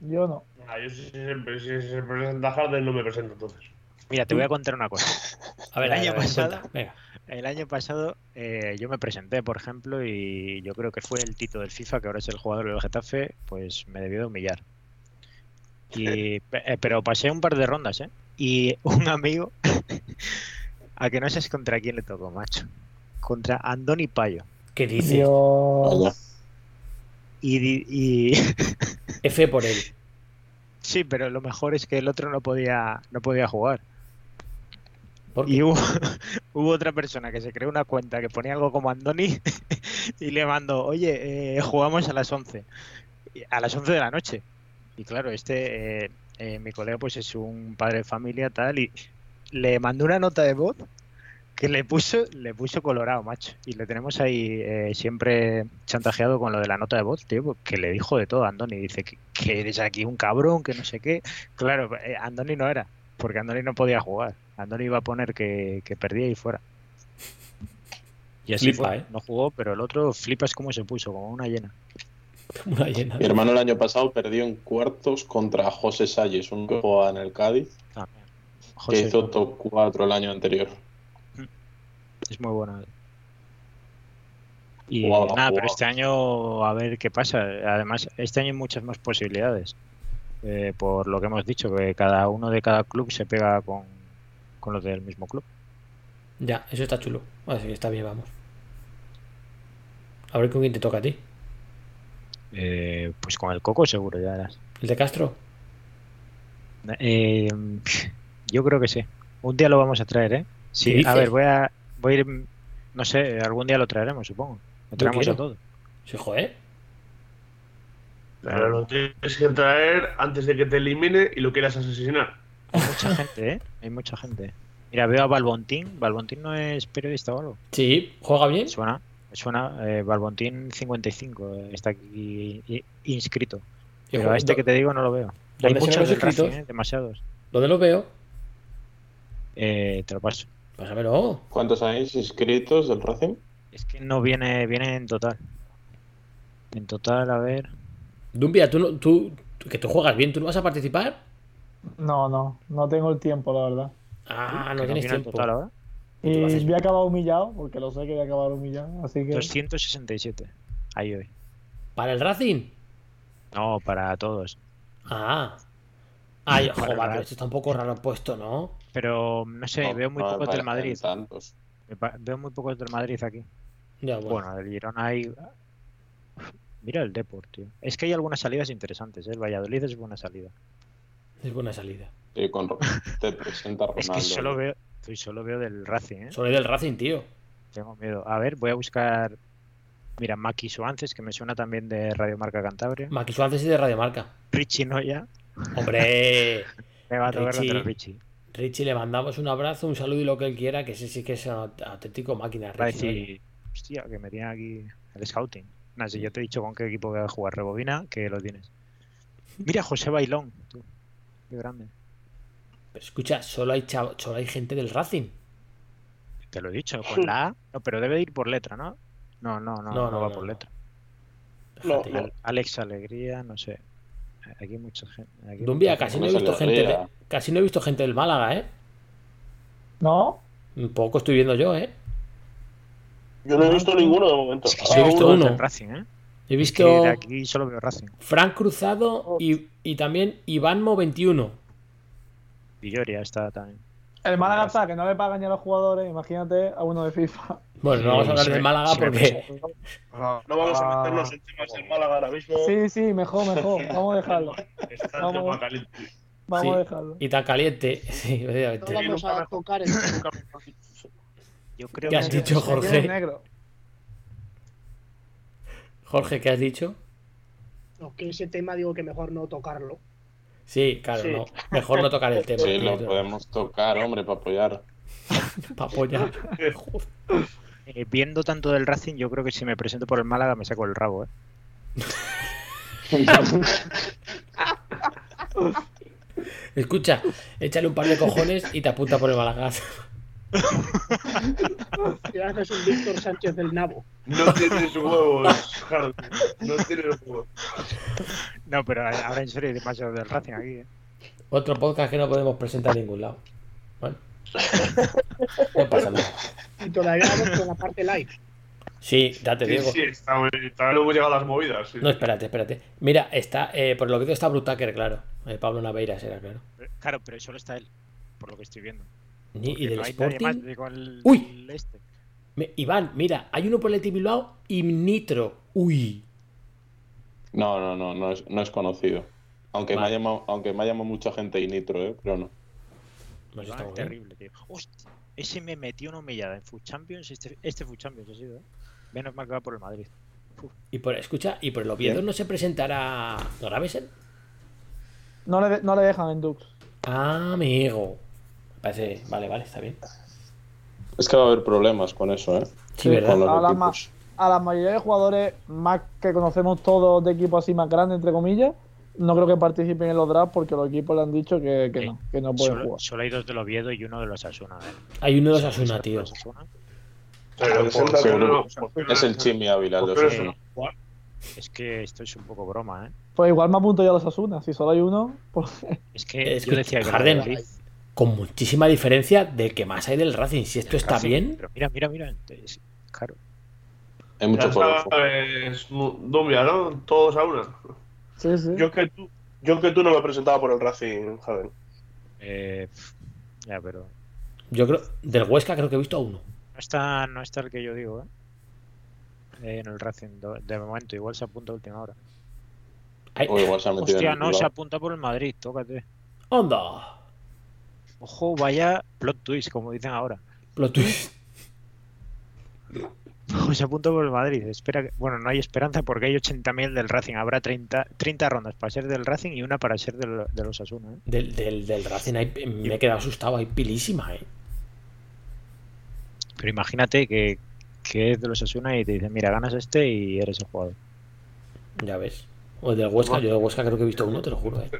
Yo no. Ah, yo si se, si se presenta Harden no me presento entonces. Mira, te voy a contar una cosa. A ver, el año pasado, venga. el año pasado eh, yo me presenté, por ejemplo, y yo creo que fue el Tito del FIFA, que ahora es el jugador del Getafe, pues me debió de humillar. Y, eh, pero pasé un par de rondas, ¿eh? Y un amigo, a que no sabes contra quién le tocó, macho. Contra Andoni Payo. ¿Qué? Dios. Y, y F por él. sí, pero lo mejor es que el otro no podía, no podía jugar. Y hubo, hubo otra persona que se creó una cuenta que ponía algo como Andoni y le mandó, oye, eh, jugamos a las 11. Y A las 11 de la noche. Y claro, este, eh, eh, mi colega pues es un padre de familia tal y le mandó una nota de voz que le puso, le puso colorado, macho. Y le tenemos ahí eh, siempre chantajeado con lo de la nota de voz, tío, que le dijo de todo a Andoni. Dice que, que eres aquí un cabrón, que no sé qué. Claro, eh, Andoni no era, porque Andoni no podía jugar. Andoni iba a poner que, que perdía y fuera. Y así Flipa, fue. ¿eh? No jugó, pero el otro flipas cómo se puso, como una llena. Una llena. Mi hermano el año pasado perdió en cuartos contra José Salles, un que jugaba en el Cádiz, También. que hizo top 4 el año anterior. Es muy bueno. Y nada, pero este año a ver qué pasa. Además, este año hay muchas más posibilidades. Eh, por lo que hemos dicho, que cada uno de cada club se pega con, con los del mismo club. Ya, eso está chulo. Así que está bien, vamos. A ver con quién te toca a ti. Eh, pues con el Coco seguro, ya verás. ¿El de Castro? Eh, yo creo que sí. Un día lo vamos a traer, ¿eh? ¿Qué Sí, a ver, voy a, voy a ir, no sé, algún día lo traeremos, supongo. Lo traemos a todo. Sí, joder. Pero lo tienes que traer antes de que te elimine y lo quieras asesinar. Hay mucha gente, ¿eh? Hay mucha gente. Mira, veo a Balbontín. ¿Balbontín no es periodista o algo? Sí, ¿juega bien? Suena, suena. Eh, Balbontín 55 eh, está aquí inscrito. Pero a este que te digo no lo veo. Hay ¿Dónde se ven muchos los inscritos? Racing, ¿eh? demasiados. ¿Dónde lo veo? Eh, te lo paso. Pásamelo. ¿Cuántos hay inscritos del Racing? Es que no viene, viene en total. En total, a ver. Dumbia, tú, no, tú, tú- que tú juegas bien, ¿tú no vas a participar? No, no, no tengo el tiempo, la verdad. Ah, no tienes en tiempo. total ahora. Y haces- voy a acabar humillado, porque lo sé que voy a acabar humillado, así que... 267. Ahí hoy. ¿Para el Racing? No, para todos. Ah. Ay, joder, pero esto está un poco raro puesto, ¿no? Pero no sé, No, veo muy no pocos del Madrid. tantos. Veo muy pocos del Madrid aquí. Ya, bueno. Bueno, el Girona hay. Mira el Deport, tío. Es que hay algunas salidas interesantes, ¿eh? El Valladolid es buena salida. Es buena salida. Sí, con Ro- te presenta Es Ronaldo. que solo veo, sí, solo veo del Racing, ¿eh? Soy del Racing, tío. Tengo miedo. A ver, voy a buscar Mira, Maki Suances, que me suena también de Radio Marca Cantabria. Maki Suances y de Radio Marca. Richie Noya. Hombre. Me va a tocar Richie. contra Richie. Richie, le mandamos un abrazo, un saludo y lo que él quiera, que ese sí que es un auténtico máquina. Va a Richie, decir, hostia, que me tiene aquí el scouting. Nada, si yo te he dicho con qué equipo voy a jugar Rebobina, que lo tienes. Mira, José Bailón. tú. Qué grande. Pero escucha, solo hay, chav- solo hay gente del Racing. Te lo he dicho, con la A. No, pero debe ir por letra, ¿no? No, no, no, No, no, no, va no, por no. letra. No, Déjate. Alex Alegría, no sé. Aquí hay mucha gente. aquí Dumbia, mucha casi gente. no he visto gente de- casi no he visto gente del Málaga, ¿eh? ¿No? Un poco estoy viendo yo, ¿eh? Yo no he visto ninguno de momento. Es que Ah, sí he visto uno. uno Racing, ¿eh? He Es visto que de aquí solo veo Racing. Fran Cruzado y, y también Ivanmo 21. Villoria está también. El Málaga está, que no le pagan ya a los jugadores, imagínate a uno de FIFA. Bueno, no vamos a hablar Sí, del Málaga sí, porque No vamos a meternos en temas del Málaga ahora mismo. Sí, sí, mejor, mejor. Vamos a dejarlo. Está Vamos. tema caliente. Vamos Sí. a dejarlo. y tan caliente. Sí, No efectivamente. vamos a tocar el Yo creo ¿Qué que has sí. dicho, Jorge? negro. Jorge, ¿qué has dicho? No, que ese tema digo que mejor no tocarlo. Sí, claro, Sí. no. Mejor no tocar el tema. Sí, lo podemos tocar, hombre, para apoyar. Para apoyar. Eh, viendo tanto del Racing, yo creo que si me presento por el Málaga me saco el rabo, ¿eh? Escucha, échale un par de cojones y te apunta por el Málaga. Te haces un Víctor Sánchez del Nabo. No tienes huevos, Hardy. No tienes huevos. No, pero ahora en serio hay demasiado del Racing aquí, ¿eh? Otro podcast que no podemos presentar en ningún lado. Bueno. No pasa nada. Y todavía vamos con la parte live. Sí, ya te Sí, digo. sí, está, hemos llegado a las movidas. sí. No, espérate, espérate. Mira, está, eh, por lo que veo está Brutaker, claro. Eh, Pablo Naveiras era, claro. Claro, pero solo está él, por lo que estoy viendo. Ni- y del no Sporting. más, digo, el- Uy. el este. Me- Iván, mira, hay uno por el Bilbao y Nitro. Uy. No, no, no, no es, no es conocido. Aunque, me ha llamado, aunque me ha llamado mucha gente y Nitro, ¿eh? Pero no. Pues está muy bien. terrible, tío. Hostia, ese me metió una humillada en Food Champions. Este, este Food Champions ha sido, ¿eh? Menos mal que va por el Madrid. Y por, escucha, y por el Oviedo no se presentará Gravesen. No le, no le dejan en Dux. Ah, amigo. Parece, vale, vale, está bien. Es que va a haber problemas con eso, ¿eh? Sí, ¿verdad? Con los A la, ma- a la mayoría de jugadores más que conocemos todos de equipos así más grandes, entre comillas, no creo que participen en los drafts porque los equipos le han dicho que, que Sí. no, que no pueden Solo, jugar. solo hay dos del Oviedo y uno de los Asuna. ¿eh? Hay uno de los Asuna, tío. los Asuna. Pero por no- por Es el Chimi Ávila, de se jugar? Es que esto es un poco broma, ¿eh? Pues igual me apunto yo a los Asuna, si solo hay uno, pues Es que Es yo que decía que Harden- Con muchísima diferencia del que más hay del Racing. Si esto está Racing, bien, Pero mira, mira, mira. es- claro. Hay mucho sabes, Dumbia, ¿no? Todos a una. sí, sí. Yo que tú, yo que tú no me presentaba por el Racing, Jaden. Eh, ya, pero. yo creo, del Huesca creo que he visto a uno. No está, no está el que yo digo, ¿eh? Eh, En el Racing, do- de momento, igual se apunta a última hora. Ay, O igual se ha metido Hostia, en el no, se apunta por el Madrid, tócate. ¡Onda! Ojo, vaya plot twist, como dicen ahora. Plot twist. Se apunta por el Madrid. Espera, que- bueno, no hay esperanza porque hay 80.000 del Racing. Habrá 30, 30 rondas para ser del Racing y una para ser del- de los Asuna. ¿eh? Del, del, del Racing hay- me he quedado asustado. Hay pilísima, eh. Pero imagínate que, que es de los Asuna y te dicen, mira, ganas este y eres el jugador. Ya ves. O el del Huesca, yo del Huesca creo que he visto uno, te lo juro, eh.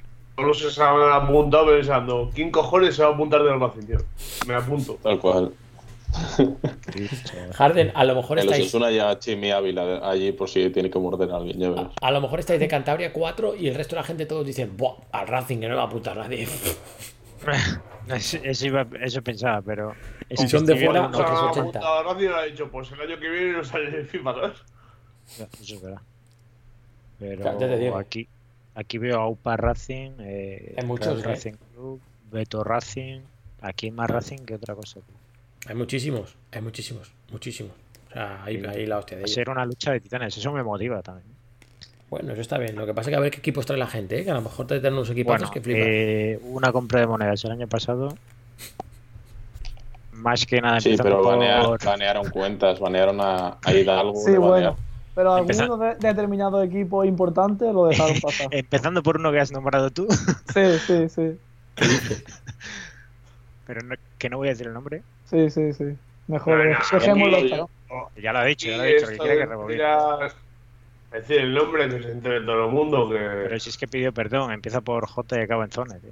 Todos se han apuntado pensando, ¿quién cojones se va a apuntar del Racing, tío? Me apunto. Tal cual. Harden, a lo mejor En los estáis. Osasuna ya Chimi Ávila de- allí por si tiene que morder a alguien, ya verás. A lo mejor estáis de Cantabria 4 y el resto de la gente todos dicen, Buah, al Racing que no le va a apuntar nadie. Eso, eso iba- eso pensaba, pero... es Si que son de fuera, viendo Se otros ha 80. apuntado al Racing y ha dicho, pues el año que viene no sale en FIFA, ¿sabes? Ya, Eso es verdad. Pero Claro, ya te digo. aquí, aquí veo a UPA Racing, eh, Hay muchos, Real ¿eh? Racing Club, Beto Racing. Aquí hay más Racing que otra cosa. Hay muchísimos, hay muchísimos, muchísimos. O sea, ahí, ahí la hostia de Va a ellos. ser una lucha de titanes, eso me motiva también. Bueno, eso está bien. Lo que pasa es que a ver qué equipos trae la gente, ¿eh? que a lo mejor te traen unos equipos Bueno, que flipan. eh, una compra de monedas el año pasado. Más que nada Sí, pero banea- por... banearon cuentas, banearon a, a Hidalgo. Sí, bueno. banearon. Pero Empeza- algunos de, determinados equipos importantes lo dejaron pasar. Empezando por uno que has nombrado tú, Sí, sí, sí. pero no- que no voy a decir el nombre. Sí, sí, sí. Mejor dejémoslo ¿no? Ya lo ha dicho, ya lo ha dicho, que quiere que rebobine. decir- Decir el nombre que se entere todo el mundo que. Pero si es que pidió perdón, empieza por J y acaba en Zone, tío.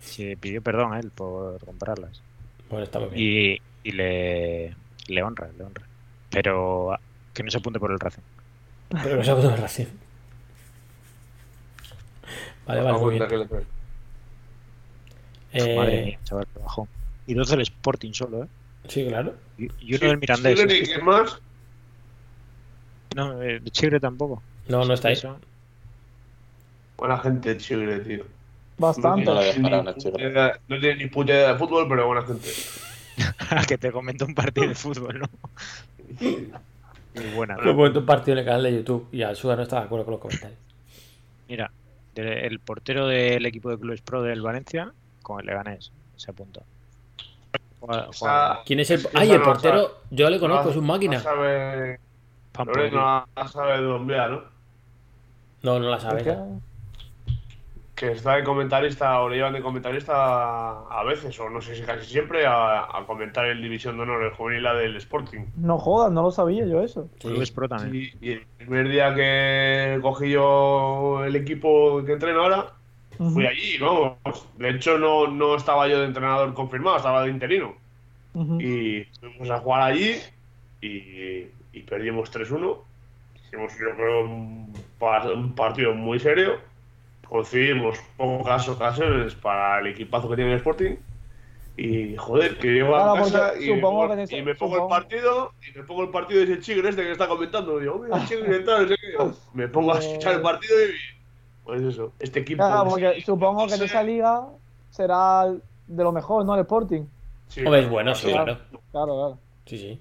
Sí, pidió perdón a él por comprarlas. Bueno, está muy bien. Y, y le, le honra, le honra. Pero que no se apunte por el Racing. Pero no se puede Racing. Vale, vale, muy bien. Eh, Madre mía, chaval, que bajón. Y 12 el Sporting solo, ¿eh? Sí, claro. Y, y uno del Mirandés. Chigre, ¿y quién más? No, eh, de Chigre tampoco. No, no está ahí. Eso. Buena gente, Chigre, tío. Bastante. No le tiene no tiene ni puta idea de fútbol, pero buena gente. que te comentó un partido de fútbol, ¿no? Muy buena. Lo he puesto un partido en el canal de YouTube y al Suga no estaba de acuerdo con los comentarios. Mira, de- el portero del equipo de clubes pro del Valencia con el Leganés se apunta. Juega- juega- ¿Quién es el.? ¡Ay, el no portero! Yo le conozco, no- es un máquina. No sabe. No no sabe de ¿no? No, no la Es sabes. Que- está de comentarista o le llevan de comentarista a, a veces, o no sé si casi siempre, a, a comentar el División de Honor, el juvenil A del Sporting. No jodas, no lo sabía yo eso. Clubes pro también. Y, y el primer día que cogí yo el equipo que entreno ahora, fui allí, vamos. De hecho, no, no estaba yo de entrenador confirmado, estaba de interino. Y fuimos a jugar allí y, y perdimos 3-1. Hicimos, yo creo, un, par- un partido muy serio. Conseguimos pocas ocasiones para el equipazo que tiene el Sporting. Y joder, que llego a casa y me, supongo pongo, que en ese- y me pongo el partido y me pongo el partido y ese chigre este que está comentando. Digo, mira, el chigre tal, no sé qué. Me pongo a escuchar el partido y pues eso, este equipo. Claro, porque supongo que en esa liga será de lo mejor, ¿no? El Sporting. Sí, Hombre, es bueno, sí, claro. Claro, claro. Sí, sí.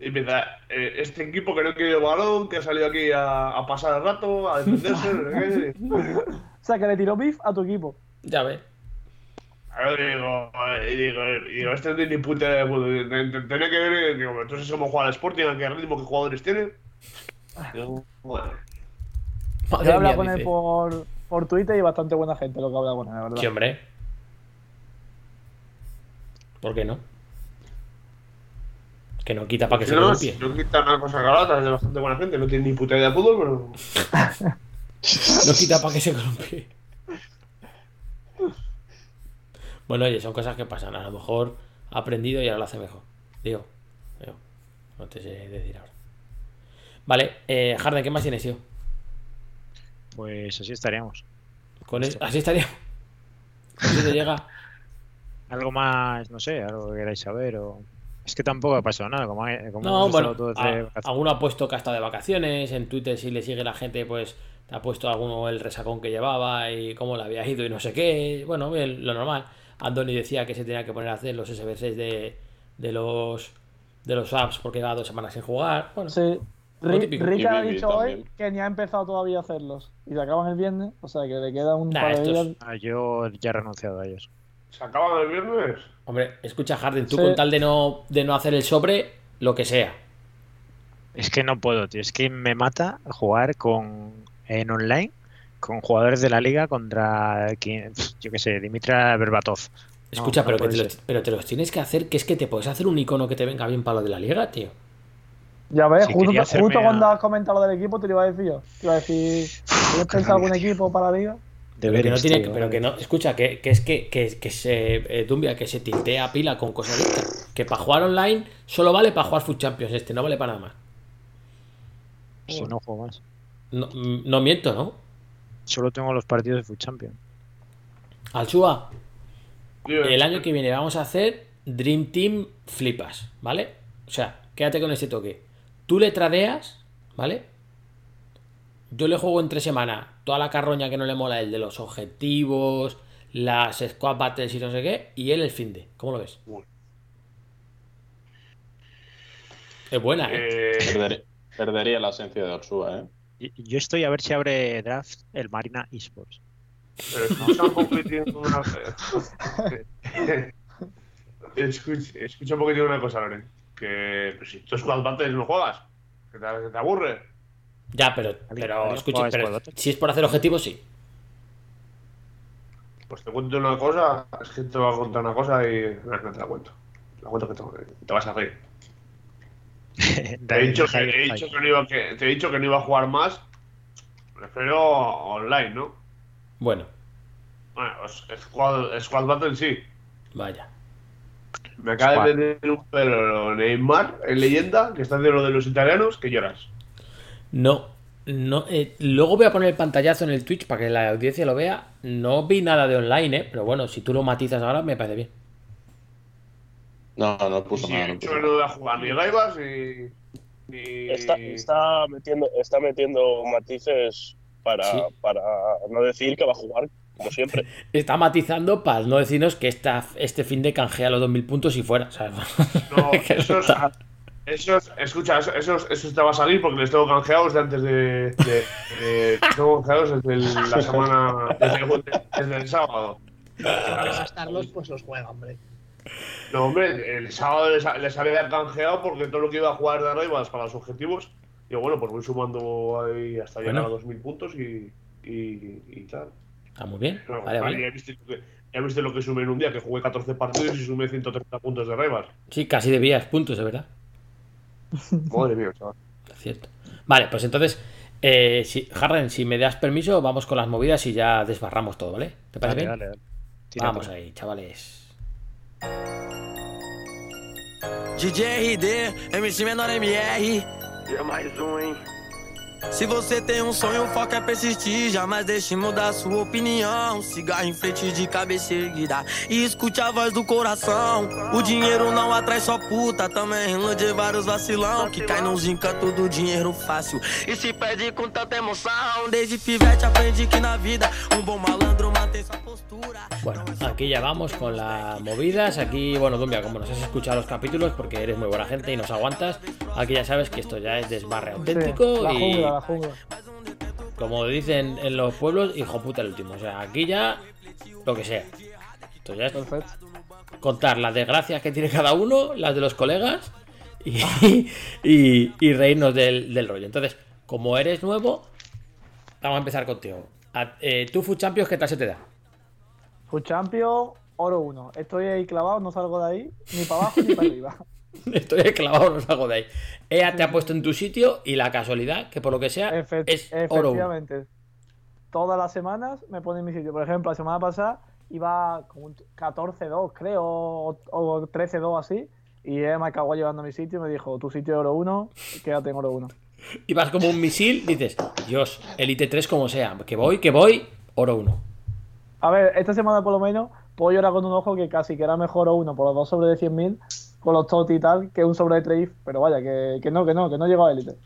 Y empieza, eh, este equipo que no quiere el balón, que ha salido aquí a, a pasar el rato, a defenderse, no sé qué. O sea, que le tiró beef a tu equipo. Ya ves. Ahora digo, eh, y digo, y digo, este no tiene ni puta de fútbol. Ten- ten- Tenía que ver, eh, digo, entonces cómo juega el Sporting, a qué ritmo, qué jugadores tiene. Digo, bueno, Madre Yo he hablado con él por, por Twitter y bastante buena gente lo que ha hablado con él, la verdad. Sí, hombre. ¿Por qué no? Que no quita para que se no, no quita una cosa galata, es de bastante buena gente, no tiene ni puta idea de fútbol, pero. No quita para que se columpie. Bueno, oye, son cosas que pasan. A lo mejor ha aprendido y ahora lo hace mejor. Digo, digo. No te sé decir ahora. Vale, eh, Harden, ¿qué más tienes, tío? Pues así estaríamos. Con es- Así estaría. Así te llega. Algo más, no sé, algo que queráis saber o... Es que tampoco ha pasado nada, como, hay- como No, bueno, a- vacaciones. alguno ha puesto que ha estado de vacaciones. En Twitter, si le sigue la gente, pues te ha puesto alguno el resacón que llevaba y cómo le había ido y no sé qué. Bueno, bien, lo normal. Andoni decía que se tenía que poner a hacer los SBCs de, de los de los apps porque llevaba dos semanas sin jugar. Bueno, Sí. Lo Ri- típico. Rick Y ha dicho también. hoy que ni ha empezado todavía a hacerlos. Y se acaban el viernes, o sea que le queda un Nah, par de estos- días. Ah, yo ya he renunciado a ellos. ¿Se acaban el viernes? hombre, escucha, Harden, tú Sí. con tal de no, de no hacer el sobre, lo que sea. Es que no puedo, tío. Es que me mata jugar con en online con jugadores de la liga contra quien, yo qué sé, Dimitra Berbatov. Escucha, no pero, que te los, pero te los tienes que hacer, que es que te puedes hacer un icono que te venga bien para lo de la liga, tío. Ya ves, justo, a- cuando has comentado lo del equipo te lo iba a decir yo. Te iba a decir, ¿tienes pensado algún equipo para la liga? Pero que no Deberes, tiene tío, que- pero que no, escucha, que, que es que, que, que se eh, Dumbia, que se tiltea pila con cosas de estas. Que para jugar online solo vale para jugar Food Champions este, no vale para nada más. Si no juego más. No, mm, no miento, ¿no? Solo tengo los partidos de Food Champion. Alchua, el año que viene vamos a hacer Dream Team Flipas, ¿vale? O sea, quédate con este toque. Tú le tradeas, ¿vale? Yo le juego entre semana toda la carroña que no le mola, el de los objetivos, las squad battles y no sé qué, y él el fin de. ¿Cómo lo ves? Es buena, ¿eh? eh, Perder- perdería la esencia de Orsúa, ¿eh? Yo estoy a ver si abre draft el Marina Esports. pero escucha un poquitín una... escucha, escucha un poquitín una cosa, Loren. Que pues, si tú Squad Battles no juegas. ¿Que te, que te aburre? Ya, pero, pero ¿alguien escucha, pero si es por hacer objetivos, sí. Pues te cuento una cosa, es que te voy a contar una cosa y no, no te la cuento. Te la cuento que te, te vas a reír. Te he dicho, que, he dicho que no iba, que, te he dicho que no iba a jugar más. Prefiero online, ¿no? Bueno, Bueno, Squad, Squad Battle sí. vaya. Me acaba Squad. de meter un pelo Neymar en leyenda, que está haciendo lo de los italianos, que lloras. No, no. eh, luego voy a poner el pantallazo en el Twitch para que la audiencia lo vea. No vi nada de online, ¿eh? Pero bueno, si tú lo matizas ahora, me parece bien. No, no puso Sí, nada. No puso nada. voy a jugar ni Raivas ni. ni... Está, está, metiendo, está metiendo matices para, Sí. para no decir que va a jugar, como siempre. Está matizando para no decirnos que esta, este fin de canjea los 2000 puntos y fuera. ¿sabes? No, Que eso es, está- eso es- escucha, eso, eso, eso te va a salir porque les tengo canjeados de antes de. de, de- tengo canjeados desde el- la semana. Desde, el- desde el sábado. Para gastarlos, pues los juega, hombre. No, hombre, el sábado les, les había canjeado porque todo lo que iba a jugar de Raivas para los objetivos. Y bueno, pues voy sumando ahí hasta llegar Bueno. a 2000 puntos y. y, y tal. Está muy bien. Vale, vale. Ya, viste, lo que- ya viste lo que sumé en un día, que jugué 14 partidos y sumé 130 puntos de Raivas. Sí, casi debías puntos, de verdad. Madre mía, chaval. Es cierto. Vale, pues entonces, eh, si, Harren, si me das permiso, vamos con las movidas y ya desbarramos todo, ¿vale? ¿Te parece Dale, bien? dale, dale. Tira Vamos ahí, chavales. DJ RD, MC menor MR. E é mais um, hein? Se você tem um sonho, o foco é persistir. Jamais deixe mudar sua opinião. Cigarro em frente de cabeça erguida. E escute a voz do coração. O dinheiro não atrai só puta. Também ilude vários vacilão. Que cai nos encantos do dinheiro fácil. E se perde com tanta emoção. Desde pivete aprendi que na vida um bom malandro. Bueno, aquí ya vamos con las movidas. Aquí, bueno, Dumbia, como nos has escuchado los capítulos, porque eres muy buena gente y nos aguantas, aquí ya sabes que esto ya es desbarre auténtico Sí, la y, la como dicen en los pueblos, hijo puta el último. O sea, aquí ya lo que sea. Esto ya es Perfecto. contar las desgracias que tiene cada uno, las de los colegas y, y- y reírnos del, del rollo. Entonces, como eres nuevo, vamos a empezar contigo. A- eh, ¿Tú, Food Champions, qué tal se te da? Food Champion, oro 1. Estoy ahí clavado, no salgo de ahí, ni para abajo ni para arriba. Estoy clavado, no salgo de ahí. Ella te ha puesto en tu sitio y la casualidad, que por lo que sea, es oro uno. Efectivamente. Todas las semanas me pone en mi sitio. Por ejemplo, la semana pasada iba como un 14-2, creo, o, o 13-2 así. Y él me acabó llevando a mi sitio y me dijo, tu sitio es oro 1, quédate en oro 1. Y vas como un misil, dices, Dios, Elite 3 como sea, que voy, que voy, oro 1. A ver, esta semana por lo menos puedo llorar con un ojo que casi que era mejor oro 1 por los dos sobre de 100.000 con los TOTI y tal que un sobre de 3 pero vaya, que, que no, que no, que no llegó a élite.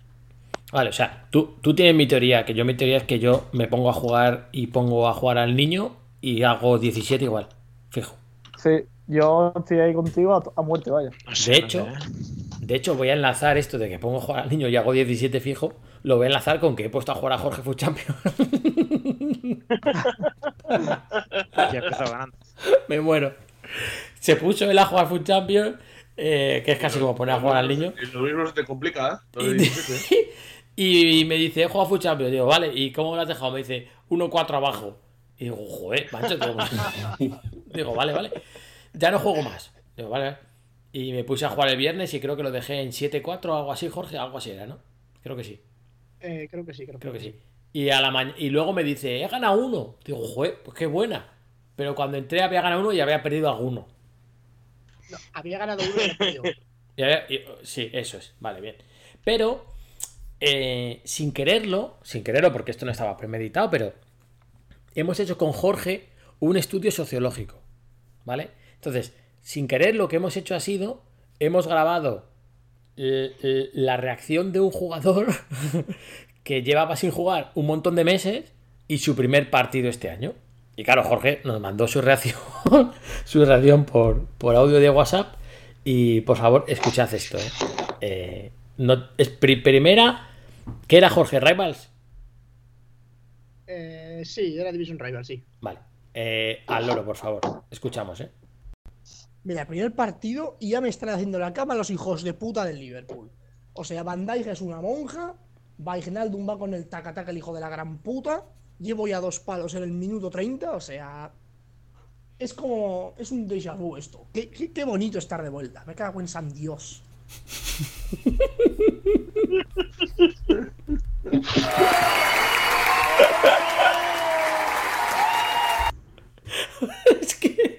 Vale, o sea, tú, tú tienes mi teoría, que yo mi teoría es que yo me pongo a jugar y pongo a jugar al niño y hago 17 igual, fijo. Sí, yo estoy ahí contigo a, a muerte, vaya. De hecho, de hecho voy a enlazar esto de que pongo a jugar al niño y hago 17 fijo, lo voy a enlazar con que he puesto a jugar a Jorge Food Champion. Ya empezó ganando. me muero. Se puso él a jugar Food Champion, eh, que es casi como poner a jugar al niño. Y lo mismo se te complica, ¿eh? Lo de Y, 17. y me dice, he jugado Food Champions. Digo, vale, ¿y cómo lo has dejado? Me dice, 1-4 abajo. Y digo, joder, macho. Digo, digo, vale, vale. Ya no juego más. Digo, vale, vale. Y me puse a jugar el viernes y creo que lo dejé en 7-4 o algo así, Jorge. Algo así era, ¿no? Creo que sí. Eh, creo que sí, creo, Creo que sí. Y, a la y luego me dice, he ganado uno. Digo, joder, pues qué buena. Pero cuando entré había ganado uno y había perdido alguno. No, había ganado uno y había perdido otro. Y había- y- sí, eso es. Vale, bien. Pero, eh, sin quererlo, sin quererlo porque esto no estaba premeditado, pero hemos hecho con Jorge un estudio sociológico. ¿Vale? Entonces, sin querer lo que hemos hecho ha sido, hemos grabado l- l- la reacción de un jugador que llevaba sin jugar un montón de meses y su primer partido este año. Y claro, Jorge nos mandó su reacción, su reacción por, por audio de WhatsApp. Y por favor, escuchad esto. ¿eh? Eh, no, es pri- primera, ¿qué era Jorge Rivals? Eh, sí, era Division Rival, sí. Vale. Eh, al loro, por favor. Escuchamos, ¿eh? Mira, el primer partido y ya me están haciendo la cama los hijos de puta del Liverpool. O sea, Van Dijk es una monja, Wijnaldum va con el tacataca el hijo de la gran puta, llevo ya dos palos en el minuto 30, o sea... Es como... Es un déjà vu esto. Qué, qué- qué bonito estar de vuelta. Me cago en San Dios.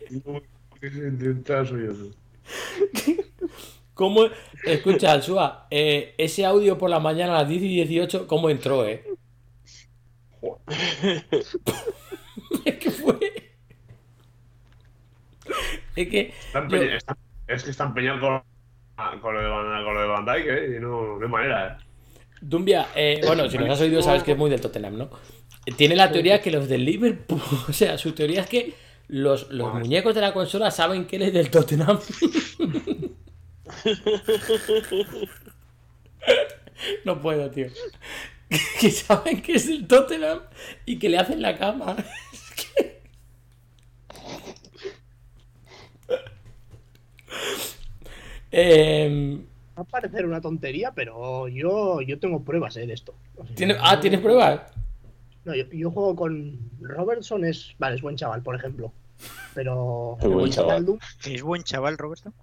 ¿Cómo? Escucha, Alsua, eh, ese audio por la mañana a las 10 y 18, ¿cómo entró, eh? ¿Qué fue? Es que. Está yo- empeñado- está- es que está empeñado con, con lo de con lo de Van Dijk, ¿eh? Y no, no hay manera, ¿eh? Dumbia, eh, bueno, si nos has oído sabes que es muy del Tottenham, ¿no? Tiene la teoría que los del Liverpool, o sea, su teoría es que los, los muñecos de la consola saben que él es del Tottenham. No puedo, tío. Que saben que es del Tottenham y que le hacen la cama. Es que- Em, Va a parecer una tontería, pero yo, yo tengo pruebas eh, de esto. O sea, ¿tiene- ah, ¿tienes pruebas? No, yo, yo juego con Robertson, es. Vale, es buen chaval, por ejemplo. Pero. Es buen chaval. ¿Es buen chaval, Roberto?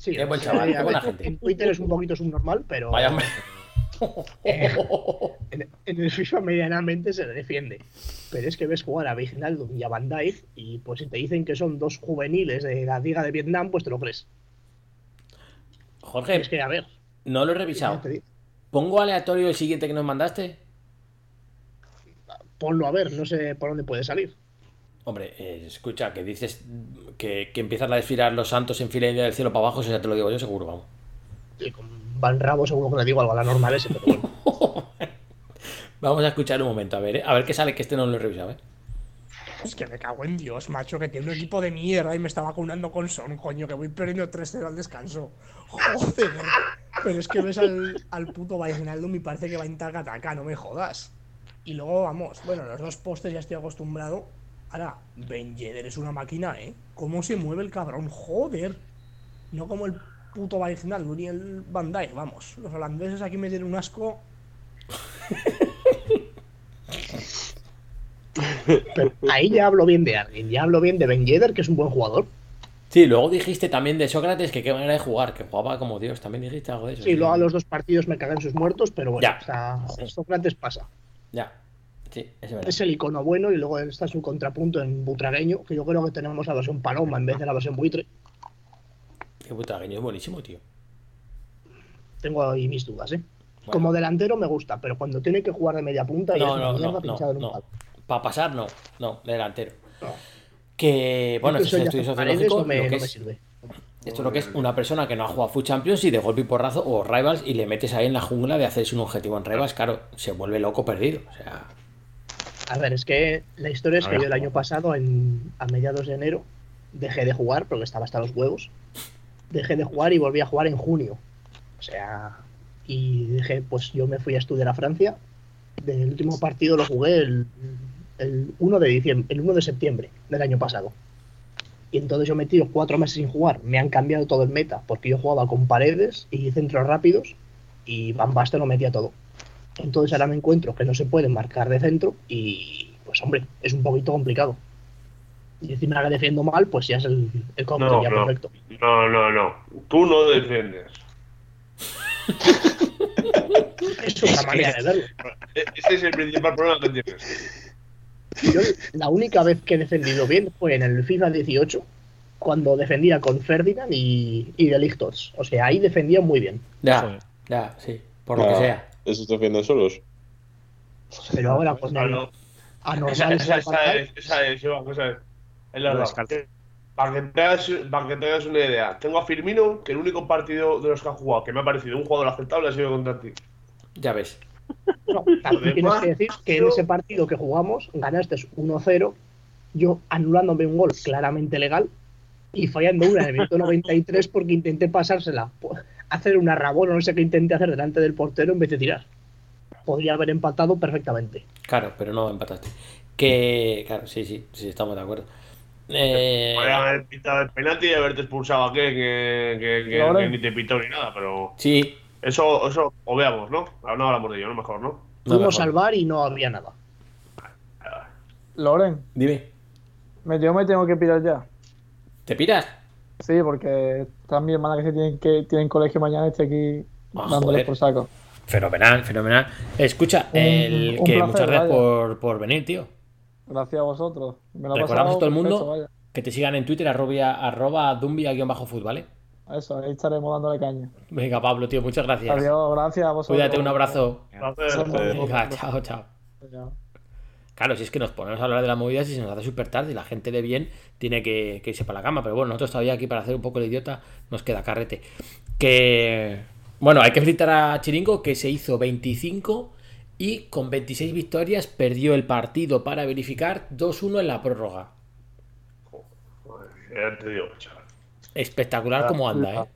Sí, Es buen o chaval, buena gente. En Twitter es un poquito subnormal, pero. Vaya hombre. eh, en, en el FIFA medianamente se le defiende. Pero es que ves jugar a Wijnaldum y a Van Dijk y pues si te dicen que son dos juveniles de la Liga de Vietnam, pues te lo crees. Jorge, Es que, a ver, no lo he revisado. ¿Pongo aleatorio el siguiente que nos mandaste? Ponlo a ver, no sé por dónde puede salir. Hombre, eh, escucha, que dices que, que empiezan a desfilar los santos en fila india del cielo para abajo, eso ya te lo digo yo seguro, vamos. Y con Van Rabo seguro que le digo algo a la normal ese, pero bueno. Vamos a escuchar un momento, a ver, ¿eh? a ver qué sale, que este no lo he revisado, ¿eh? Es que me cago en Dios, macho, que tiene un equipo de mierda y me está vacunando con Son, coño, que voy perdiendo 3-0 al descanso. Joder. Pero es que ves al, al puto Wijnaldum y parece que va en taca no me jodas. Y luego, vamos, bueno, los dos postes ya estoy acostumbrado. Ahora, Ben Yedder es una máquina, ¿eh? ¿Cómo se mueve el cabrón? Joder. No como el puto Wijnaldum ni el Van Dijk, vamos. Los holandeses aquí me tienen un asco. Pero ahí ya hablo bien de alguien, ya hablo bien de Ben Yedder, que es un buen jugador. Sí, luego dijiste también de Sócrates que qué manera de jugar, que jugaba como Dios, también dijiste algo de eso. Sí, luego a los dos partidos me cagan sus muertos, pero bueno, Ya. o sea, Sócrates pasa. Ya, sí, es verdad. Es el icono bueno y luego está su contrapunto en butragueño, que yo creo que tenemos la versión paloma en vez de la versión buitre. Qué butragueño, es buenísimo, tío. Tengo ahí mis dudas, ¿eh? Como delantero me gusta, pero cuando tiene que jugar de media punta y No, una no, no, no, en un no. palo. Para pasar, no, no, delantero. Que, bueno, es el ya estudio sociológico. no me- lo que no me sirve. Esto es lo que es una persona que no ha jugado Food Champions y de golpe y porrazo o Rivals y le metes ahí en la jungla de hacerse un objetivo en Rivals, claro, se vuelve loco perdido. O sea, A ver, es que la historia es que yo el año pasado, en, a mediados de enero, dejé de jugar porque estaba hasta los huevos. Dejé de jugar y volví a jugar en junio. O sea, y dije, pues yo me fui a estudiar a Francia. Del último partido lo jugué el, el 1 de diciembre, el 1 de septiembre del año pasado. Y entonces yo me tiro cuatro meses sin jugar. Me han cambiado todo el meta porque yo jugaba con paredes y centros rápidos y Van Basten lo metía todo. Entonces ahora me encuentro que no se puede marcar de centro y pues hombre, es un poquito complicado. Y encima que defiendo mal, pues ya es el, el cóctel No, ya no. perfecto. No, no, no. Tú no defiendes. Es otra manera de verlo. Ese es el principal problema que tienes. Yo la única vez que he defendido bien fue en el FIFA 18, cuando defendía con Ferdinand y, y de Lictors. O sea, ahí defendía muy bien. ya, ya, sí, por lo que sea. ¿Esos defienden solos? Pero ahora el Esa, anormal esa, es, esa es, es. Es la verdad. Para que, te hagas, para que te hagas una idea, tengo a Firmino, que el único partido de los que ha jugado que me ha parecido un jugador aceptable ha sido contra ti. Ya ves. No, también tienes que decir que en ese partido que jugamos ganaste 1-0, yo anulándome un gol claramente legal y fallando una en el minuto 93 porque intenté pasársela, hacer una rabona, no sé qué intenté hacer delante del portero en vez de tirar. Podría haber empatado perfectamente. Claro, pero no empataste. Que, claro, sí, sí, sí, estamos de acuerdo. Eh, Podrían haber pitado el penalti y haberte expulsado a que, que, que ni te pitó ni nada, pero. sí, Eso, eso, o veamos, ¿no? Ahora no hablamos de ello, ¿no? Mejor, ¿no? Fuimos al bar y no había nada. Loren, Dime, me, yo me tengo que pirar ya. ¿te piras? Sí, porque está mi hermana que se tienen que tienen colegio mañana y estoy aquí dándoles joder. por saco. Fenomenal, fenomenal. Escucha, Un- el un que placer, muchas gracias por, por venir, tío. Gracias a vosotros. Me lo he Recordamos a todo el mundo vaya. que te sigan en Twitter, arroba, arroba dumbia-food, ¿vale? Eso, ahí estaremos dándole caña. Venga, Pablo, tío, muchas gracias. Adiós, gracias a vosotros. Cuídate, un abrazo. Gracias. Venga, chao, chao. Claro, si es que nos ponemos a hablar de las movidas y se nos hace súper tarde y la gente de bien tiene que, que irse para la cama. Pero bueno, nosotros todavía aquí para hacer un poco el idiota nos queda carrete. Que. Bueno, hay que felicitar a Chiringo que se hizo 25 y con 26 victorias perdió el partido para verificar 2-1 en la prórroga. Ya te Espectacular como anda,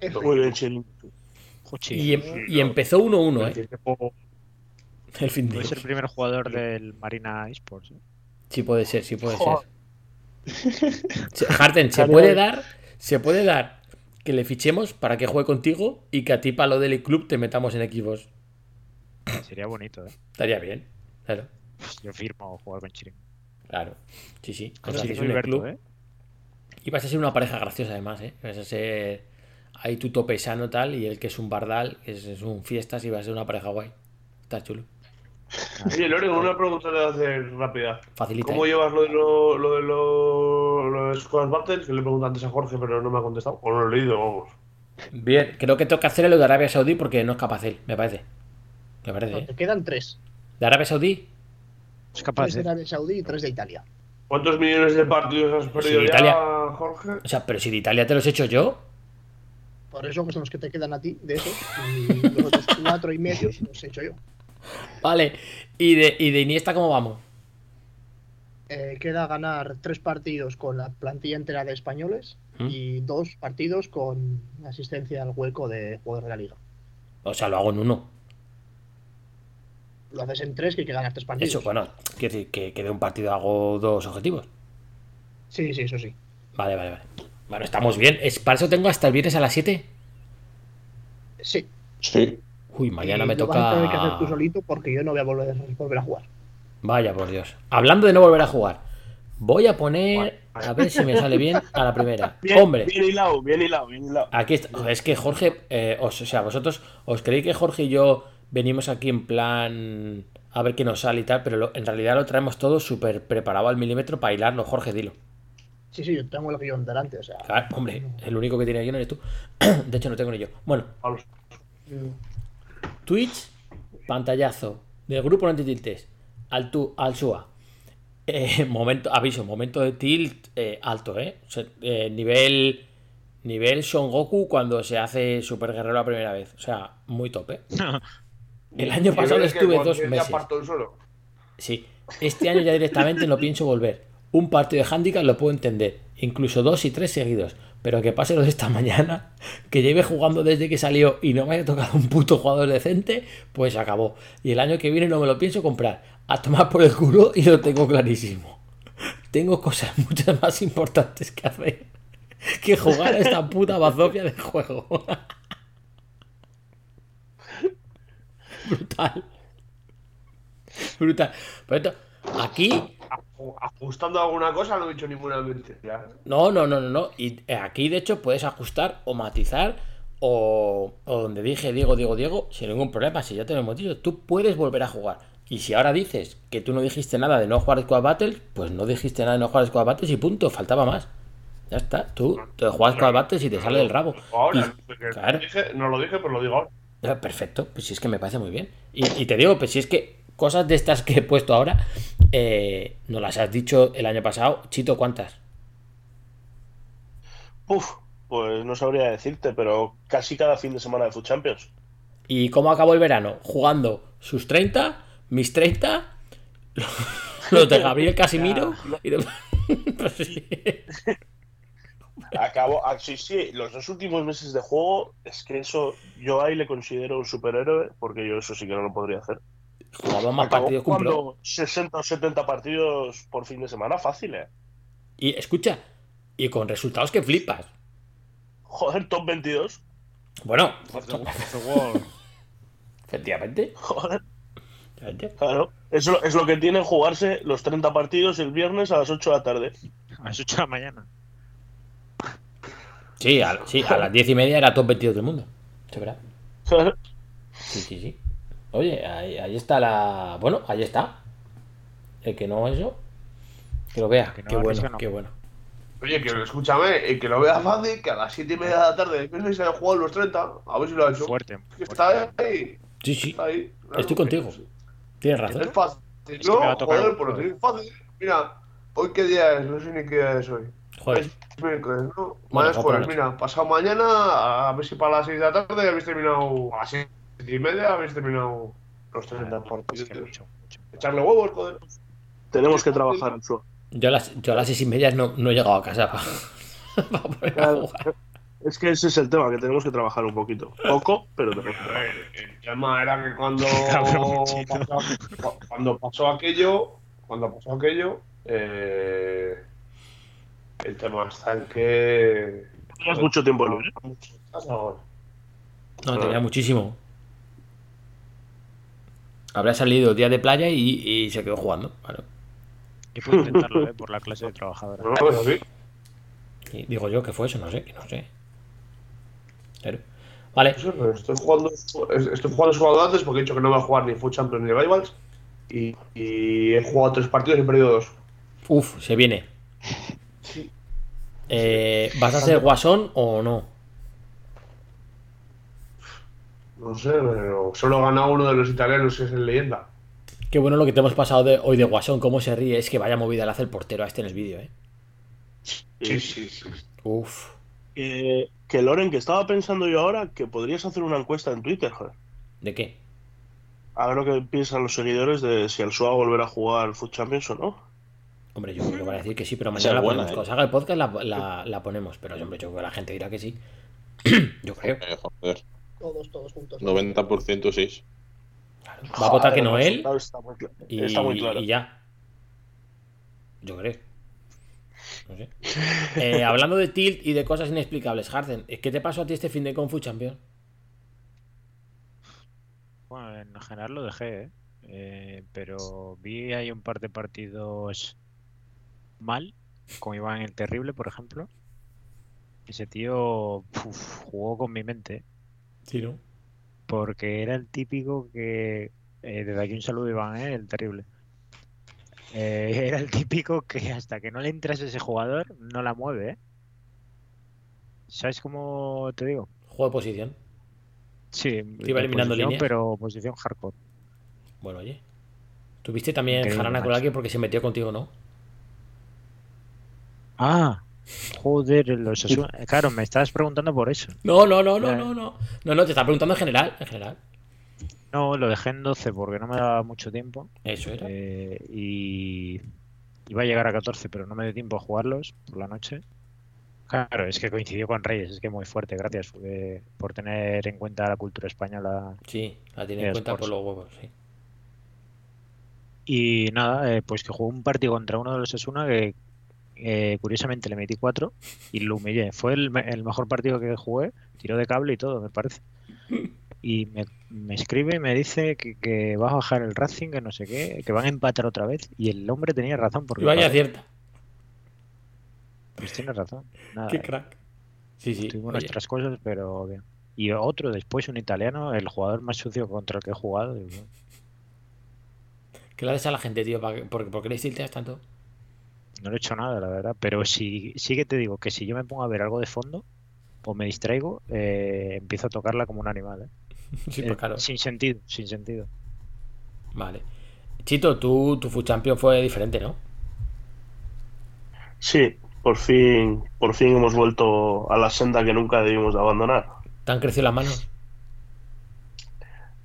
¿eh? Muy bien, Chirin. Y, em- y empezó 1-1, ¿eh? El fin de Puede ser el primer jugador del Marina Esports. ¿eh? Sí puede ser, sí puede Joder. ser. Se- Harden, se puede dar, se puede dar que le fichemos para que juegue contigo y que a ti para lo del club te metamos en equipos. Sería bonito, ¿eh? Estaría bien, claro. Yo firmo jugar con Chirin. Claro, sí, sí. Con Chiringo Berto, club. ¿eh? Y vas a ser una pareja graciosa además, ¿eh? Vas a ser ahí tu tope sano tal y el que es un bardal, que es, es un fiestas y va a ser una pareja guay. Está chulo. Oye, Lore, una pregunta te voy a hacer rápida. Facilita. ¿Cómo ¿eh? llevas lo de lo, lo de lo, lo de Squad Battles? Que le pregunté antes a Jorge, pero no me ha contestado. O no lo he leído, vamos. Bien, creo que toca hacer lo de Arabia Saudí porque no es capaz él, me parece. Me parece, No, ¿eh? te quedan tres. ¿De Arabia Saudí? Es Tres de Arabia Saudí y tres de Italia. ¿Cuántos millones de partidos has perdido Sí, ya, Italia. Jorge? O sea, pero si de Italia te los he hecho yo. Por eso que son los que te quedan a ti de esos. Y los otros cuatro y medio los he hecho yo. Vale. ¿Y de, y de Iniesta cómo vamos? Eh, queda ganar tres partidos con la plantilla entera de españoles ¿Mm? y dos partidos con asistencia al hueco de jugadores de la liga. O sea, lo hago en uno. Lo haces en tres que ganar tres partidos. Eso, bueno, quiero decir que, que de un partido hago dos objetivos. Sí, sí, eso sí. Vale, vale, vale. Bueno, estamos bien. Es, para eso tengo hasta el viernes a las 7. Sí. Sí. Uy, mañana Y me lo vas a tener que hacer tú toca. solito porque yo no voy a volver, volver a jugar. Vaya, por Dios. Hablando de no volver a jugar, voy a poner. A ver si me sale bien a la primera. Bien, Hombre, bien hilado, bien hilado, bien hilado. aquí está. Es que Jorge, eh, os- o sea, vosotros, ¿os creéis que Jorge y yo venimos aquí en plan a ver qué nos sale y tal? Pero lo- en realidad lo traemos todo súper preparado al milímetro para hilarlo. Jorge, dilo. Sí, sí, yo tengo el guion delante, o sea. Claro, hombre, el único que tiene guion eres tú. De hecho, no tengo ni yo. Bueno, Twitch, pantallazo del grupo No Te Tiltes, al, tu, al SUA. Eh, momento, aviso, momento de tilt eh, alto, ¿eh? O sea, eh, nivel nivel Son Goku cuando se hace Super Guerrero la primera vez. O sea, muy top, ¿eh? El año pasado estuve dos meses. parto suelo. Sí, este año ya directamente no pienso volver. Un partido de handicap lo puedo entender, incluso dos y tres seguidos. Pero que pase lo de esta mañana, que lleve jugando desde que salió y no me haya tocado un puto jugador decente, pues acabó. Y el año que viene no me lo pienso comprar. A tomar por el culo y lo tengo clarísimo. Tengo cosas muchas más importantes que hacer que jugar a esta puta bazofia de juego. Brutal. Brutal. Pero esto, aquí Ajustando alguna cosa, no he dicho ninguna mentira. No, no, no, no, no. Y eh, aquí, de hecho, puedes ajustar o matizar o, o donde dije Diego, Diego, Diego, sin ningún problema. Si ya te lo hemos dicho, tú puedes volver a jugar. Y si ahora dices que tú no dijiste nada de no jugar Squad Battles, pues no dijiste nada de no jugar Squad Battles y punto, faltaba más. Ya está, tú te juegas Squad Battles y te sale del rabo. Ahora, Y- porque claro. dije- no lo dije, pero lo digo ahora. Perfecto, pues si es que me parece muy bien. Y, y te digo, pues si es que cosas de estas que he puesto ahora, eh, no las has dicho el año pasado. Chito, ¿cuántas? Uf, pues no sabría decirte, pero casi cada fin de semana de Food Champions. ¿Y cómo acabó el verano? Jugando sus 30, mis 30, los de Gabriel Casimiro. y de- Pues sí. Acabo, ah, sí, sí, los dos últimos meses de juego, es que eso yo ahí le considero un superhéroe, porque yo eso sí que no lo podría hacer. Jugaba más partidos que un pro. jugando 60 o 70 partidos por fin de semana, fácil, ¿eh? Y escucha, y con resultados que flipas. Joder, top 22. Bueno, wall. efectivamente. Joder. Claro. Es lo, es lo que tienen jugarse los 30 partidos el viernes a las 8 de la tarde. A las 8 de la mañana. Sí, a, sí, a las diez y media era top 22 del mundo. ¿Se verá? Sí, sí, sí. Oye, ahí, ahí está la. Bueno, ahí está. El que no eso. Que lo vea. Que no qué bueno, no. qué bueno. Oye, que escúchame, y que lo vea fácil, que a las 7 y media de la tarde después se haya jugado los 30, a ver si lo ha hecho. Fuerte. Que está ahí, Sí, sí. está ahí. claro. Estoy contigo. Tienes Es razón. fácil. Es que No, joder, por poco, decir fácil. Mira, hoy qué día es, no sé ni qué día es hoy. Joder. Es miércoles, ¿no? Bueno, jueves, mira, pasado mañana, a ver si para las 6 de la tarde habéis terminado, a las 7 y media habéis terminado los 30 Es que partidos. mucho, mucho. Echarle huevos, joder. Tenemos que trabajar su. Yo a las, yo a las seis y media no, no he llegado a casa para, poner a jugar. Es que ese es el tema, que tenemos que trabajar un poquito. Poco, pero tenemos que trabajar. ver, el tema era que cuando, pasó, cuando pasó aquello, cuando pasó aquello, eh, el tema está en que Tenías mucho tiempo libre. ahora. No, tenía muchísimo. Habrá salido día de playa y, y se quedó jugando. Claro. Yo puedo intentarlo, ¿eh? Por la clase de trabajadora. No, pues así. Y digo yo que fue eso, no sé, no sé. Pero- Vale, pero Estoy jugando, estoy jugando solo antes porque he dicho que no voy a jugar ni Food Champions ni Rivals. Y, y he jugado tres partidos y he perdido dos. uff, se viene. Sí. Eh, ¿Vas a ser guasón o no? No sé, pero solo ha ganado uno de los italianos que es el leyenda. Qué bueno lo que te hemos pasado de, hoy de guasón, cómo se ríe. Es que vaya movida le hace el portero a este en el vídeo, eh. Sí, sí, sí. Uff. Eh, que Loren, que estaba pensando yo ahora que podrías hacer una encuesta en Twitter, joder. ¿De qué? A ver lo que piensan los seguidores de si el SUA volverá a jugar Foot Champions o no. Hombre, yo creo que van a decir que sí, pero mañana la buena, ponemos. eh. Cuando salga el podcast la, la- la ponemos. Pero hombre, yo creo que la gente dirá que sí. yo creo. Eh, joder, Todos, todos juntos. 90% sí. Va a votar que no él Está muy, cla- y, está muy claro. y ya. Yo creo. No sé. Eh, hablando de tilt y de cosas inexplicables, Harden, ¿qué te pasó a ti este fin de Kung Fu Champion? Bueno, en general lo dejé, ¿eh? Eh, pero vi ahí un par de partidos mal, como Iván el Terrible, por ejemplo. Ese tío uf, jugó con mi mente. Sí, ¿no? porque era el típico que... eh, desde aquí un saludo, Iván, ¿eh? el Terrible. Eh, era el típico que hasta que no le entras a ese jugador, no la mueve, ¿eh? ¿Sabes cómo te digo? Juego de posición. Sí, iba eliminando posición, líneas. pero posición hardcore. Bueno, oye. Tuviste también jarana alguien porque se metió contigo, ¿no? Ah, joder, los Osasuna- Claro, me estabas preguntando por eso. No, no, no, no, Ya. no, no. No, no, te estaba preguntando en general. En general. No, lo dejé en 12 porque no me daba mucho tiempo. Eso era. eh, y iba a llegar a 14, pero no me dio tiempo a jugarlos por la noche. Claro, es que coincidió con Reyes, es que muy fuerte, gracias eh, por tener en cuenta la cultura española. Sí, la tiene en cuenta por los huevos, sí. Y nada, eh, pues que jugó un partido contra uno de los Asuna que eh, curiosamente le metí 4 y lo humillé. Fue el, me- el mejor partido que jugué, tiró de cable y todo, me parece. Y me, me escribe y me dice que, que va a bajar el Racing, que no sé qué, que van a empatar otra vez. Y el hombre tenía razón, porque Y vaya joder, cierta. pues tiene razón. Nada, Qué eh, crack. Sí, sí. tuvimos oye. nuestras cosas, pero bien. Y otro después, un italiano, el jugador más sucio contra el que he jugado. y bueno, ¿Qué le haces a la gente, tío? ¿Para qué- ¿Por, qué le tanto? No le he hecho nada, la verdad. Pero sí, sí que te digo que si yo me pongo a ver algo de fondo o me distraigo, eh, empiezo a tocarla como un animal. ¿eh? Sí, Eh, pues claro. Sin sentido, sin sentido. Vale. Chito, tú, tu Food Champion fue diferente, ¿no? Sí, por fin, por fin hemos vuelto a la senda que nunca debimos de abandonar. ¿Te han crecido las manos?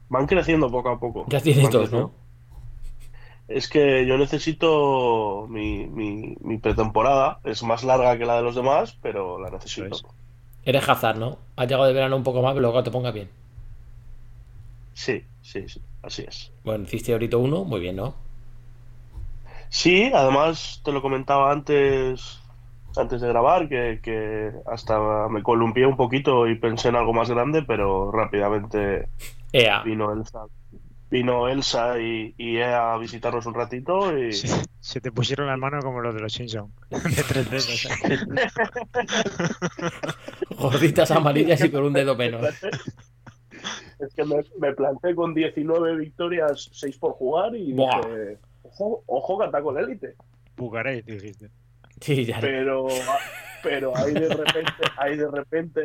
Van creciendo poco a poco. Ya tienes dos. ¿no? Es que yo necesito mi, mi, mi pretemporada. Es más larga que la de los demás, pero la necesito. Eres Hazard, ¿no? Has llegado de verano un poco más, pero luego te pongas bien. Sí, sí, sí, así es. Bueno, hiciste ahorita uno, muy bien, ¿no? Sí, además te lo comentaba antes antes de grabar, que, que hasta me columpié un poquito y pensé en algo más grande, pero rápidamente Ea. vino Elsa, vino Elsa y, y a visitarnos un ratito y... Sí, se te pusieron las manos como los de los Simpsons. De tres dedos. ¿eh? Gorditas amarillas y con un dedo menos. Es que me, me planté con 19 victorias, 6 por jugar y dije, ojo, ojo que ataco el élite. Bucarest, dijiste. Sí, ya. Pero, pero ahí de repente, ahí de repente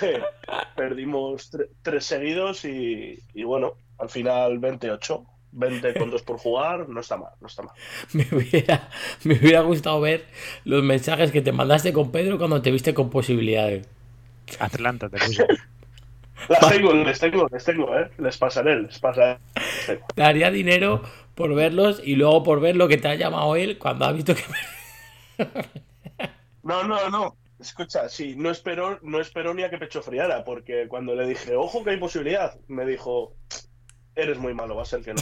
perdimos tre- tres seguidos y, y bueno, al final 28. 20 con 2 por jugar, no está mal, no está mal. Me hubiera, me hubiera gustado ver los mensajes que te mandaste con Pedro cuando te viste con posibilidades. Atlanta te puse. Las tengo, les tengo, les tengo, ¿eh? Les pasaré, les pasaré. Daría dinero por verlos y luego por ver lo que te ha llamado él cuando ha visto que... No, no, no. Escucha, sí, no esperó, no esperó ni a que pecho friara, porque cuando le dije, ojo que hay posibilidad, me dijo, eres muy malo, va a ser que no.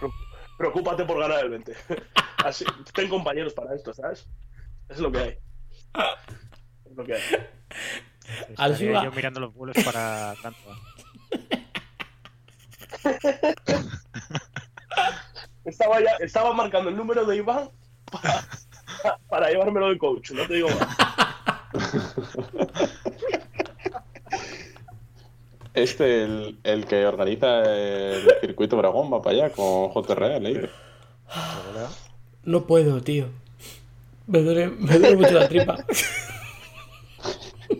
Pre- Preocúpate por ganar el 20. Así, ten compañeros para esto, ¿sabes? Es lo que hay. Es lo que hay. Estaría yo mirando los vuelos para Atlanta. Estaba, ya, estaba marcando el número de Iván para, para llevármelo de coach, no te digo más. Este, el, el que organiza el circuito Dragón, va para allá con JRE, leído. No puedo, tío. Me duele, me duele mucho la tripa.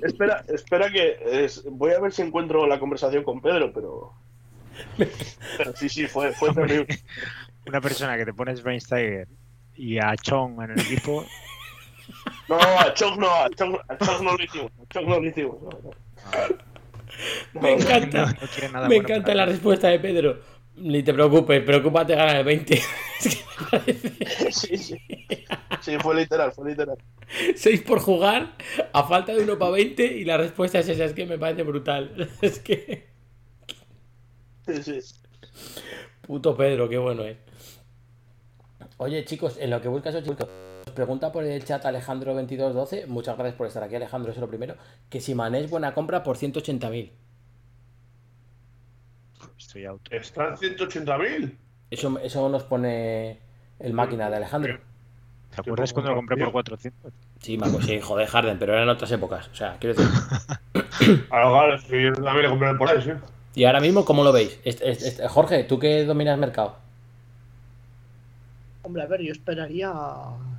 Espera, espera que es- voy a ver si encuentro la conversación con Pedro, pero. Pero sí, sí, fue, fue terrible. Una persona que te pones Schweinsteiger y a Chong en el equipo. No, a Chong no, a Chong, a Chong no lo hicimos, a Chong no lo hicimos. no, no. Me encanta. No, no quiere nada me bueno encanta la respuesta de Pedro. Ni te preocupes, preocúpate ganar el 20. Es que me parece Sí, sí. Sí, fue literal, fue literal. 6 por jugar a falta de uno para 20 y la respuesta es esa. Es que me parece brutal. Es que... Sí, sí. Puto Pedro, qué bueno es. Oye, chicos, en lo que buscas, os pregunta por el chat Alejandro2212. Muchas gracias por estar aquí, Alejandro, eso es lo primero. Que si Mané es buena compra por 180.000. Estoy out. Están 180.000. Eso, eso nos pone el máquina de Alejandro. ¿Te acuerdas cuando lo compré por 400? Sí, Marco, sí, joder, Harden, pero eran otras épocas. O sea, quiero decir. Ahora, sí, yo también le compré por ahí, sí. Y ahora mismo, ¿cómo lo veis? Este- este- este- Jorge, ¿tú que dominas mercado? Hombre, a ver, yo esperaría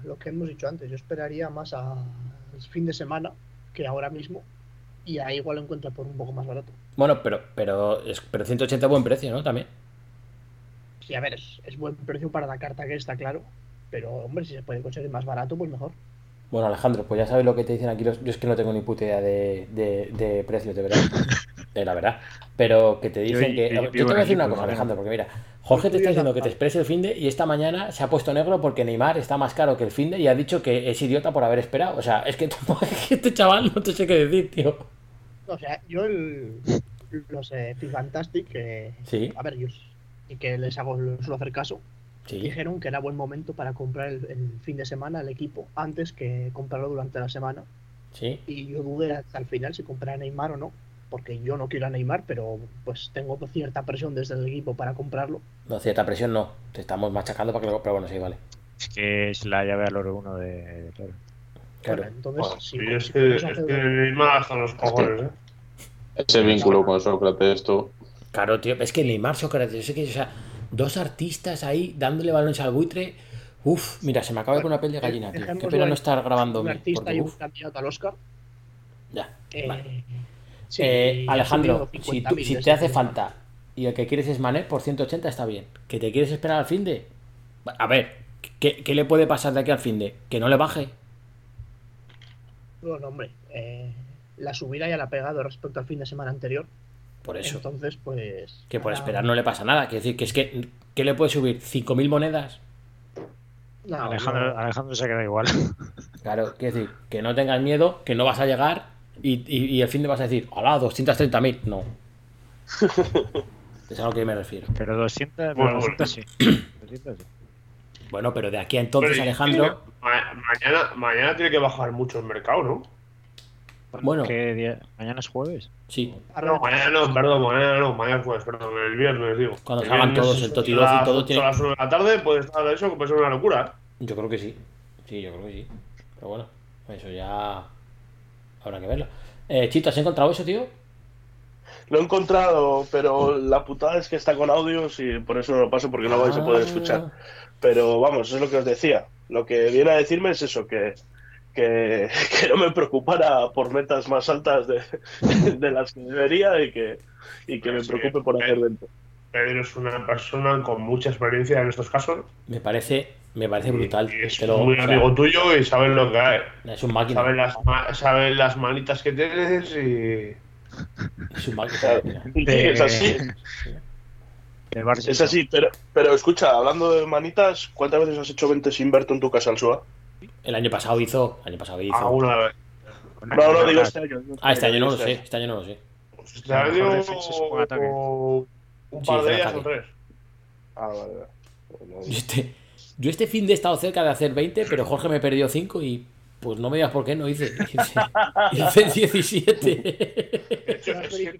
lo que hemos dicho antes, yo esperaría más al fin de semana que ahora mismo. Y ahí igual lo encuentro por un poco más barato. Bueno, pero, pero, es, pero 180 buen precio, ¿no? También. Sí, a ver, es, es buen precio para la carta que está claro. Pero, hombre, si se puede conseguir más barato, pues mejor. Bueno, Alejandro, pues ya sabes lo que te dicen aquí. Los... Yo es que no tengo ni puta idea de, de, de precios, de verdad. De la verdad. Pero que te dicen Yo- que. yo Yo, te vivo voy a decir una cosa. Alejandro, porque mira, Jorge te está diciendo que te exprese el finde y esta mañana se ha puesto negro porque Neymar está más caro que el finde y ha dicho que es idiota por haber esperado. O sea, es que, es que este chaval no te sé qué decir, tío. O sea, yo el, los eh, Fantastic, que, Sí. a ver, yo y que les hago, les suelo hacer caso, Sí. dijeron que era buen momento para comprar el, el fin de semana el equipo antes que comprarlo durante la semana. Sí. Y yo dudé hasta el final si comprar a Neymar o no, porque yo no quiero a Neymar, pero pues tengo cierta presión desde el equipo para comprarlo. No, cierta presión no. Te estamos machacando para que lo. Pero bueno, sí, vale. Es que es la llave al oro 1 de, de claro. Claro. Bueno, entonces, Bueno, si, y es si que, es que Neymar hasta los cojones, ¿eh? Ese vínculo con Sócrates, tú. Claro, tío, es que Neymar, Sócrates, yo sé que, o sea, dos artistas ahí dándole balones al buitre. Uf, mira, se me acaba de poner una piel de gallina, tío. Qué pena en no estar grabando. un artista Porque, y un uf, candidato al Oscar. ya. Eh, Vale. Sí, Eh, Alejandro, si, 50.000 tú- si desde te hace que- falta y el que quieres es Mané, por 180 está bien. ¿Que te quieres esperar al fin de? A ver, ¿qué, qué le puede pasar de aquí al fin de? ¿Que no le baje? Bueno, hombre, eh, la subida ya la ha pegado respecto al fin de semana anterior. Por eso. Entonces, pues. Que por ahora- esperar no le pasa nada. Quiero decir, que es que, ¿qué le puede subir? ¿5.000 monedas? No, Alejandro, no. Alejandro se queda igual. Claro, quiero decir, que no tengas miedo, que no vas a llegar y, y- y el fin de vas a decir, hola, 230.000. No. Es a lo que me refiero. Pero 200, pero Bueno, 200 sí. 200 sí. Bueno, pero de aquí a entonces, Pero, Alejandro. ma- mañana, mañana tiene que bajar mucho el mercado, ¿no? Bueno. ¿Qué día? ¿Mañana es jueves? Sí. No, mañana no, perdón, mañana no, mañana es jueves, perdón, el viernes digo. Cuando El salgan viernes todos el Toti a 12 y todo, tiene- A las 1 de la tarde puede estar eso, que puede ser una locura. ¿eh? Yo creo que sí. Sí, yo creo que sí. Pero bueno, eso ya. Habrá que verlo. Eh, Chito, ¿has encontrado eso, tío? Lo he encontrado, pero la putada es que está con audios y por eso no lo paso porque no vais a poder Ah. escuchar. Pero vamos, es lo que os decía. Lo que viene a decirme es eso, que, que, que no me preocupara por metas más altas de, de las que debería y que, y que me preocupe por hacer dentro. Pedro es una persona con mucha experiencia en estos casos. Me parece, me parece brutal. Es Te lo- muy o sea, amigo tuyo y sabe lo que hay. Es un máquina. Sabe las, ma- sabe las manitas que tienes y. Es un máquina. Es así. Es así, pero, pero escucha, hablando de manitas, ¿cuántas veces has hecho 20 sin Berto en tu casa, Ansua? El año pasado hizo. El año pasado hizo. Alguna vez. No, no, digo este año. Ah, este año no lo sé. Este año no lo sé. Este año, un Sí, par de días ataque. o tres. Ah, vale, vale. Este, yo este fin de he estado cerca de hacer 20, pero Jorge me perdió 5 y pues no me digas por qué no hice. Hice, hice 17. De hecho, es que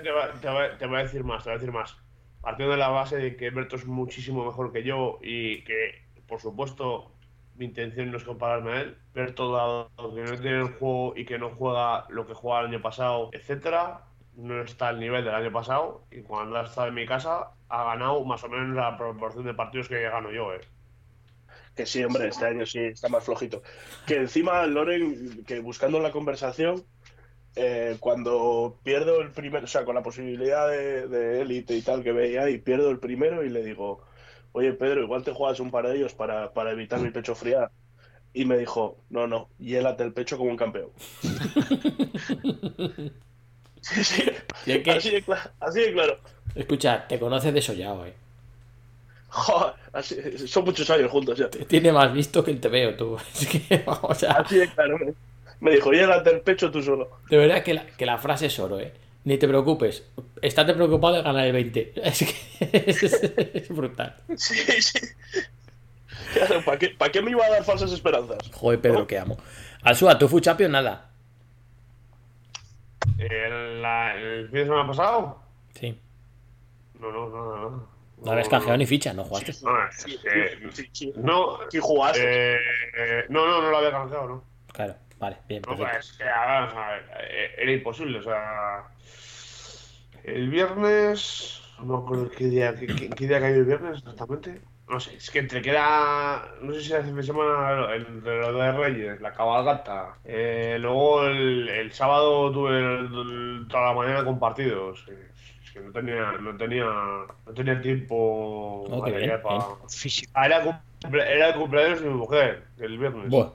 te va- te va- va- a decir más, te voy a decir más. Partiendo de la base de que Berto es muchísimo mejor que yo y que, por supuesto, mi intención no es compararme a él. Berto, dado que no tiene el juego y que no juega lo que jugaba el año pasado, etcétera, no está al nivel del año pasado y cuando ha estado en mi casa ha ganado más o menos la proporción de partidos que gano yo, eh. Que sí, hombre, este año sí está más flojito. Que encima, Loren, que buscando la conversación, eh, cuando pierdo el primero, o sea, con la posibilidad de, élite y tal que veía, y pierdo el primero y le digo, oye Pedro, igual te juegas un par de ellos para, para evitar mi pecho friar. Y me dijo, no, no, hiélate el pecho como un campeón. Sí, sí. Y es que- Así, de cla- así de claro. Escucha, te conoces de sollado, eh. Joder, así- son muchos años juntos ya. Tiene más visto que el te veo tú. Es que, vamos a. Así de claro. Me, me dijo, hiélate el pecho tú solo. De verdad que la, que la frase es oro, eh. Ni te preocupes. Estate preocupado de ganar el 20. Es que es, es brutal. Sí, sí. Claro, ¿para qué, ¿para qué me iba a dar falsas esperanzas? Joder, Pedro, que amo. Alsua, tú Food Champions, nada. ¿El, la- el fin de semana pasado? Sí. No, no, no, no. no. No habías canjeado ni ficha, no jugaste. No, es que- no, Sí jugaste. eh, eh, no, no, no lo había canjeado, ¿no? Claro, vale, bien, No, perfecto. pues, que, a ver, a ver, eh, era imposible, o sea. El viernes. No me acuerdo qué día, qué, qué- qué día cayó el viernes exactamente. No sé, es que entre que era. No sé si de semana el de lo de Reyes, la cabalgata. eh, luego el, el sábado tuve el- el- toda la mañana con partidos. Es que no tenía, no tenía, no tenía tiempo. Oh, qué para- bien, para- Físico. Ah, era, cumple- era el cumpleaños de mi mujer, el viernes. Buah,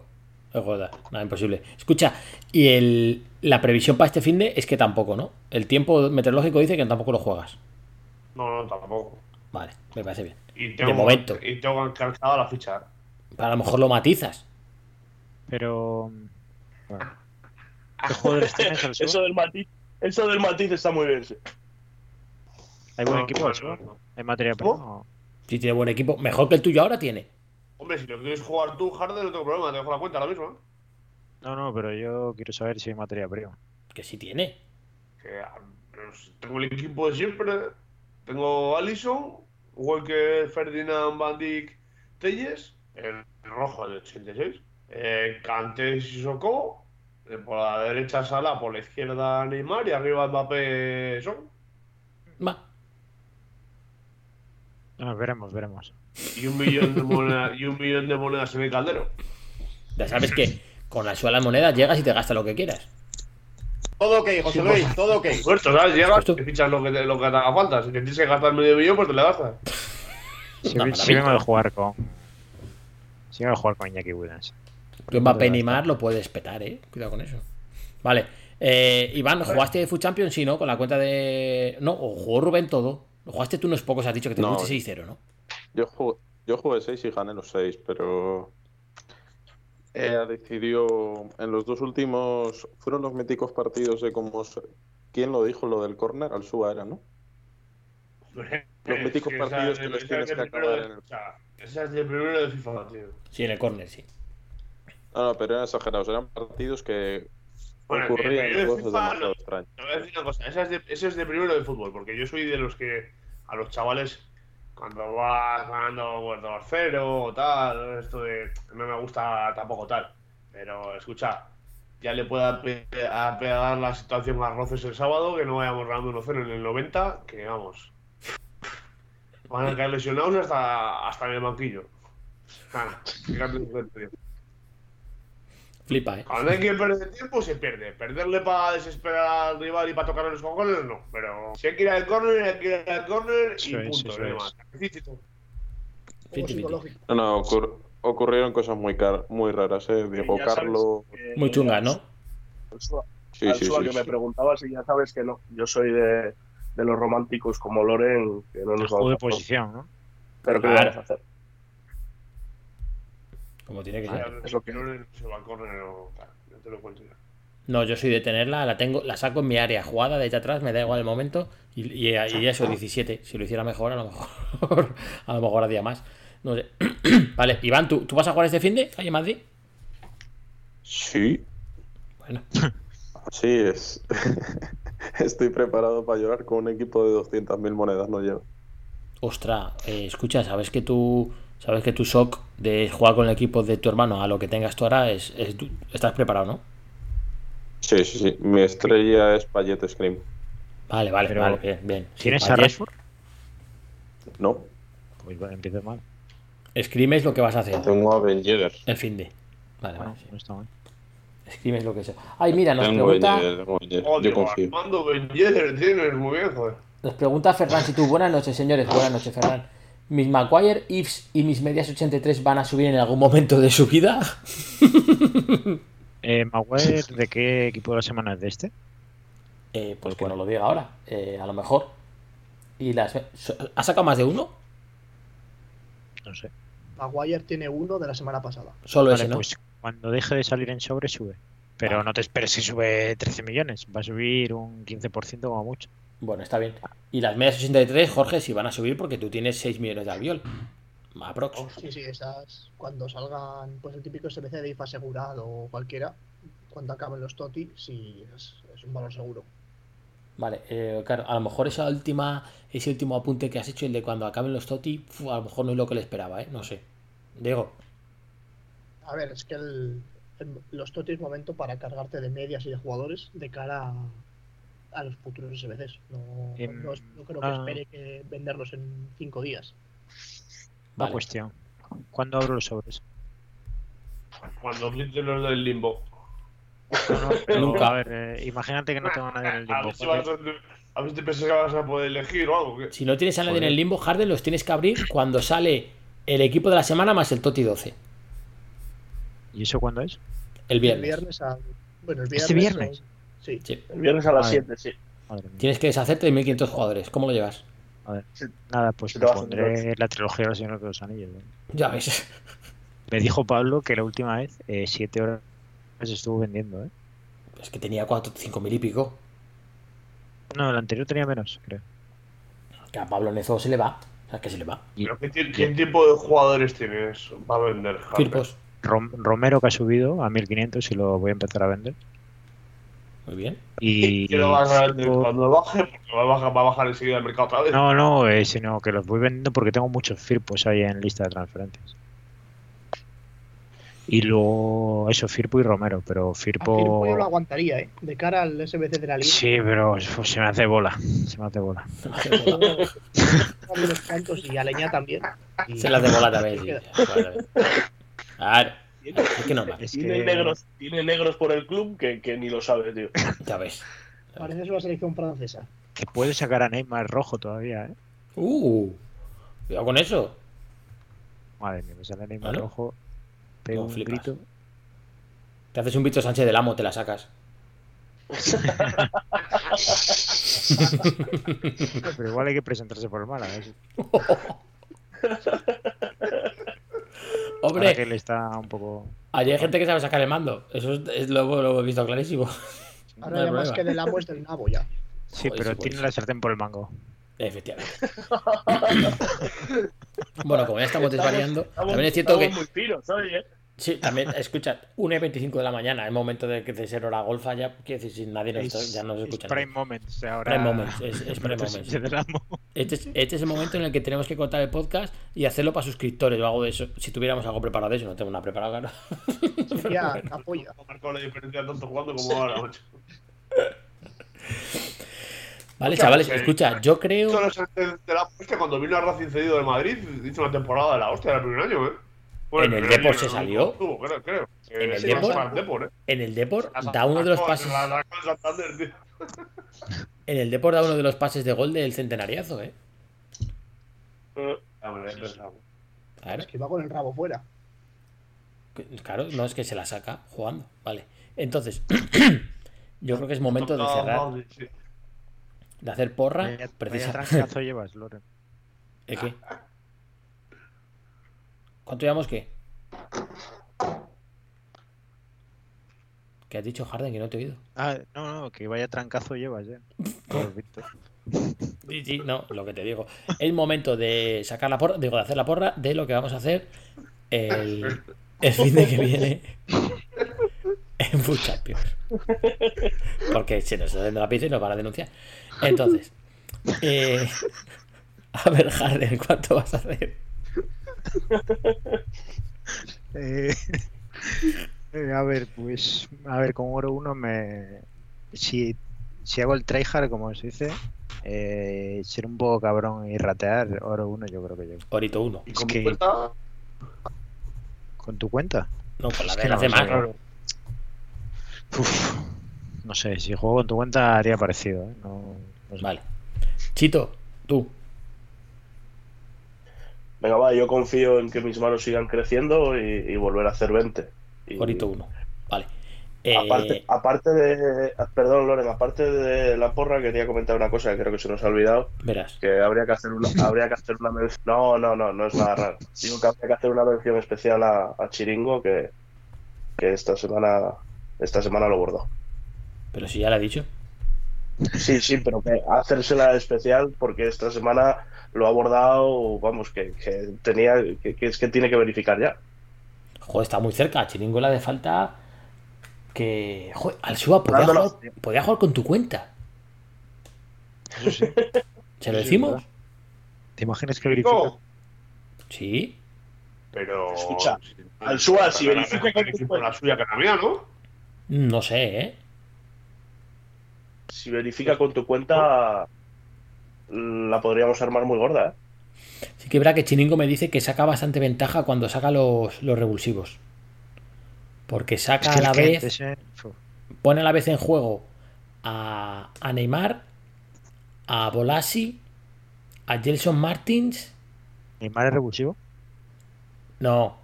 es nada, imposible. Escucha, y el, la previsión para este fin de es que tampoco, ¿no? El tiempo meteorológico dice que tampoco lo juegas. No, no, tampoco. Vale, me parece bien. Y De tengo, momento. Y tengo calcada la ficha. A lo mejor lo matizas. Pero. Bueno. ¿Qué jugadores tienes? Eso del matiz, eso del matiz está muy bien. sí. ¿Hay buen No, equipo, no, no, no. ¿Hay materia prima? o- Si tiene buen equipo, mejor que el tuyo ahora tiene. Hombre, si lo quieres jugar tú, Harden, no tengo problema, te dejo la cuenta ahora mismo. ¿eh? No, no, pero yo quiero saber si hay materia prima. Que sí tiene. Que, tengo el equipo de siempre. Tengo Allison, Walker, Ferdinand, Van Dijk, Telles, el rojo del 86. Eh, Kanté y Sissoko. eh, por la derecha Sala, por la izquierda Neymar y arriba Mbappé Son. Va. No, veremos, veremos. Y un millón de monedas, y un millón de monedas en el caldero. Ya sabes que con la suela moneda llegas y te gastas lo que quieras. Todo ok, José Luis, todo ok. Por supuesto, ¿sabes? Llegas y fichas lo que, te, lo que te haga falta. Si te tienes que gastar medio millón, pues te lo gastas. Si, maravilla. vengo de jugar con. Si vengo de jugar con Iñaki Williams. Tú Mbappé Neymar lo puedes petar, eh. Cuidado con eso. Vale. Eh, Iván, ¿jugaste Food Champions? Sí, ¿no? Con la cuenta de. No, o jugó Rubén todo. Lo jugaste tú unos pocos, has dicho que te No. fuiste 6-0, ¿no? Yo jugué, yo jugué 6 y gané los 6, pero ella decidió en los dos últimos, fueron los míticos partidos de cómo, se- ¿quién lo dijo lo del córner? Al Suba era, ¿no? Los míticos partidos que los tienes es que acabar de- en el. o sea, Esa es de primero de FIFA, tío. Sí, en el córner, sí. No, no, pero eran exagerados. Eran partidos que Bueno, ocurrían el cosas FIFA, demasiado no. extrañas. Te voy a decir una cosa, esa es de, ese es de primero de fútbol, porque yo soy de los que a los chavales, cuando vas ganando pues, 2-0 o tal, esto de. No me gusta tampoco tal. Pero escucha, ya le pueda pegar la situación a Roces el sábado, que no vayamos ganando 1-0 en el 90, que vamos. Van a caer lesionados hasta, hasta en el banquillo. Serio. Flipa, ¿eh? Cuando hay que perder tiempo, se pierde. Perderle para desesperar al rival y para tocarle los cojones, no. Pero si hay que ir al córner, hay que ir al córner y punto. no. Juego psicológico. No, no, ocur- ocurrieron cosas muy, car- muy raras, ¿eh? Diego Carlos. que- Muy chungas, ¿no? Sí, sí, sí, que sí. me preguntabas y ya sabes que no. Yo soy de, de los románticos como Loren, que no nos Juego vamos de a posición, ¿no? Pero ¿qué Claro. vamos a hacer? Como tiene que Ya, ser. Es lo que no se va al córner o tal. Ya te lo cuento ya. No, yo soy de tenerla, la tengo, la saco en mi área jugada desde atrás, me da igual el momento. Y, y, y eso, 17. Si lo hiciera mejor, a lo mejor. a lo mejor hacía más. No sé. vale, Iván, ¿tú, ¿tú vas a jugar este fin de calle Madrid? Sí. Bueno. Sí, es. Estoy preparado para llorar con un equipo de 200.000 monedas, no llevo. Ostra, eh, escucha, sabes que tú. Sabes que tu shock de jugar con el equipo de tu hermano a lo que tengas tú ahora es. es- tú- estás preparado, ¿no? Sí, sí, sí. Mi estrella es Payet Scream. Vale, vale, Pero- vale, bien, bien. Sí, ¿Tienes a. Rashford? No, Pues bueno, empieza mal. Scream es lo que vas a hacer. tengo a Ben Yedder. El fin de. Vale, Bueno, vale. sí. no está mal. Scream es lo que sea. Ay, mira, nos Tengo Ben pregunta. Yedder, tengo Ben Yedder. Yo confío. Armando Ben Yedder tienes, muy bien, joder. Nos pregunta Ferran si tú, buenas noches, señores, buenas noches, Ferran. ¿Mis Maguire, Ifs y mis medias 83 van a subir en algún momento de su vida? Eh, Maguire, ¿de qué equipo de la semana es de este? Eh, pues que no lo diga ahora, eh, a lo mejor. ¿Y las... ¿Ha sacado más de uno? No sé. Maguire tiene uno de la semana pasada. Solo Vale, ese, ¿no? pues cuando deje de salir en sobre, sube. Pero no te esperes que sube 13 millones. Va a subir un 15% como mucho. Bueno, está bien. Y las medias 83, Jorge, sí van a subir porque tú tienes 6 millones de albiol. Aprox. Sí, sí, esas cuando salgan, pues el típico SBC de IFA asegurado o cualquiera, cuando acaben los TOTI, sí es, es un valor seguro. Vale, eh, claro, a lo mejor esa última, ese último apunte que has hecho, el de cuando acaben los TOTI, a lo mejor no es lo que le esperaba, ¿eh? No sé. Diego. A ver, es que el, el- los TOTI es momento para cargarte de medias y de jugadores de cara a, a los futuros SBCs. No, Em, no, creo que ah. espere que venderlos en cinco días. Una Vale. cuestión. ¿Cuándo abro los sobres? Cuando los del limbo. Nunca. A ver, eh, imagínate que no tengo nadie en el A limbo. ver si vas a, a ver si te piensas que vas a poder elegir o algo. ¿qué? Si no tienes a nadie en el limbo, Harden los tienes que abrir cuando sale el equipo de la semana más el TOTI 12. ¿Y eso cuándo es? El El viernes. viernes a- bueno, el viernes. ¿Este viernes? eh, sí. Sí. El viernes a las Vale. 7, sí. Tienes que deshacerte de 1500 jugadores. ¿Cómo lo llevas? A ver. Nada, pues me te pondré la trilogía de los Señores de los Anillos. ¿eh? Ya ves. Me dijo Pablo que la última vez, 7 horas se estuvo vendiendo, ¿eh? Es que tenía 4, 5 mil y pico. No, el anterior tenía menos, creo. Que a Pablo Nezo se le va. O sea, que se le va. Y ¿Pero qué, ti- qué tipo de jugadores tienes para vender? Firpos. Rom- Romero que ha subido a 1500 y lo voy a empezar a vender. Muy bien. Y, ¿Qué lo vas a vender Firpo- cuando baje? Porque va a bajar, va a bajar enseguida el mercado otra vez. No, no, eh, sino que los voy vendiendo porque tengo muchos Firpos ahí en lista de transferencias. Y luego eso, Firpo y Romero, pero A Firpo yo lo Firpo... aguantaría, ¿eh? De cara al SBC de la liga. Sí, pero se me hace bola, se me hace bola. Hay unos cuantos y a Leña también. Y- Se las de bola también. sí. Vale. Claro. Es que no va. Es Tiene, que- negros, tiene negros por el club que, que ni lo sabe, tío. Ya ves. Parece una selección francesa. Que puede sacar a Neymar rojo todavía, ¿eh? Uh. Cuidado con eso. Madre mía, me sale Neymar rojo, pego No un flipas. grito. Te haces un Vito Sánchez del amo, te la sacas. Pero igual hay que presentarse por el Málaga. ¿eh? Ahora Hombre, que él está un poco... allí hay gente que sabe sacar el mando. Eso es, es lo, lo he visto clarísimo. Ahora No hay ya más que del amo es del nabo ya. Sí, Joder, pero sí, tiene pues. la sartén por el mango. Efectivamente. Bueno, como ya estamos desvariando, también es cierto que. Sí, también, escucha, 1 y 25 de la mañana, es momento de, de ser hora golfa, ya, quiero decir, si nadie nos, Es- ya nos es escucha. prime nadie. moments ahora. Prime moments, es, es prime moments. se. Este es, este es el momento en el que tenemos que cortar el podcast y hacerlo para suscriptores o algo de eso. Si tuviéramos algo preparado de eso, no tengo nada preparado, claro. La polla. Marcó la diferencia tanto jugando como ahora, macho. Vale, Escucha, chavales, que- escucha, yo creo. Los antes de la hostia cuando vino a Racing cedido de Madrid, hizo una temporada de la hostia del primer año, ¿eh? En el Depor se salió. En el Depor. ¿eh? En el Depor da uno de los pases. En el Depor da uno de los pases de gol del centenariazo, eh. Eh, es verdad. Claro, Es que va con el rabo fuera. claro, no es que se la saca jugando. Vale. Entonces, yo creo que es momento de cerrar, de hacer porra. Vaya, vaya llevas, Loren. ¿Eh, qué? ¿Cuánto llevamos qué? ¿Qué has dicho, Harden? Que no te he oído. Ah, no, no, que vaya trancazo llevas ya. Sí, sí, no, lo que te digo. Es momento de sacar la porra, digo, de hacer la porra de lo que vamos a hacer el, el fin de que viene en Food Champions. Porque se nos está haciendo la pizza y nos van a denunciar. Entonces, eh, a ver, Harden, ¿cuánto vas a hacer? Eh, eh, a ver, pues, a ver, con oro 1 me... Si, si hago el tryhard, como se dice, eh, ser un poco cabrón y ratear, oro 1 yo creo que llego. Orito 1. ¿Y Es con que- mi cuenta? ¿Con tu cuenta? No, con la Es de las no demás. no sé, si juego con tu cuenta haría parecido, ¿eh? No, no sé. Vale. Chito, tú. Venga, va, yo confío en que mis manos sigan creciendo y, y volver a hacer 20. Y- Orito 1. Vale. Eh, Aparte, aparte de. Perdón, Loren, aparte de la porra, quería comentar una cosa que creo que se nos ha olvidado. verás. Que habría que hacer una, habría que hacer una mención. No, no, no, no es nada raro. Digo que habría que hacer una mención especial a, a Chiringo que, que esta semana esta semana lo bordó. Pero si ya lo he dicho. Sí, sí, pero que hacérsela especial porque esta semana lo ha abordado, vamos, que, que tenía, que, que es que tiene que verificar ya. Joder, está muy cerca. Chiringo le hace falta que. Joder, al Suba podía jugar, podía jugar con tu cuenta. Eso sí. ¿Se lo decimos? ¿Te imaginas que verifica? No, Sí. pero. Escucha, al Suárez, si verifica con tu con cuenta. la suya que la mía, ¿no? No sé, ¿eh? Si verifica con tu cuenta, la podríamos armar muy gorda, ¿eh? Sí que es verdad que Chiringo me dice que saca bastante ventaja cuando saca los, los revulsivos. Porque saca a la vez, pone a la vez en juego a, a Neymar, a Bolasi, a Gelson Martins. ¿Neymar es revulsivo? No.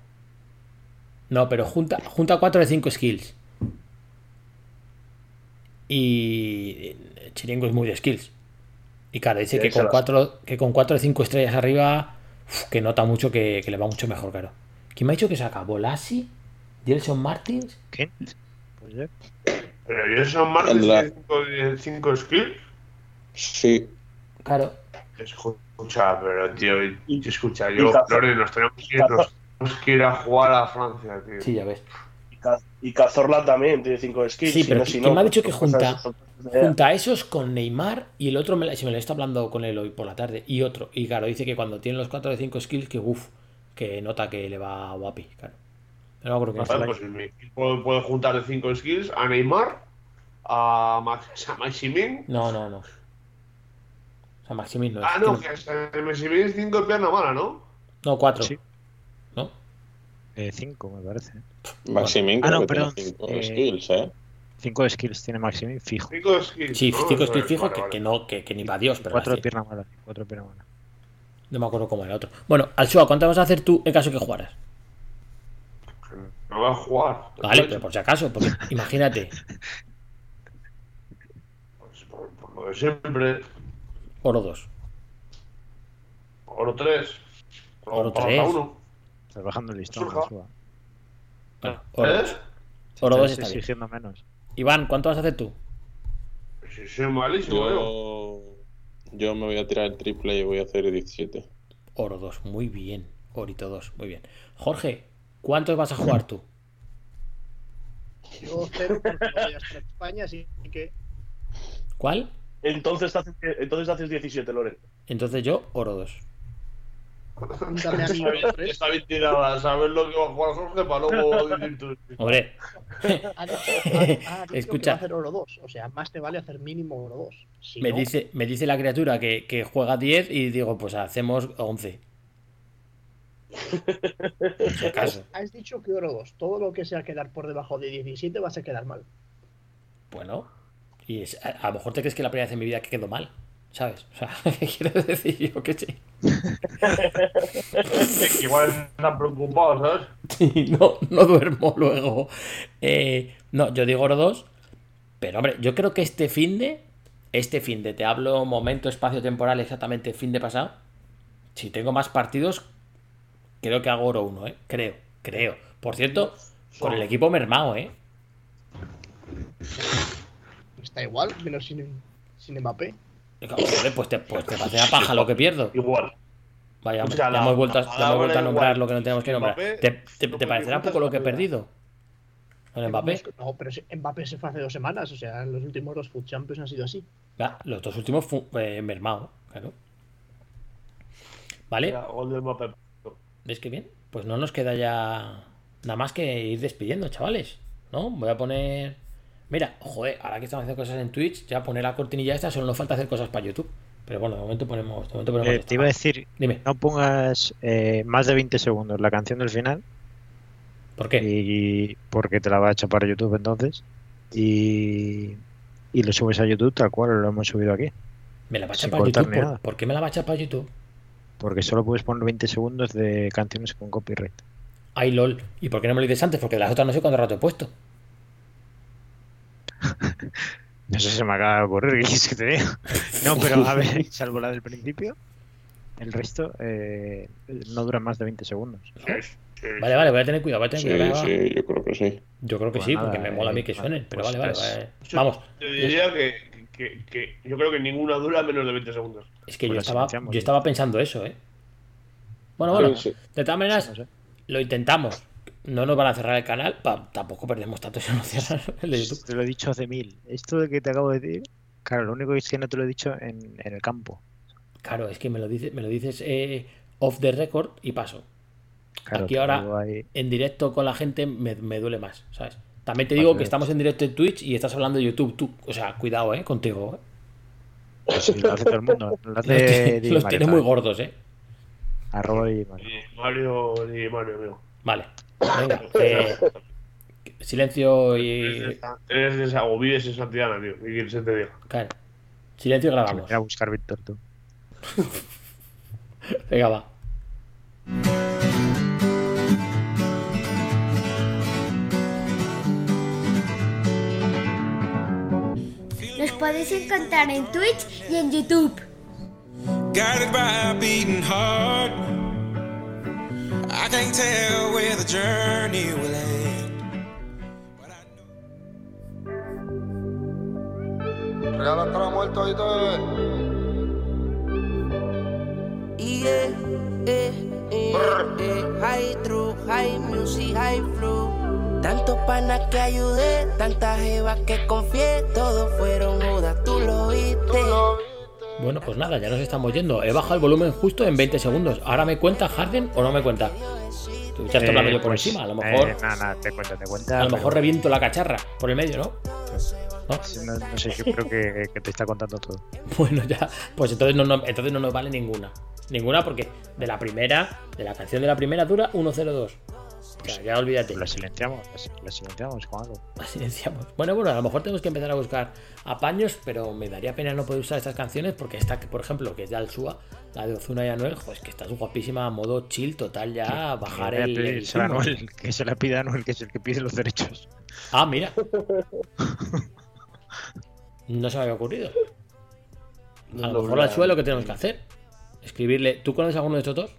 No, pero junta, junta 4 de 5 skills. Y Chiringo es muy de skills. Y claro, dice que con, 4, que con 4 de 5 estrellas arriba, uf, que nota mucho que, que le va mucho mejor, claro. ¿Quién me ha dicho que saca? ¿Bolasi? ¿Gelson Martins? Pues ya. Pero yo son más En la- de 5 skills. Sí. Claro. Escucha, pero tío, y- escucha, yo, Loren, nos tenemos que ir, nos tenemos que ir a jugar a Francia, tío. Sí, ya ves. Y Ca- Y Cazorla también tiene 5 skills. Sí, si pero no, ¿qui- si quién no, me ha dicho que junta, junta esos con Neymar y el otro, me, la- si me lo está hablando con él hoy por la tarde, y otro. Y claro, dice que cuando tiene los 4 de 5 skills, que uff, que nota que le va guapi, claro. Pero no creo que Vale, pues mi equipo puede juntar de 5 skills a Neymar, a, Max, a Maximin. No, no, no. O sea, Maximin no es. Ah, no, que es- Maximin es 5 de pierna mala, ¿no? No, 4. Sí. ¿No? Eh, cinco, me parece. Maximin Ah, creo no, que perdón. tiene cinco Eh, skills, ¿eh? 5 skills tiene Maximin, fijo. 5 skills. Sí, ¿no? 5 Eso skills fijo, vale, que, vale. que no, que, que ni para Dios, pero 4 de así. pierna mala. 4 de pierna mala. No me acuerdo cómo era el otro. Bueno, Alshua, ¿cuánto vas a hacer tú en caso que jugaras? No voy a jugar. Vale, pero por si acaso, porque imagínate, Pues por, por lo de siempre. oro 2. Oro 3. Oro tres. Estás bajando el listón. Surja. Bueno, oro ¿Eh? 2. Oro 2 Estás está bien. exigiendo menos. Iván, ¿cuánto vas a hacer tú? Si soy malísimo, yo. Yo. Me voy a tirar el triple y voy a hacer 17. Oro 2, muy bien. Orito 2, muy bien. Jorge, ¿cuántos vas a jugar tú? Yo cero porque voy a estar en España, así que ¿Cuál? Entonces haces, entonces haces 17, Loren. Entonces yo, oro 2. Púntame a mí Está bien, tirada, sabes lo que va a jugar Jorge para luego decir tú. Hombre, ha dicho, ha- ha dicho que Escucha. va a hacer oro 2. O sea, más te vale hacer mínimo oro 2. Si me no, dice, me dice la criatura que, que juega 10 y digo, pues hacemos 11. Por si acaso. Has dicho que oro 2. Todo lo que sea quedar por debajo de 17 vas a quedar mal. Bueno, y es- a, a lo mejor te crees que la primera vez en mi vida que quedó mal, ¿sabes? O sea, ¿qué quiero decir yo? Que sí. Igual están preocupados, ¿sabes? Sí, no, no duermo luego. Eh, no, yo digo oro 2. Pero hombre, yo creo que este fin de. Este fin de, te hablo momento, espacio temporal, exactamente fin de pasado. Si tengo más partidos, creo que hago oro 1, ¿eh? Creo, creo. Por cierto, con el equipo mermado, ¿eh? Está igual, menos sin, sin Mbappé. Joder, pues te, pues te pasea paja lo que pierdo. Igual. Vaya, ya la- hemos vuelto, a- la ya hemos vuelto a palabra nombrar igual. lo que no tenemos que nombrar. Mbappé, ¿Te, te- te parecerá poco lo que he perdido? Con Mbappé. No, pero Mbappé se fue hace dos semanas. O sea, los últimos dos Food Champions han sido así. Va, los dos últimos eh, mermado, claro. ¿Vale? Gol Mbappé. ¿Ves que bien? Pues no nos queda ya nada más que ir despidiendo, chavales. ¿No? Voy a poner. Mira, joder, ahora que estamos haciendo cosas en Twitch, ya poner la cortinilla esta, solo nos falta hacer cosas para YouTube. Pero bueno, de momento ponemos. De momento ponemos Eh, te iba a decir, Dime. no pongas eh, más de 20 segundos la canción del final. ¿Por qué? Y porque te la va a echar para YouTube entonces. Y, y lo subes a YouTube tal cual lo hemos subido aquí. Me la va a echar para YouTube. ni ¿Por, nada. por qué me la va a echar para YouTube? Porque solo puedes poner 20 segundos de canciones con copyright. Ay, lol. ¿Y por qué no me lo dices antes? Porque las otras no sé cuánto rato he puesto. No sé si se me acaba de ocurrir, ¿qué quieres que te diga? No, pero a ver, salvo la del principio, el resto eh, no dura más de 20 segundos. Vale, vale, voy a tener cuidado, voy a tener Sí, cuidado. sí, yo creo que sí. Yo creo que Pues sí, nada, porque me mola a mí eh, que suenen. Pero pues vale, vale, vale. Vamos. Te diría que, que, que yo creo que ninguna dura menos de 20 segundos. Es que Pues yo estaba, yo ¿no? estaba pensando eso, ¿eh? Bueno, bueno, sí. de todas maneras, No sé. lo intentamos. No nos van a cerrar el canal, pa- tampoco perdemos tanto si no cierran el de YouTube. Te lo he dicho hace mil. Esto de que te acabo de decir, claro, lo único es que no te lo he dicho en, en el campo. Claro, es que me lo dices, me lo dices eh, off the record y paso. Claro, Aquí ahora, ahí- en directo con la gente, me, me duele más, ¿sabes? También te Vale, digo que estamos en directo en Twitch y estás hablando de YouTube. Tú, o sea, cuidado, ¿eh? Contigo. ¿eh? Sí, lo hace todo el mundo. Lo Los, hace los Mario tiene muy gordos, ¿eh? Arroba Di Mario. Mario, amigo. Vale. Venga. eh, silencio y. Eres de esa, o vives en Santillana, tío. ¿Qué quieres que te diga? Claro. Silencio y grabamos. Voy a buscar Víctor tú. Venga, va. Nos podéis encontrar en Twitch y en YouTube. Guided by a beating heart. I can't tell where the journey will end. Real hasta la muerte, oíste. Yeah, eh, eh, eh, high true, high music, high flow. Tantos panas que ayudé, tantas jevas que confié, todos fueron judas, tú lo viste. Bueno, pues nada, ya nos estamos yendo. He bajado el volumen justo en 20 segundos. ¿Ahora me cuenta Harden o no me cuenta? Tú ya estás hablando Eh, yo por pues, encima. A lo mejor, eh, nada, nada, te cuenta, te cuenta. a lo pero- mejor reviento la cacharra por el medio, ¿no? ¿No? No, no sé, yo creo que, que te está contando todo. Bueno, ya. Pues entonces no, no- entonces no nos vale ninguna. Ninguna porque de la primera, de la canción de la primera dura 102. Sea, ya olvídate. La silenciamos, la, silenciamos con algo. La silenciamos. Bueno, bueno, a lo mejor tenemos que empezar a buscar apaños, pero me daría pena no poder usar estas canciones porque esta, que, por ejemplo, que es de Alsua, la de Ozuna y Anuel, pues que está guapísima, modo chill total ya, bajar Que el, a a. Anuel, que se la pida a Anuel, que es el que pide los derechos. Ah, mira. No se me había ocurrido. A lo mejor al suelo lo que tenemos que hacer. Escribirle. ¿Tú conoces a alguno de estos dos?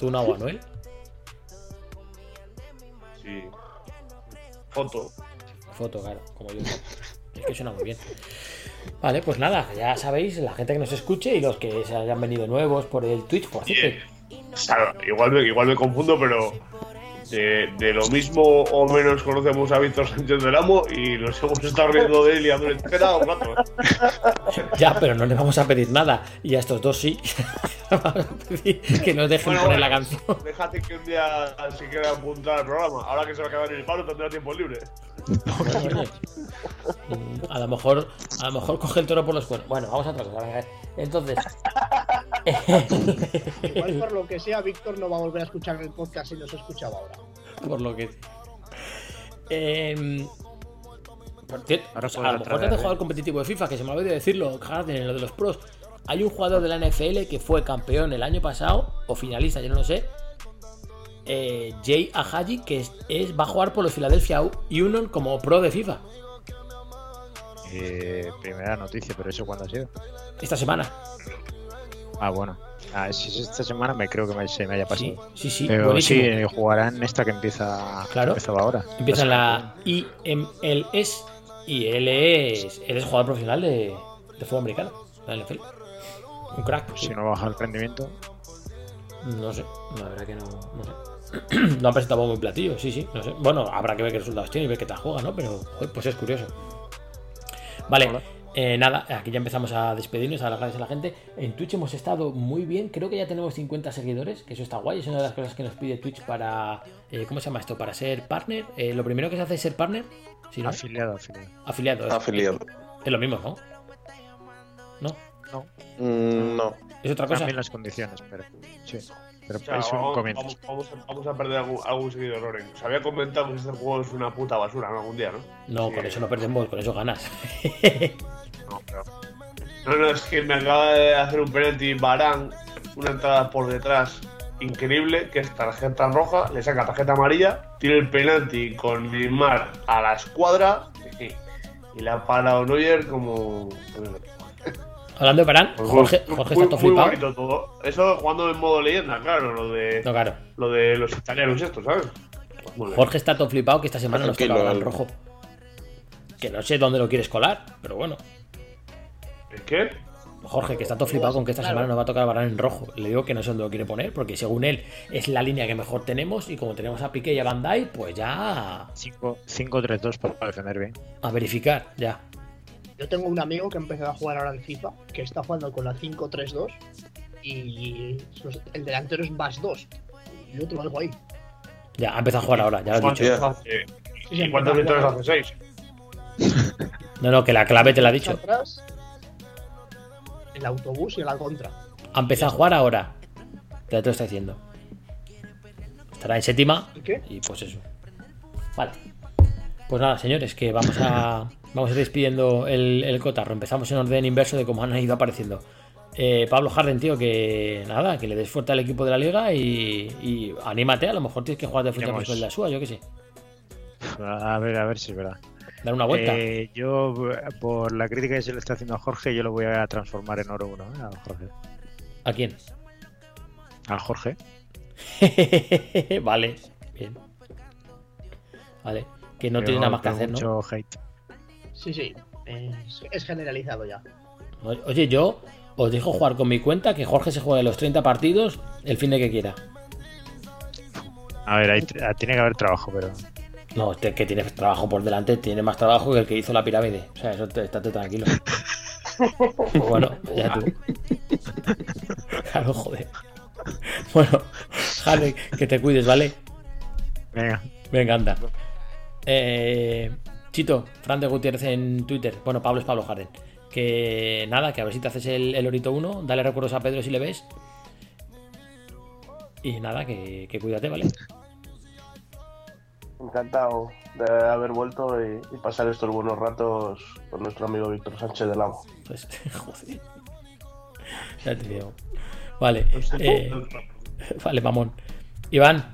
O Anuel. sí. Foto. Foto, claro, como yo. Es que suena muy bien. Vale, pues nada, ya sabéis, la gente que nos escuche y los que se hayan venido nuevos por el Twitch, por cierto. Claro, igual me, igual me confundo, pero de, de lo mismo o menos conocemos a Víctor Sánchez del Amo y nos hemos estado riendo de él y dándole tela un rato. Ya, pero no le vamos a pedir nada. Y a estos dos sí. Vamos a pedir que nos dejen Bueno, poner bueno, la canción. Déjate que un día se quiera apuntar al programa. Ahora que se va a en el paro, tendrá tiempo libre. Bueno, oye, mm, a lo mejor, a lo mejor coge el toro por los cuernos. Bueno, vamos a venga. Entonces, Igual por lo que sea, Víctor no va a volver a escuchar el podcast si nos escuchaba ahora. por lo que. Por cierto, Ahora pues, a lo mejor te has dejado ¿eh? el competitivo de FIFA, que se me ha olvidado decirlo, Harden, en lo de los pros. Hay un jugador de la NFL que fue campeón el año pasado, o finalista, yo no lo sé. eh, Jay Ahaji, que es, es- va a jugar por los Philadelphia Union como pro de FIFA Eh, primera noticia, pero eso cuándo ha sido. esta semana. Ah, bueno. Ah, si es esta semana me creo que me- se me haya pasado. Sí, sí, sí, Pero buenísimo. sí, eh, jugarán esta que empieza Claro. empezaba ahora. Empieza la IMLS y él es, él es jugador profesional de, de fútbol americano, de la NFL. Un crack. Si no baja el rendimiento. No sé, la verdad que no, no sé. no ha presentado muy platillo, sí, sí, no sé. Bueno, habrá que ver qué resultados tiene y ver qué tal juega, ¿no? Pero, pues es curioso. Vale, eh, nada, aquí ya empezamos a despedirnos, a dar las gracias a la gente. En Twitch hemos estado muy bien, creo que ya tenemos 50 seguidores, que eso está guay, es una de las cosas que nos pide Twitch para, eh, ¿cómo se llama esto? Para ser partner. Eh, lo primero que se hace es ser partner. ¿sí, no? Afiliado, afiliado. Afiliado. es- Afiliado. Es lo mismo, ¿no? ¿No? No. Mm, no. Es otra cosa. Cambian las condiciones, pero. Sí. Pero O sea, es un vamos, comienzo. vamos, vamos a, vamos a perder algún, algún seguidor, Loren. Os había comentado que este juego es una puta basura, ¿no? Algún día, ¿no? No, Sí. con eso no perdemos, con eso ganas. No, pero- No, no, es que me acaba de hacer un penalty Barán, una entrada por detrás increíble, que es tarjeta roja, le saca tarjeta amarilla, tiene el penalti con Neymar a la escuadra y, y le ha parado Neuer como... Hablando de Barán, Pues Jorge, muy- Jorge muy- está todo muy flipado. bonito todo. Eso jugando en modo leyenda, claro, lo de, No, claro. lo de los italianos estos, ¿sabes? Pues. Jorge está todo flipado que esta semana nos toca Barán el- rojo. Que no sé dónde lo quieres colar, pero bueno. ¿Qué? Jorge, que está todo flipado con que esta semana nos va a tocar Barán en rojo. Le digo que no sé dónde lo quiere poner, porque según él es la línea que mejor tenemos y como tenemos a Piqué y a Bandai, pues ya 5-3-2 para defender bien. a verificar, ya. Yo tengo un amigo que ha empezado a jugar ahora en FIFA, que está jugando con la 5-3-2 y el delantero es Bass 2. Y yo te lo dejo ahí. Ya, ha empezado a jugar ahora, ya lo has dicho. hace? Sí, sí, ¿Y cuántos victorias hace? ¿Seis? No, no, que la clave te la ha dicho. Atrás, el autobús y la contra. Ha empezado a jugar ahora. Ya te lo está diciendo. Estará en séptima. ¿Y qué? Y pues eso. Vale. Pues nada, señores, que vamos a. Vamos a ir despidiendo el, el cotarro. Empezamos en orden inverso de cómo han ido apareciendo. Eh, Pablo Harden, tío, que nada, que le des fuerte al equipo de la liga y, y anímate, a lo mejor tienes que jugar de frente a la SUA, yo qué sé. A ver, a ver si es verdad. Dar una vuelta. Eh, yo, por la crítica que se le está haciendo a Jorge, yo lo voy a transformar en oro 1, ¿eh? A Jorge. ¿A quién? A Jorge. vale, bien. Vale, que no tiene nada más que hacer, ¿no? Mucho hate. Sí, sí. Es, es generalizado ya. Oye, yo os dejo jugar con mi cuenta, que Jorge se juegue los 30 partidos el fin de que quiera. A ver, ahí t- ah, tiene que haber trabajo, pero. No, este que tiene trabajo por delante, tiene más trabajo que el que hizo la pirámide. O sea, eso te, estate tranquilo. Bueno, ya tú. Claro, joder. Bueno, Harry, que te cuides, ¿vale? Venga. Me encanta. Eh, Chito, Fran de Gutiérrez en Twitter. Bueno, Pablo es Pablo Harden. Que nada, que a ver si te haces el, el Orito 1. Dale recuerdos a Pedro si le ves. Y nada, que, que cuídate, ¿vale? Encantado de haber vuelto y, y pasar estos buenos ratos con nuestro amigo Víctor Sánchez del Amo. Pues, joder. Ya te digo. Vale. eh, vale, mamón. Iván,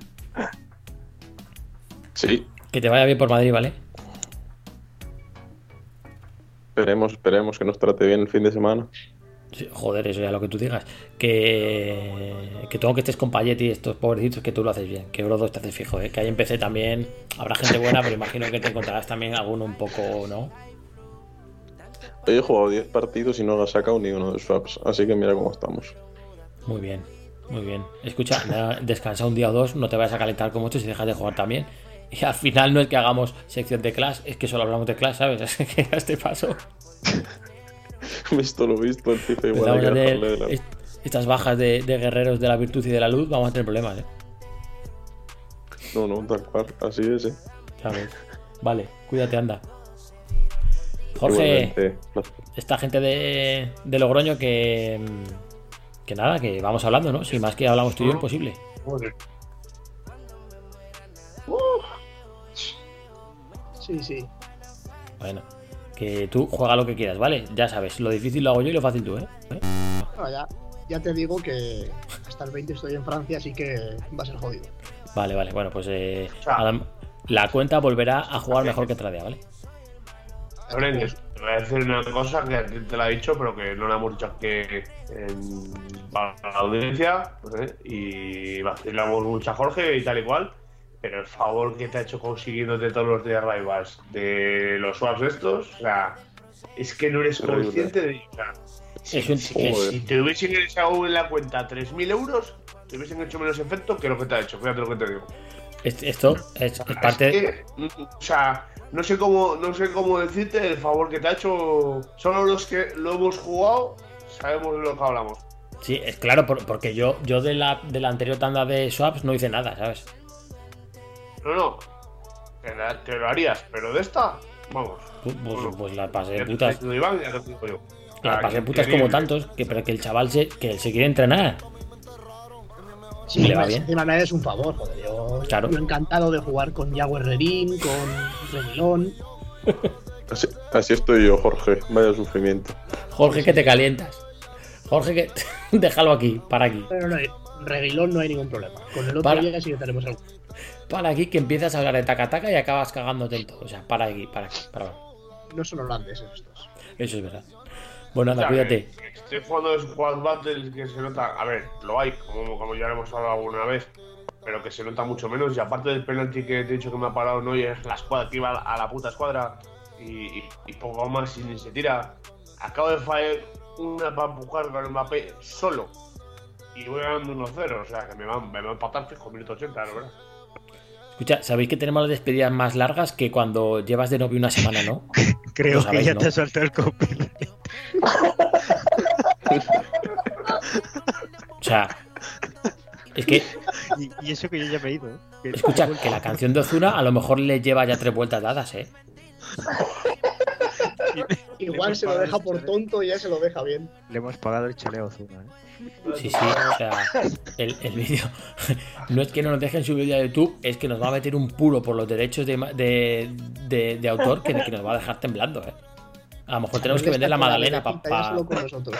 Sí, que te vaya bien por Madrid, ¿vale? esperemos, esperemos que nos trate bien el fin de semana. Sí, joder, eso ya lo que tú digas. Que, que tengo que estés con Payet y estos pobrecitos que tú lo haces bien. Que 2 te haces fijo, ¿eh? Que ahí empecé también. Habrá gente buena, pero imagino que te encontrarás también alguno un poco, ¿no? He jugado 10 partidos y no he sacado ni uno de swaps, así que mira cómo estamos. Muy bien, muy bien. Escucha, descansa un día o dos, no te vayas a calentar como mucho si dejas de jugar también. Y al final no es que hagamos sección de Clash, es que solo hablamos de Clash, ¿sabes? Es que a este paso. Visto lo visto, el FIFA igual a tener de la- est- estas bajas de, de guerreros de la virtud y de la luz, vamos a tener problemas, ¿eh? No, no, tal cual, así es, ¿eh? ¿Sabes? Vale, cuídate, anda. Jorge, Igualmente. esta gente de, de Logroño que. Que nada, que vamos hablando, ¿no? Sin más que hablamos tú y yo, imposible. Sí, sí. Bueno, que tú juega lo que quieras, ¿vale? Ya sabes, lo difícil lo hago yo y lo fácil tú, ¿eh? ¿Eh? No, ya, ya te digo que hasta el 20 estoy en Francia, así que va a ser jodido. Vale, vale, bueno, pues eh, Adam, la cuenta volverá a jugar mejor que otra día, ¿vale? Te voy a decir una cosa que a ti te la he dicho, pero que no la hemos dicho aquí en, para la audiencia. no sé, y vacilamos mucho a Jorge y tal y cual. Pero el favor que te ha hecho consiguiéndote todos los días rivals de los swaps estos, o sea, es que no eres consciente de. Sea, si, te hubiesen echado en la cuenta 3.000 euros, te hubiesen hecho menos efecto que lo que te ha hecho. Fíjate lo que te digo. Es- Esto es, es parte. Es que, o sea, no sé cómo, no sé cómo decirte el favor que te ha hecho. Solo los que lo hemos jugado sabemos de lo que hablamos. Sí, es claro, por- porque yo, yo de, la, de la anterior tanda de swaps no hice nada, ¿sabes? No, no. Te, la- te lo harías, pero de esta, vamos. Pues, pues- pues la pasé de te putas. Iván, ya te digo yo. La pasé de putas como tantos, que, pero que el chaval se, que se quiere entrenar. Sí, le va bien. encima me haces un favor, joder. Yo, Claro. yo encantado de jugar con Yago Herrerín, con Reguilón. Así, así estoy yo, Jorge. Vaya sufrimiento. Jorge, que te calientas. Jorge, que. Déjalo aquí, para aquí. Pero no, Reguilón no hay ningún problema. Con el otro Para. día sí que tenemos algo. Para aquí, que empiezas a hablar de taca-taca y acabas cagándote en todo. O sea, para aquí, para aquí, para abajo. No son holandeses estos. Eso es verdad. Bueno, anda, O sea, cuídate. que Estoy jugando de Squad Battles que se nota. A ver, lo hay, como, como ya lo hemos hablado alguna vez, pero que se nota mucho menos. Y aparte del penalti que te he dicho que me ha parado no es la escuadra que iba a la puta escuadra y, y- y poco más y ni se tira. Acabo de fallar una para empujar con Mbappé solo y voy ganando 1-0. O sea, que me van, me van a empatar fijo, minuto 80, la verdad. Escucha, ¿sabéis que tenemos las despedidas más largas que cuando llevas de novio una semana, no? Creo que ya ¿no? te ha saltado el copyright. O sea, es que, Y, y eso que yo ya me he ido. ¿eh? Que- escucha, que la canción de Ozuna a lo mejor le lleva ya tres vueltas dadas, ¿eh? Igual se lo deja por tonto y ya se lo deja bien. Le hemos pagado el chaleo a Ozuna. ¿eh? Sí, sí, o sea, el, el vídeo. No es que no nos dejen subir a YouTube, es que nos va a meter un puro por los derechos de, de, de- de autor que, que nos va a dejar temblando, ¿eh? A lo mejor tenemos que vender la Madalena para. Nosotros.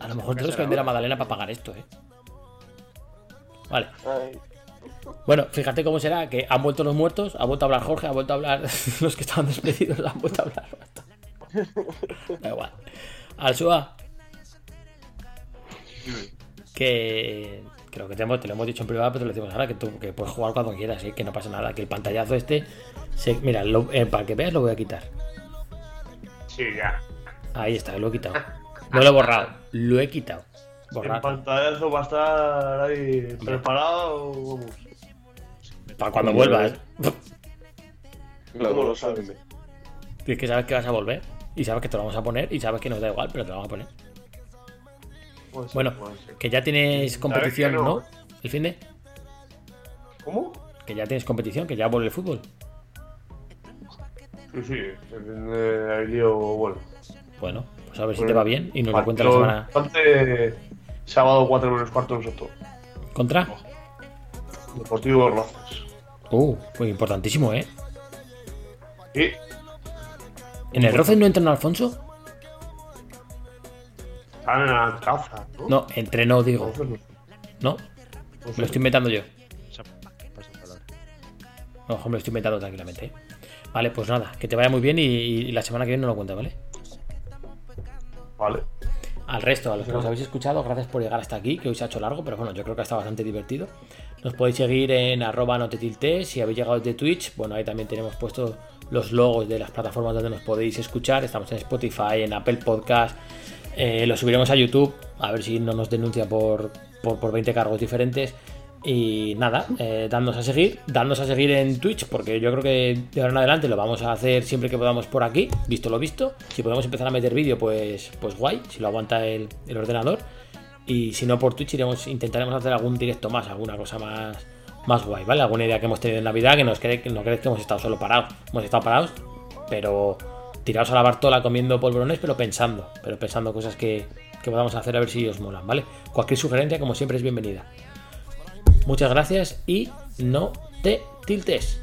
A lo mejor tenemos que vender la Madalena para pagar esto, ¿eh? Vale. Bueno, fíjate cómo será que han vuelto los muertos, ha vuelto a hablar Jorge, ha vuelto a hablar los que estaban despedidos, han vuelto a hablar. Da igual. Alsua. Que creo que te, hemos- te lo hemos dicho en privado, pero te lo decimos ahora, que tú que puedes jugar cuando quieras, ¿eh? que no pasa nada, que el pantallazo este, se- mira, lo- eh, para que veas lo voy a quitar. Sí, ya. Ahí está, lo he quitado. No lo he borrado, lo he quitado. El pantallazo va a estar ahí preparado. Vamos. Para cuando vuelvas. Claro, ¿Cómo lo lo sabes. Es que sabes que vas a volver. Y sabes que te lo vamos a poner. Y sabes que nos da igual, pero te lo vamos a poner. Puede ser, Bueno, puede ser. que ya tienes competición, no. ¿no? ¿El fin de? ¿Cómo? Que ya tienes competición, que ya vuelve el fútbol. Sí, sí, el lío bueno. Bueno, pues a ver si te va bien y nos lo cuenta la semana. sábado 4 menos cuarto en Soto. ¿Contra? Deportivo Rozas. Uh, pues importantísimo, ¿eh? Sí, ¿En el Roces no entra un Alfonso? Están en la caza, ¿no? No, entrenó, digo. ¿No? Me lo estoy inventando yo. No, me lo estoy inventando tranquilamente. ¿eh? Vale, pues nada, que te vaya muy bien y, y la semana que viene nos lo cuenta, ¿vale? Vale. Al resto, a los que nos habéis escuchado, gracias por llegar hasta aquí, que hoy se ha hecho largo, pero bueno, yo creo que ha estado bastante divertido. Nos podéis seguir en arroba notetiltes, si habéis llegado desde Twitch, bueno, ahí también tenemos puesto los logos de las plataformas donde nos podéis escuchar. Estamos en Spotify, en Apple Podcast. Eh, lo subiremos a YouTube, a ver si no nos denuncia por, por, por 20 cargos diferentes. Y nada, eh, a seguir, dándonos a seguir en Twitch, porque yo creo que de ahora en adelante lo vamos a hacer siempre que podamos por aquí, visto lo visto. Si podemos empezar a meter vídeo, pues, pues guay, si lo aguanta el, el ordenador. Y si no por Twitch, iremos, intentaremos hacer algún directo más, alguna cosa más, más guay, ¿vale? Alguna idea que hemos tenido en Navidad, que nos que no creéis que hemos estado solo parados. Hemos estado parados, pero tirados a la bartola comiendo polvorones, pero pensando, pero pensando cosas que, que podamos hacer a ver si os molan, ¿vale? Cualquier sugerencia, como siempre, es bienvenida. Muchas gracias y no te tiltes.